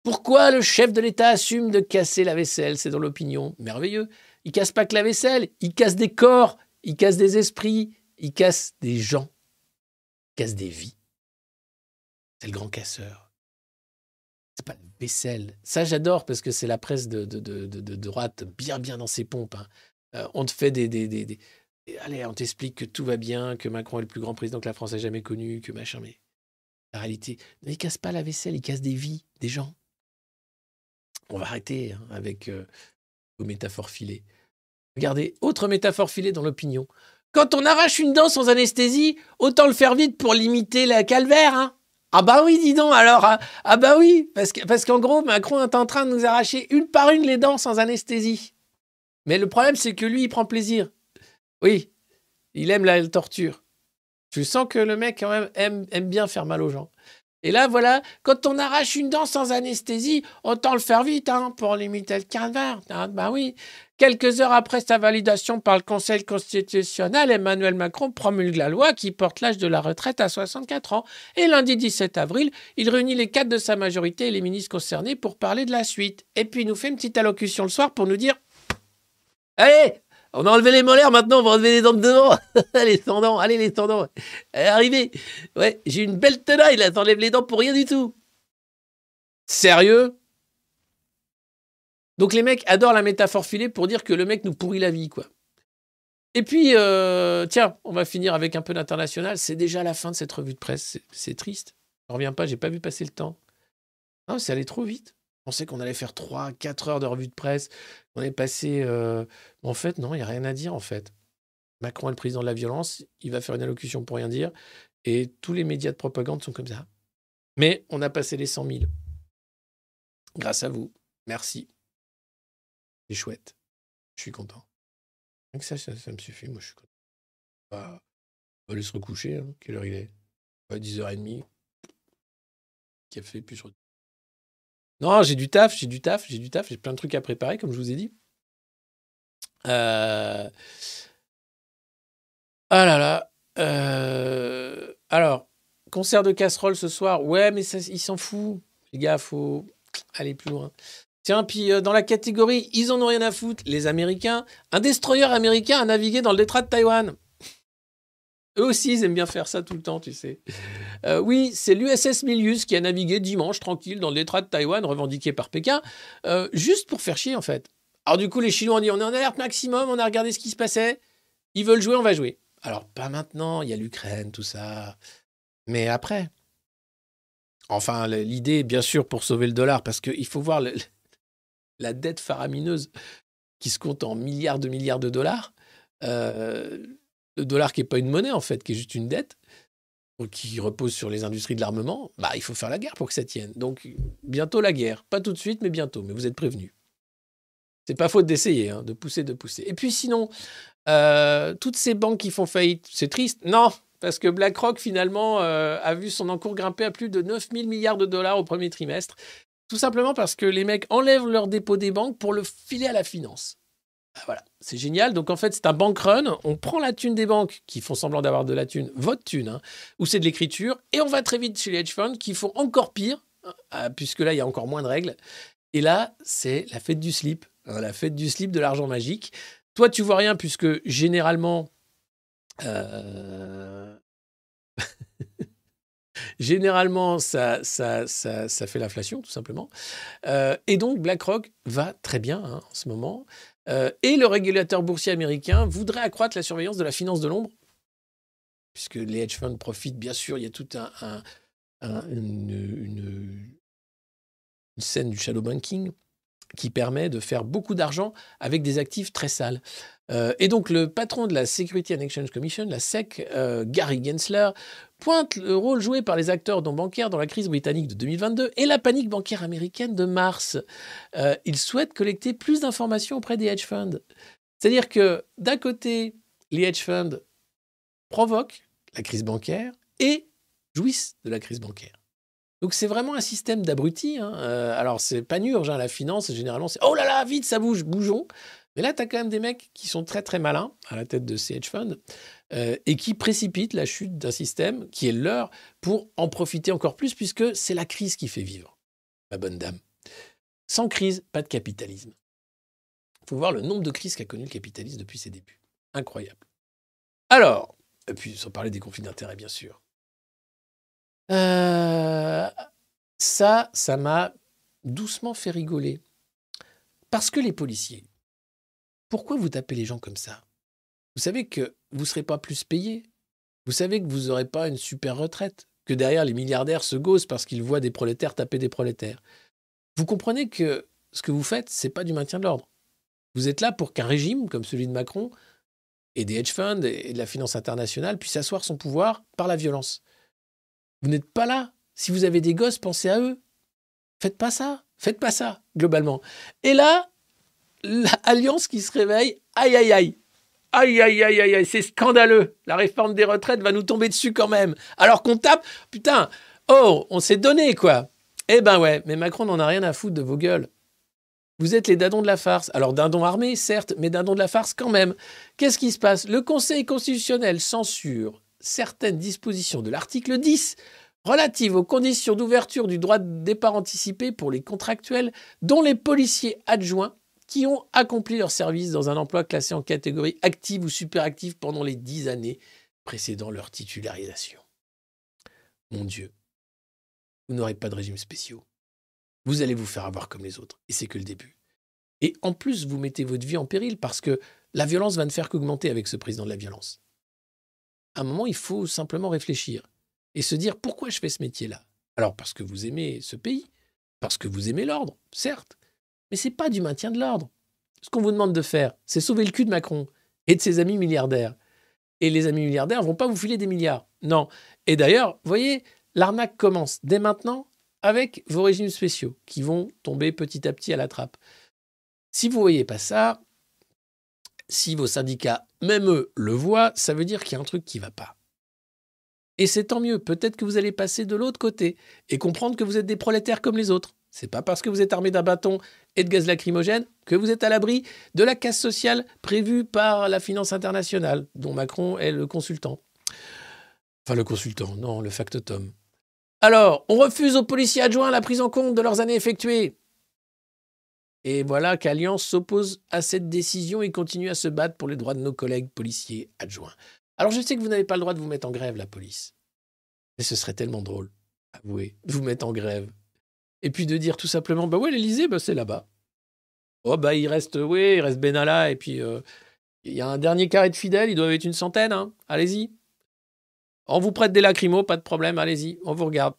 Speaker 3: Pourquoi le chef de l'État assume de casser la vaisselle? C'est dans l'opinion. Merveilleux. Il casse pas que la vaisselle, il casse des corps, il casse des esprits, il casse des gens, il casse des vies. C'est le grand casseur. C'est pas la vaisselle. Ça, j'adore parce que c'est la presse de, droite bien, bien dans ses pompes. hein. Euh, on te fait des, des, des- Allez, on t'explique que tout va bien, que Macron est le plus grand président que la France ait jamais connu, que machin, mais la réalité, il casse pas la vaisselle, il casse des vies, des gens. On va arrêter hein, avec euh, vos métaphores filées. Regardez, autre métaphore filée dans l'opinion. Quand on arrache une dent sans anesthésie, autant le faire vite pour limiter la calvaire. Hein ah bah oui, dis donc, alors, ah, ah bah oui, parce que- parce qu'en gros, Macron est en train de nous arracher une par une les dents sans anesthésie. Mais le problème, c'est que lui, il prend plaisir. Oui, il aime la torture. Tu sens que le mec, quand même, aime, aime bien faire mal aux gens. Et là, voilà, quand on arrache une dent sans anesthésie, autant le faire vite hein, pour limiter le calvaire. Bah oui. Quelques heures après sa validation par le Conseil constitutionnel, Emmanuel Macron promulgue la loi qui porte l'âge de la retraite à 64 ans. Et lundi 17 avril, il réunit les cadres de sa majorité et les ministres concernés pour parler de la suite. Et puis il nous fait une petite allocution le soir pour nous dire Allez, on a enlevé les molaires, maintenant on va enlever les dents de devant. les dents, allez les. Allez, Arrivez. Ouais, j'ai une belle tenaille là, t'enlèves les dents pour rien du tout. Sérieux? Donc les mecs adorent la métaphore filée pour dire que le mec nous pourrit la vie, quoi. Et puis, euh, tiens, on va finir avec un peu d'international. C'est déjà la fin de cette revue de presse. C'est- C'est triste. Je reviens pas, j'ai pas vu passer le temps. Non, c'est allé trop vite. On sait qu'on allait faire 3, 4 heures de revue de presse. On est passé. euh, En fait, non, il n'y a rien à dire, en fait. Macron est le président de la violence. Il va faire une allocution pour rien dire. Et tous les médias de propagande sont comme ça. Mais on a passé les 100 000. Grâce à vous. Merci. C'est chouette. Je suis content. Que ça, ça, ça me suffit. Moi, je suis content. Bah, on va aller se recoucher. hein. Quelle heure il est? Ouais, 10h30. Café, puis je... re- Non, j'ai du taf, j'ai du taf, j'ai du taf. J'ai plein de trucs à préparer, comme je vous ai dit. Euh... Ah là là. Euh, Alors, concert de casserole ce soir. Ouais, mais ça, il s'en fout. Les gars, faut aller plus loin. Tiens, puis euh, dans la catégorie ils en ont rien à foutre, les Américains, un destroyer américain a navigué dans le détroit de Taïwan. Eux aussi, ils aiment bien faire ça tout le temps, tu sais. Euh, oui, c'est l'USS Milius qui a navigué dimanche tranquille dans le détroit de Taïwan, revendiqué par Pékin, euh, juste pour faire chier en fait. Alors du coup, les Chinois ont dit on est en alerte maximum, on a regardé ce qui se passait. Ils veulent jouer, on va jouer. Alors, pas maintenant, il y a l'Ukraine, tout ça. Mais après. Enfin, l'idée, bien sûr, pour sauver le dollar, parce qu'il faut voir la dette faramineuse qui se compte en milliards de milliards de dollars. Euh, le dollar qui n'est pas une monnaie, en fait, qui est juste une dette, qui repose sur les industries de l'armement, bah, il faut faire la guerre pour que ça tienne. Donc, bientôt la guerre. Pas tout de suite, mais bientôt. Mais vous êtes prévenus. C'est pas faute d'essayer, hein, de pousser, de pousser. Et puis sinon, euh, toutes ces banques qui font faillite, c'est triste Non, parce que BlackRock, finalement, euh, a vu son encours grimper à plus de 9 000 milliards de dollars au premier trimestre. Tout simplement parce que les mecs enlèvent leur dépôt des banques pour le filer à la finance. Ah, Voilà, c'est génial. Donc en fait, c'est un bank run. On prend la thune des banques qui font semblant d'avoir de la thune, votre thune, hein, ou c'est de l'écriture, et on va très vite chez les hedge funds qui font encore pire, hein, puisque là, il y a encore moins de règles. Et là, c'est la fête du slip, hein, la fête du slip de l'argent magique. Toi, tu vois rien, puisque généralement, euh, ça, fait l'inflation, tout simplement. Euh, et donc, BlackRock va très bien en ce moment. Euh, et le régulateur boursier américain voudrait accroître la surveillance de la finance de l'ombre, puisque les hedge funds profitent, bien sûr, il y a tout un, un- un- une, une- une scène du shadow banking qui permet de faire beaucoup d'argent avec des actifs très sales. Euh, et donc le patron de la Security and Exchange Commission, la SEC, euh, Gary Gensler, pointe le rôle joué par les acteurs non bancaires dans la crise britannique de 2022 et la panique bancaire américaine de mars. Euh, il souhaite collecter plus d'informations auprès des hedge funds. C'est-à-dire que d'un côté, les hedge funds provoquent la crise bancaire et jouissent de la crise bancaire. Donc c'est vraiment un système d'abrutis. hein. Euh, alors c'est pas nurge, hein, la finance, généralement c'est oh là là, vite, ça bouge, bougeons. Mais là, tu as quand même des mecs qui sont très très malins à la tête de ces hedge funds euh, et qui précipitent la chute d'un système qui est leur pour en profiter encore plus puisque c'est la crise qui fait vivre, ma bonne dame. Sans crise, pas de capitalisme. Il faut voir le nombre de crises qu'a connu le capitalisme depuis ses débuts. Incroyable. Alors, et puis sans parler des conflits d'intérêts, bien sûr. Euh, ça, ça m'a doucement fait rigoler. Parce que les policiers, pourquoi vous tapez les gens comme ça? Vous savez que vous ne serez pas plus payés. Vous savez que vous n'aurez pas une super retraite. Que derrière, les milliardaires se gaussent parce qu'ils voient des prolétaires taper des prolétaires. Vous comprenez que ce que vous faites, c'est pas du maintien de l'ordre. Vous êtes là pour qu'un régime comme celui de Macron et des hedge funds et de la finance internationale puisse asseoir son pouvoir par la violence. Vous n'êtes pas là. Si vous avez des gosses, pensez à eux. Faites pas ça. Faites pas ça, globalement. Et là, l'alliance qui se réveille, aïe, aïe, aïe. Aïe, aïe, aïe, aïe, aïe, c'est scandaleux. La réforme des retraites va nous tomber dessus quand même. Alors qu'on tape, putain, oh, on s'est donné, quoi. Eh ben ouais, mais Macron n'en a rien à foutre de vos gueules. Vous êtes les dindons de la farce. Alors dindons armés, certes, mais dindons de la farce quand même. Qu'est-ce qui se passe? Le Conseil constitutionnel censure certaines dispositions de l'article 10 relatives aux conditions d'ouverture du droit de départ anticipé pour les contractuels, dont les policiers adjoints qui ont accompli leur service dans un emploi classé en catégorie active ou superactive pendant les dix années précédant leur titularisation. Mon Dieu, vous n'aurez pas de régime spéciaux. Vous allez vous faire avoir comme les autres, et c'est que le début. Et en plus, vous mettez votre vie en péril parce que la violence va ne faire qu'augmenter avec ce président de la violence. À un moment, il faut simplement réfléchir et se dire pourquoi je fais ce métier-là? Alors parce que vous aimez ce pays, parce que vous aimez l'ordre, certes, mais c'est pas du maintien de l'ordre. Ce qu'on vous demande de faire, c'est sauver le cul de Macron et de ses amis milliardaires. Et les amis milliardaires vont pas vous filer des milliards. Non. Et d'ailleurs, voyez, l'arnaque commence dès maintenant avec vos régimes spéciaux qui vont tomber petit à petit à la trappe. Si vous voyez pas ça, si vos syndicats, même eux, le voient, ça veut dire qu'il y a un truc qui va pas. Et c'est tant mieux, peut-être que vous allez passer de l'autre côté et comprendre que vous êtes des prolétaires comme les autres. C'est pas parce que vous êtes armé d'un bâton et de gaz lacrymogène que vous êtes à l'abri de la casse sociale prévue par la finance internationale, dont Macron est le consultant. Enfin, le consultant, non, le factotum. Alors, on refuse aux policiers adjoints la prise en compte de leurs années effectuées. Et voilà qu'Alliance s'oppose à cette décision et continue à se battre pour les droits de nos collègues policiers adjoints. Alors je sais que vous n'avez pas le droit de vous mettre en grève, la police. Mais ce serait tellement drôle, avouez, de vous mettre en grève. Et puis de dire tout simplement, bah ouais, l'Elysée, bah c'est là-bas. Oh bah il reste, oui, il reste Benalla et puis euh, Il y a un dernier carré de fidèles, ils doivent être une centaine. hein. Allez-y. On vous prête des lacrymos, pas de problème, allez-y, on vous regarde.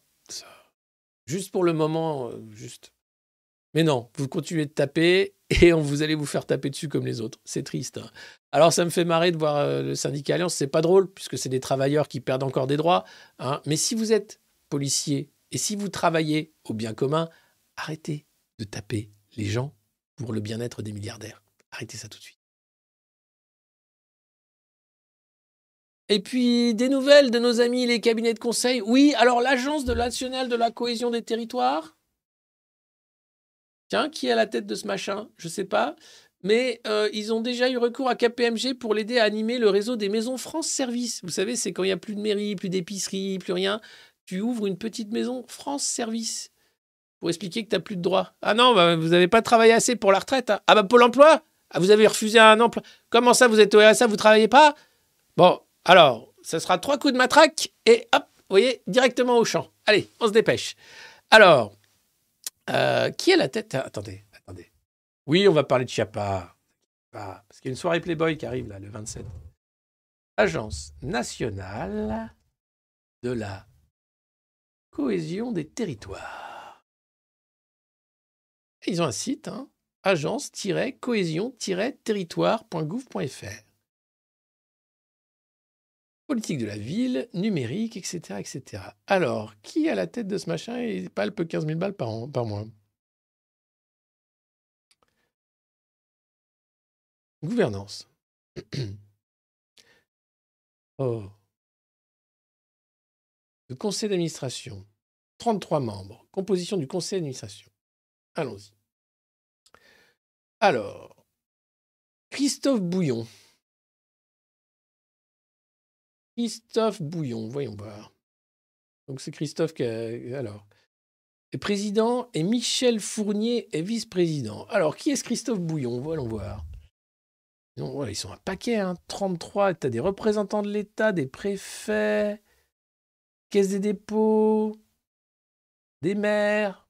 Speaker 3: Juste pour le moment, euh, juste. Mais non, vous continuez de taper et on vous allez vous faire taper dessus comme les autres. C'est triste. hein. Alors ça me fait marrer de voir euh, le syndicat Alliance. C'est pas drôle puisque c'est des travailleurs qui perdent encore des droits. hein. Mais si vous êtes policier et si vous travaillez au bien commun, arrêtez de taper les gens pour le bien-être des milliardaires. Arrêtez ça tout de suite. Et puis, des nouvelles de nos amis les cabinets de conseil. Oui, alors l'Agence de nationale de la cohésion des territoires. Tiens, qui est à la tête de ce machin? Je sais pas. Mais euh, ils ont déjà eu recours à KPMG pour l'aider à animer le réseau des maisons France Service. Vous savez, c'est quand il n'y a plus de mairie, plus d'épicerie, plus rien. Tu ouvres une petite maison France Service pour expliquer que tu n'as plus de droits. Ah non, bah, vous n'avez pas travaillé assez pour la retraite. hein. Ah bah Pôle emploi ah, Vous avez refusé un emploi. Comment ça, vous êtes au RSA, vous travaillez pas? Bon, alors, ça sera trois coups de matraque et hop, vous voyez, directement au champ. Allez, on se dépêche. Alors, euh, qui est la tête? Attendez, attendez. Oui, on va parler de Chiappa. Parce qu'il y a une soirée Playboy qui arrive là, le 27. Agence nationale de la cohésion des territoires. Ils ont un site, hein, agence-cohésion-territoire.gouv.fr. Politique de la ville, numérique, etc., etc. Alors, qui à la tête de ce machin et palpe 15 000 balles par, an, par mois? Gouvernance. oh. Le conseil d'administration. 33 membres. Composition du conseil d'administration. Allons-y. Alors, Christophe Bouillon. Christophe Bouillon, voyons voir. Donc c'est Christophe qui a... Alors, est président et Michel Fournier est vice-président. Alors, qui est ce Christophe Bouillon? Voyons voir. Ils sont un paquet, hein. 33. Tu as des représentants de l'État, des préfets, caisse des dépôts, des maires.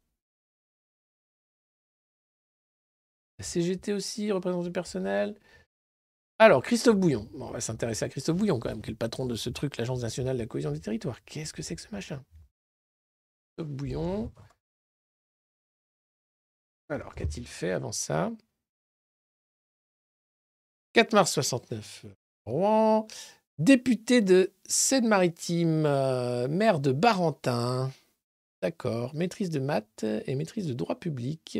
Speaker 3: La CGT aussi, représentant du personnel. Alors, Christophe Bouillon. On va s'intéresser à Christophe Bouillon quand même, qui est le patron de ce truc, l'Agence nationale de la cohésion des territoires. Qu'est-ce que c'est que ce machin? Christophe Bouillon. Alors, qu'a-t-il fait avant ça? 4 mars 69, Rouen. Député de Seine-Maritime, euh, maire de Barentin. D'accord. Maîtrise de maths et maîtrise de droit public.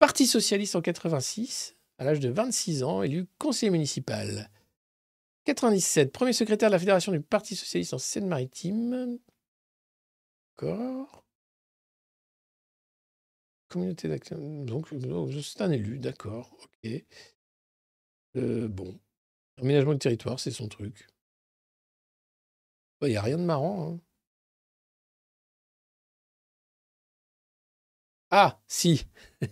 Speaker 3: Parti socialiste en 86, à l'âge de 26 ans, élu conseiller municipal. 97, premier secrétaire de la Fédération du Parti socialiste en Seine-Maritime. D'accord. Communauté d'action. Donc, c'est un élu, d'accord. Ok. Euh, bon. Aménagement du territoire, c'est son truc. Il n'y a rien de marrant. hein. Ah, si.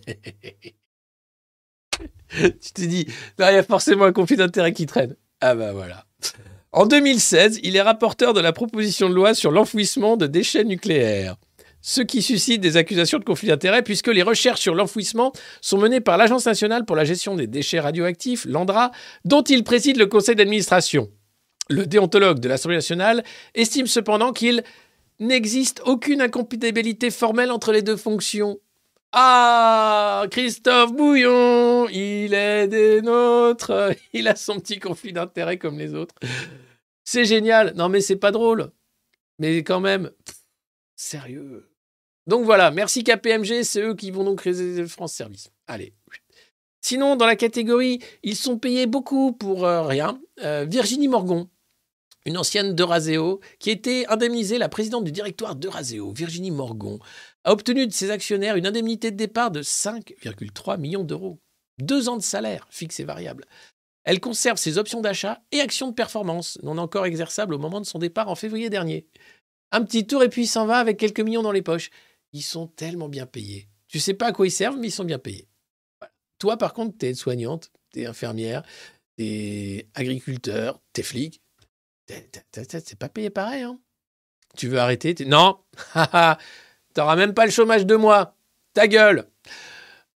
Speaker 3: tu t'es dit, il y a forcément un conflit d'intérêt qui traîne. Ah bah voilà. En 2016, il est rapporteur de la proposition de loi sur l'enfouissement de déchets nucléaires. Ce qui suscite des accusations de conflit d'intérêts puisque les recherches sur l'enfouissement sont menées par l'Agence nationale pour la gestion des déchets radioactifs, l'ANDRA, dont il préside le conseil d'administration. Le déontologue de l'Assemblée nationale estime cependant qu'il n'existe aucune incompatibilité formelle entre les deux fonctions. Ah, Christophe Bouillon, il est des nôtres, il a son petit conflit d'intérêts comme les autres. C'est génial. Non mais c'est pas drôle. Mais quand même, sérieux. Donc voilà, merci KPMG, c'est eux qui vont donc créer France Service. Allez. Sinon, dans la catégorie, ils sont payés beaucoup pour euh, rien. Euh, Virginie Morgon, une ancienne d'Euraseo, qui était indemnisée, la présidente du directoire d'Euraseo, Virginie Morgon, a obtenu de ses actionnaires une indemnité de départ de 5,3 millions d'euros. Deux ans de salaire, fixe et variable. Elle conserve ses options d'achat et actions de performance, non encore exerçables au moment de son départ en février dernier. Un petit tour et puis il s'en va avec quelques millions dans les poches. Ils sont tellement bien payés. Tu sais pas à quoi ils servent, mais ils sont bien payés. Toi, par contre, t'es soignante, t'es infirmière, t'es agriculteur, t'es flic. C'est pas payé pareil, hein. Tu veux arrêter Non T'auras même pas le chômage de moi. Ta gueule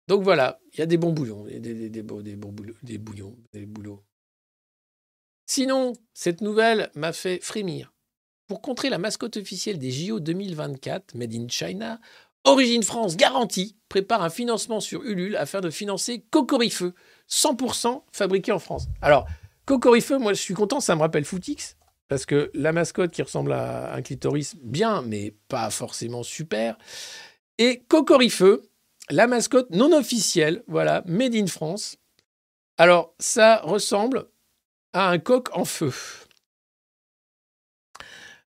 Speaker 3: Donc voilà, il y a des bons bouillons, des, des, beaux- des bouillons, des boulots. Sinon, cette nouvelle m'a fait frémir. Pour contrer la mascotte officielle des JO 2024, Made in China, Origine France Garantie prépare un financement sur Ulule afin de financer Cocorifeux, 100% fabriqué en France. Alors, Cocorifeux, moi je suis content, ça me rappelle Footix, parce que la mascotte qui ressemble à un clitoris, bien, mais pas forcément super. Et Cocorifeux, la mascotte non officielle, voilà, Made in France. Alors, ça ressemble à un coq en feu.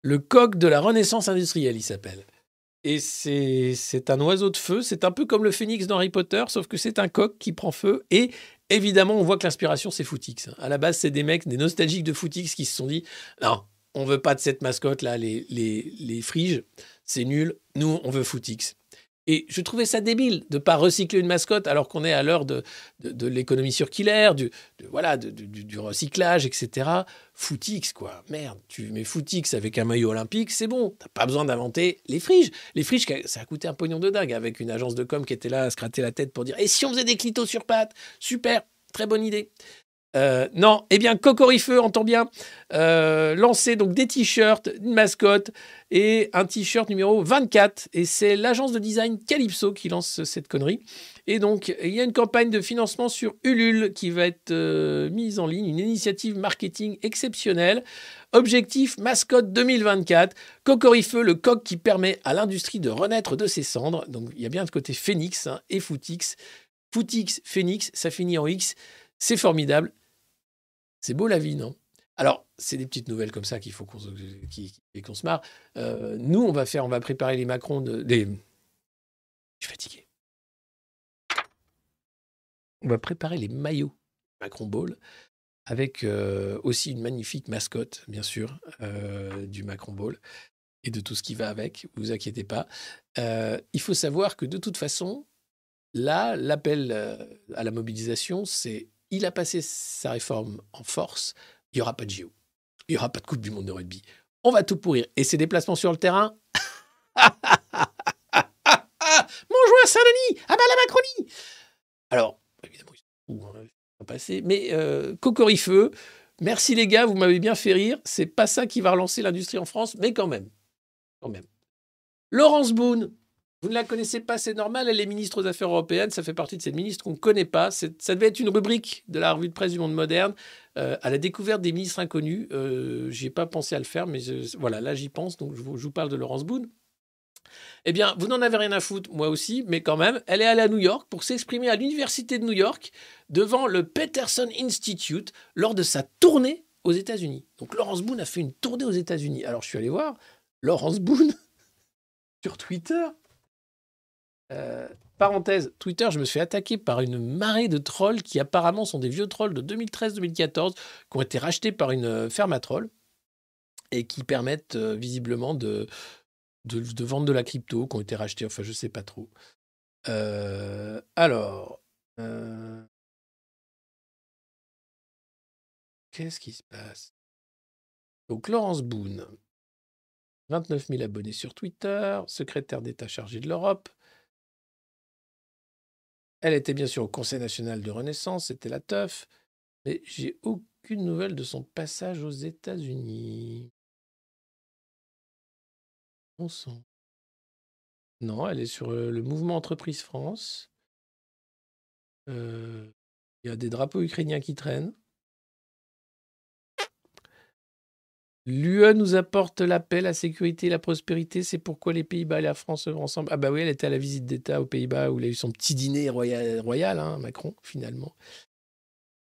Speaker 3: Le coq de la Renaissance industrielle, il s'appelle. Et c'est un oiseau de feu, c'est un peu comme le phénix dans Harry Potter, sauf que c'est un coq qui prend feu. Et évidemment, on voit que l'inspiration, c'est Footix. À la base, c'est des mecs, des nostalgiques de Footix qui se sont dit Non, on veut pas de cette mascotte-là, les friges, c'est nul. Nous, on veut Footix. Et je trouvais ça débile de ne pas recycler une mascotte alors qu'on est à l'heure de, de, l'économie circulaire, du, de- voilà, du recyclage, etc. Footix, quoi. Merde, tu mets Footix avec un maillot olympique, c'est bon. T'as pas besoin d'inventer les friges. Les friges, ça a coûté un pognon de dingue avec une agence de com qui était là à se gratter la tête pour dire Et si on faisait des clitos sur pattes? Super, très bonne idée. Euh, non, eh bien, Cocorifeux, entend bien, euh, lancer donc des t-shirts, une mascotte et un t-shirt numéro 24. Et c'est l'agence de design Calypso qui lance cette connerie. Et donc, il y a une campagne de financement sur Ulule qui va être euh, mise en ligne, une initiative marketing exceptionnelle. Objectif mascotte 2024. Cocorifeux, le coq qui permet à l'industrie de renaître de ses cendres. Donc, il y a bien ce côté phénix hein, et footix. Footix, phénix, ça finit en X. C'est formidable. C'est beau la vie, non? Alors, c'est des petites nouvelles comme ça qu'il faut qu'on se, marre. Euh, nous, on va faire, on va préparer les Macron de. Je suis fatigué. On va préparer les maillots Macron Ball avec euh, aussi une magnifique mascotte, bien sûr, euh, du Macron Ball et de tout ce qui va avec. Vous inquiétez pas. Il faut savoir que de toute façon, là, l'appel à la mobilisation, c'est il a passé sa réforme en force, il n'y aura pas de JO. Il n'y aura pas de Coupe du Monde de rugby. On va tout pourrir. Et ses déplacements sur le terrain? Bonjour Saint-Denis Ah bah la Macronie Alors, évidemment, ils sont hein, passer. Mais euh, Cocorifeux, merci les gars, vous m'avez bien fait rire. C'est pas ça qui va relancer l'industrie en France, mais quand même. Quand même. Laurence Boone, vous ne la connaissez pas, c'est normal, elle est ministre aux Affaires européennes, ça fait partie de ces ministres qu'on ne connaît pas. Ça devait être une rubrique de la revue de presse du monde moderne, euh, à la découverte des ministres inconnus. Euh, j'y ai pas pensé à le faire, mais je- voilà, là j'y pense, donc je vous, je vous parle de Laurence Boone. Eh bien, vous n'en avez rien à foutre, moi aussi, mais quand même, elle est allée à New York pour s'exprimer à l'Université de New York devant le Peterson Institute lors de sa tournée aux États-Unis. Donc Laurence Boone a fait une tournée aux États-Unis. Alors je suis allé voir Laurence Boone sur Twitter. Euh, parenthèse, Twitter, je me suis fait attaquer par une marée de trolls qui apparemment sont des vieux trolls de 2013-2014 qui ont été rachetés par une euh, ferme à trolls et qui permettent euh, visiblement de, de, vendre de la crypto, qui ont été rachetés, enfin je sais pas trop. Alors, qu'est-ce qui se passe? Donc Laurence Boone, 29 000 abonnés sur Twitter, secrétaire d'État chargé de l'Europe. Elle était bien sûr au Conseil national de Renaissance, c'était la teuf, mais j'ai aucune nouvelle de son passage aux États-Unis. Non, elle est sur euh, le mouvement Entreprise France. Euh, Il y a des drapeaux ukrainiens qui traînent. L'UE nous apporte la paix, la sécurité, la prospérité. C'est pourquoi les Pays-Bas et la France œuvrent ensemble. Ah bah oui, elle était à la visite d'État aux Pays-Bas où il a eu son petit dîner royal, royal hein, Macron, finalement.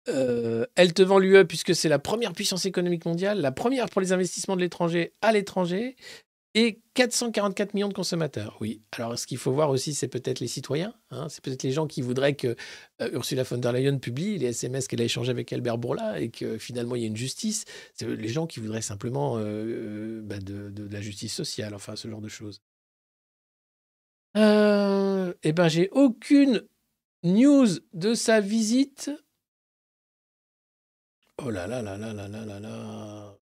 Speaker 3: Euh, elle te vend l'UE puisque c'est la première puissance économique mondiale, la première pour les investissements de l'étranger à l'étranger et 444 millions de consommateurs. Oui. Alors, ce qu'il faut voir aussi, c'est peut-être les citoyens. hein. c'est peut-être les gens qui voudraient que euh, Ursula von der Leyen publie les SMS qu'elle a échangés avec Albert Bourla et que finalement il y a une justice. C'est les gens qui voudraient simplement euh, euh, bah, de, la justice sociale, enfin ce genre de choses. Eh ben, j'ai aucune news de sa visite. Oh là là là là là là là là.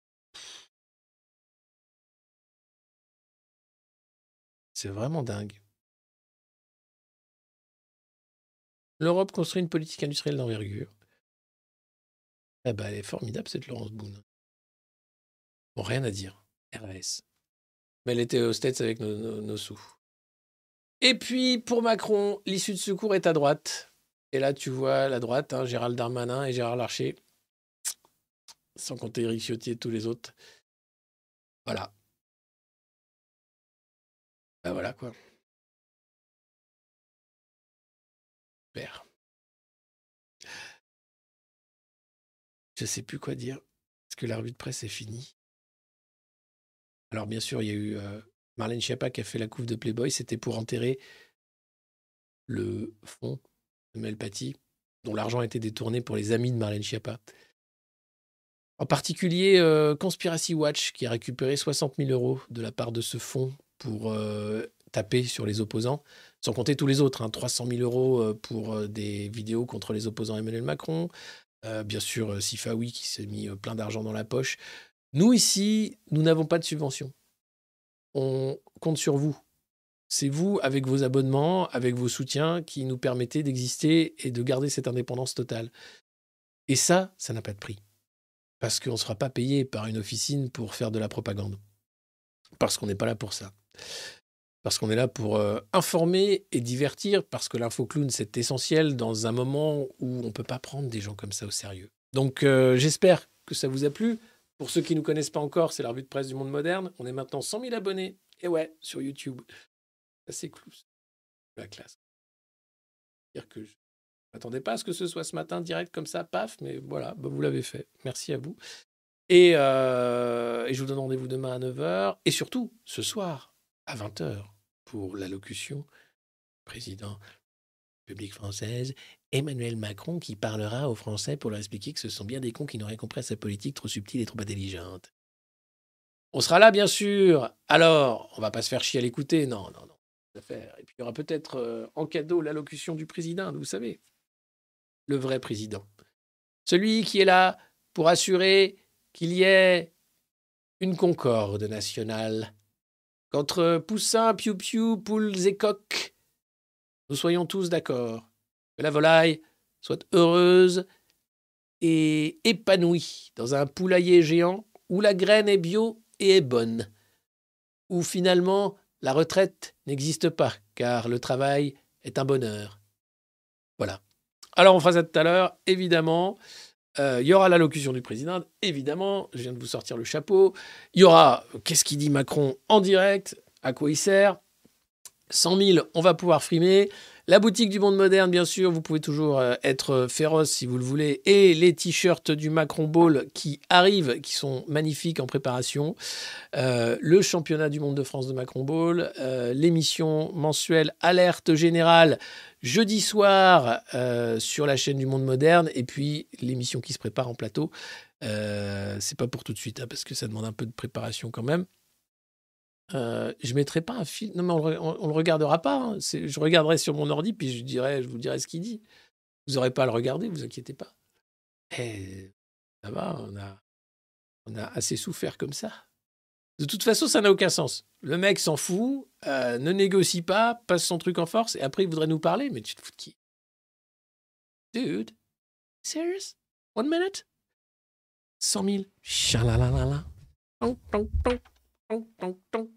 Speaker 3: C'est vraiment dingue. L'Europe construit une politique industrielle d'envergure. Eh ben, elle est formidable, cette Laurence Boone. Bon, rien à dire. RS. Mais elle était aux States avec nos sous. Et puis, pour Macron, l'issue de secours est à droite. Et là, tu vois la droite, hein, Gérald Darmanin et Gérard Larcher. Sans compter Eric Ciotti et tous les autres. Voilà. Ben voilà, quoi. Super. Je sais plus quoi dire. Parce que la revue de presse est finie. Alors, bien sûr, il y a eu euh, Marlène Schiappa qui a fait la couve de Playboy. C'était pour enterrer le fonds de Mel Paty, dont l'argent a été détourné pour les amis de Marlène Schiappa. En particulier, euh, Conspiracy Watch, qui a récupéré 60 000 euros de la part de ce fonds pour euh, taper sur les opposants, sans compter tous les autres. hein, 300 000 euros euh, pour euh, des vidéos contre les opposants Emmanuel Macron. Bien sûr, Sifawi qui s'est mis plein d'argent dans la poche. Nous, ici, nous n'avons pas de subvention. On compte sur vous. C'est vous, avec vos abonnements, avec vos soutiens, qui nous permettez d'exister et de garder cette indépendance totale. Et ça, ça n'a pas de prix. Parce qu'on ne sera pas payé par une officine pour faire de la propagande. Parce qu'on n'est pas là pour ça. Parce qu'on est là pour euh, informer et divertir, parce que l'info-clown, c'est essentiel dans un moment où on ne peut pas prendre des gens comme ça au sérieux. Donc euh, j'espère que ça vous a plu. Pour ceux qui ne nous connaissent pas encore, c'est la revue de presse du monde moderne. On est maintenant 100 000 abonnés. Et ouais, sur YouTube. C'est cool. La classe. Dire que m'attendais pas à ce que ce soit ce matin direct comme ça, paf, mais voilà, bah, vous l'avez fait. Merci à vous. Et, euh, et je vous donne rendez-vous demain à 9h. Et surtout, ce soir, à 20h, pour l'allocution président République française, Emmanuel Macron, qui parlera aux Français pour leur expliquer que ce sont bien des cons qui n'auraient compris à sa politique trop subtile et trop intelligente. On sera là, bien sûr. Alors, on va pas se faire chier à l'écouter. Non, non, non. Et puis, il y aura peut-être euh, en cadeau l'allocution du président, vous savez. Le vrai président. Celui qui est là pour assurer qu'il y ait une concorde nationale. Qu'entre poussins, piou-piou, poules et coqs, nous soyons tous d'accord. Que la volaille soit heureuse et épanouie dans un poulailler géant où la graine est bio et est bonne. Où finalement la retraite n'existe pas, car le travail est un bonheur. Voilà. Alors on fera ça tout à l'heure, évidemment. Euh, Il y aura l'allocution du président, évidemment. Je viens de vous sortir le chapeau. Il y aura qu'est-ce qu'il dit Macron en direct, à quoi il sert? 100 000, on va pouvoir frimer. La boutique du monde moderne, bien sûr, vous pouvez toujours euh, être féroce si vous le voulez. Et les t-shirts du Macron Ball qui arrivent, qui sont magnifiques en préparation. Euh, le championnat du monde de France de Macron Ball. euh, L'émission mensuelle Alerte Générale jeudi soir euh, sur la chaîne du monde moderne. Et puis l'émission qui se prépare en plateau. Euh, C'est pas pour tout de suite, hein, parce que ça demande un peu de préparation quand même. Euh, je mettrai pas un film. Non, mais on, le le regardera pas. hein. Je regarderai sur mon ordi, puis je, vous dirai ce qu'il dit. Vous n'aurez pas à le regarder, vous inquiétez pas. Ça va, on a, assez souffert comme ça. De toute façon, ça n'a aucun sens. Le mec s'en fout, euh, ne négocie pas, passe son truc en force, et après il voudrait nous parler. Mais tu te fous de qui? Dude, serious? One minute? 100 000. Chalalalala. Ton, ton, ton, ton,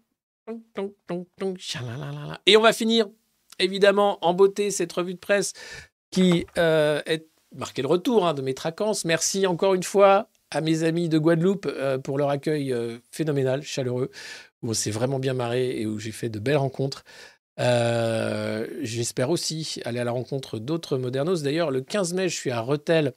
Speaker 3: Et on va finir, évidemment, en beauté, cette revue de presse qui euh, est marquée le retour hein, de mes traquances. Merci encore une fois à mes amis de Guadeloupe euh, pour leur accueil euh, phénoménal, chaleureux, où on s'est vraiment bien marré et où j'ai fait de belles rencontres. Euh, J'espère aussi aller à la rencontre d'autres modernos. D'ailleurs, le 15 mai, je suis à Rethel,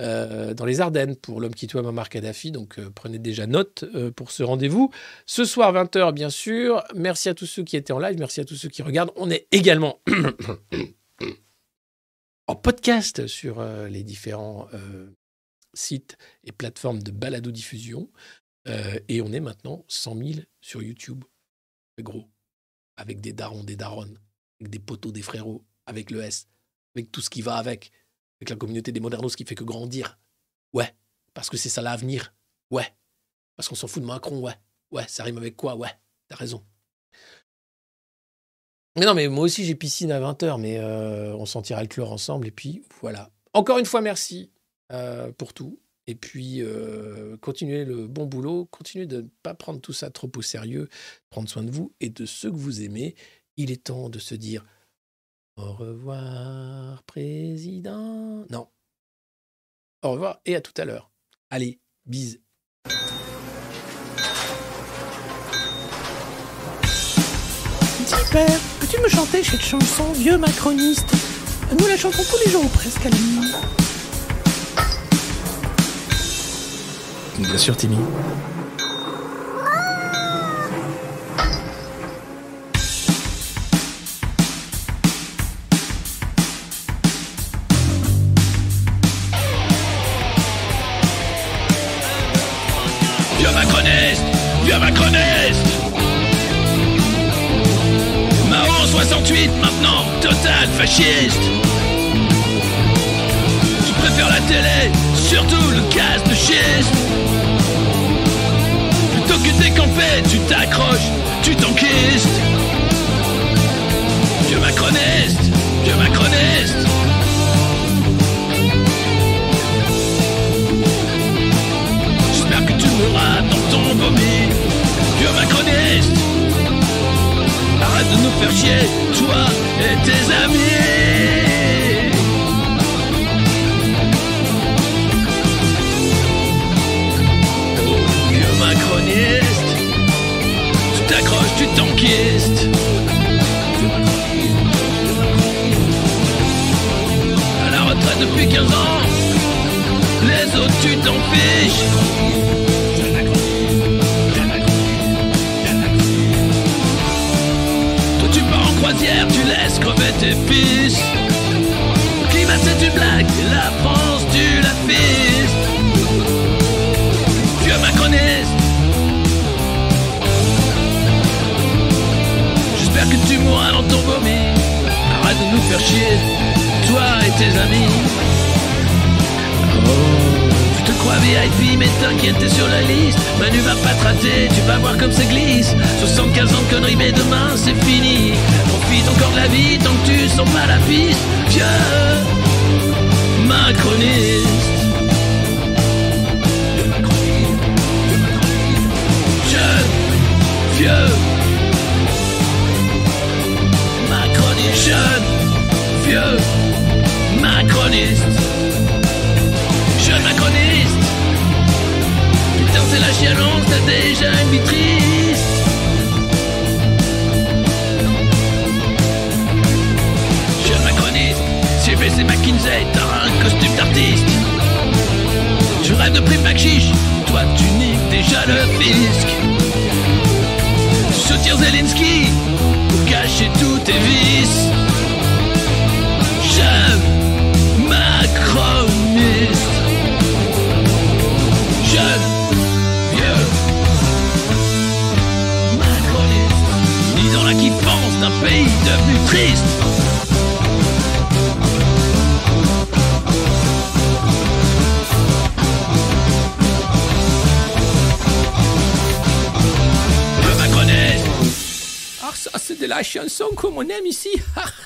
Speaker 3: euh, dans les Ardennes, pour l'homme qui tua Muammar Kadhafi. Donc, euh, prenez déjà note euh, pour ce rendez-vous. Ce soir, 20h, bien sûr. Merci à tous ceux qui étaient en live. Merci à tous ceux qui regardent. On est également en podcast sur les différents sites et plateformes de balado-diffusion. Et on est maintenant 100 000 sur YouTube. Gros. Avec des darons, des daronnes, avec des poteaux, des frérots, avec le S, avec tout ce qui va avec, avec la communauté des modernos qui fait que grandir. Ouais, parce que c'est ça l'avenir. Ouais, parce qu'on s'en fout de Macron. Ouais, ouais, ça rime avec quoi Ouais, t'as raison. Mais non, mais moi aussi j'ai piscine à 20h, mais euh, on sentira le chlore ensemble et puis voilà. Encore une fois, merci euh, pour tout.
Speaker 7: Et puis, euh, continuez le bon boulot, continuez de ne pas prendre tout ça trop au sérieux, prendre soin de vous et de ceux que vous aimez. Il est temps de se dire au revoir, président. Non. Au revoir et à tout à l'heure. Allez, bise.
Speaker 8: Dis père, peux-tu me chanter cette chanson, vieux macroniste? Nous la chantons tous les jours ou presque à la nuit.
Speaker 7: Bien sûr, Timmy.
Speaker 3: Macroniste Vieux macroniste Marron 68 maintenant, total fasciste. Tu préfères la télé, surtout le gaz de schiste. Plutôt que décamper, tu t'accroches, tu t'enquistes. Vieux macroniste Vieux macroniste J'espère que tu mourras dans ton vomi Vieux macroniste Arrête de nous faire chier, toi et tes amis. Oh, vieux macroniste Tu t'accroches, tu t'enquistes. À la retraite depuis 15 ans Les autres tu t'en fiches tu laisses crever tes fils. Climat c'est une blague, la France tu la fistes Vieux macroniste J'espère que tu mourras dans ton vomi. Arrête de nous faire chier, toi et tes amis. Oh, crois VIP, mais t'inquiète, t'es sur la liste. Manu va pas te rater, tu vas voir comme ça glisse. 75 ans de conneries, mais demain c'est fini. Profite encore de la vie tant que tu sens pas la piste. Vieux macroniste. Jeune, vieux macroniste. Jeune, vieux macroniste. Macroniste Putain c'est la chialance, t'as déjà une vie triste Jeune macroniste CBC McKinsey, t'as un costume d'artiste. Tu rêves de prime chiche toi tu niques déjà le fisc. Soutenir Zelensky pour cacher tous tes vices. Jeune macroniste d'un pays devenu triste. Le
Speaker 8: Ah, ça, c'est de la chanson comme on aime ici.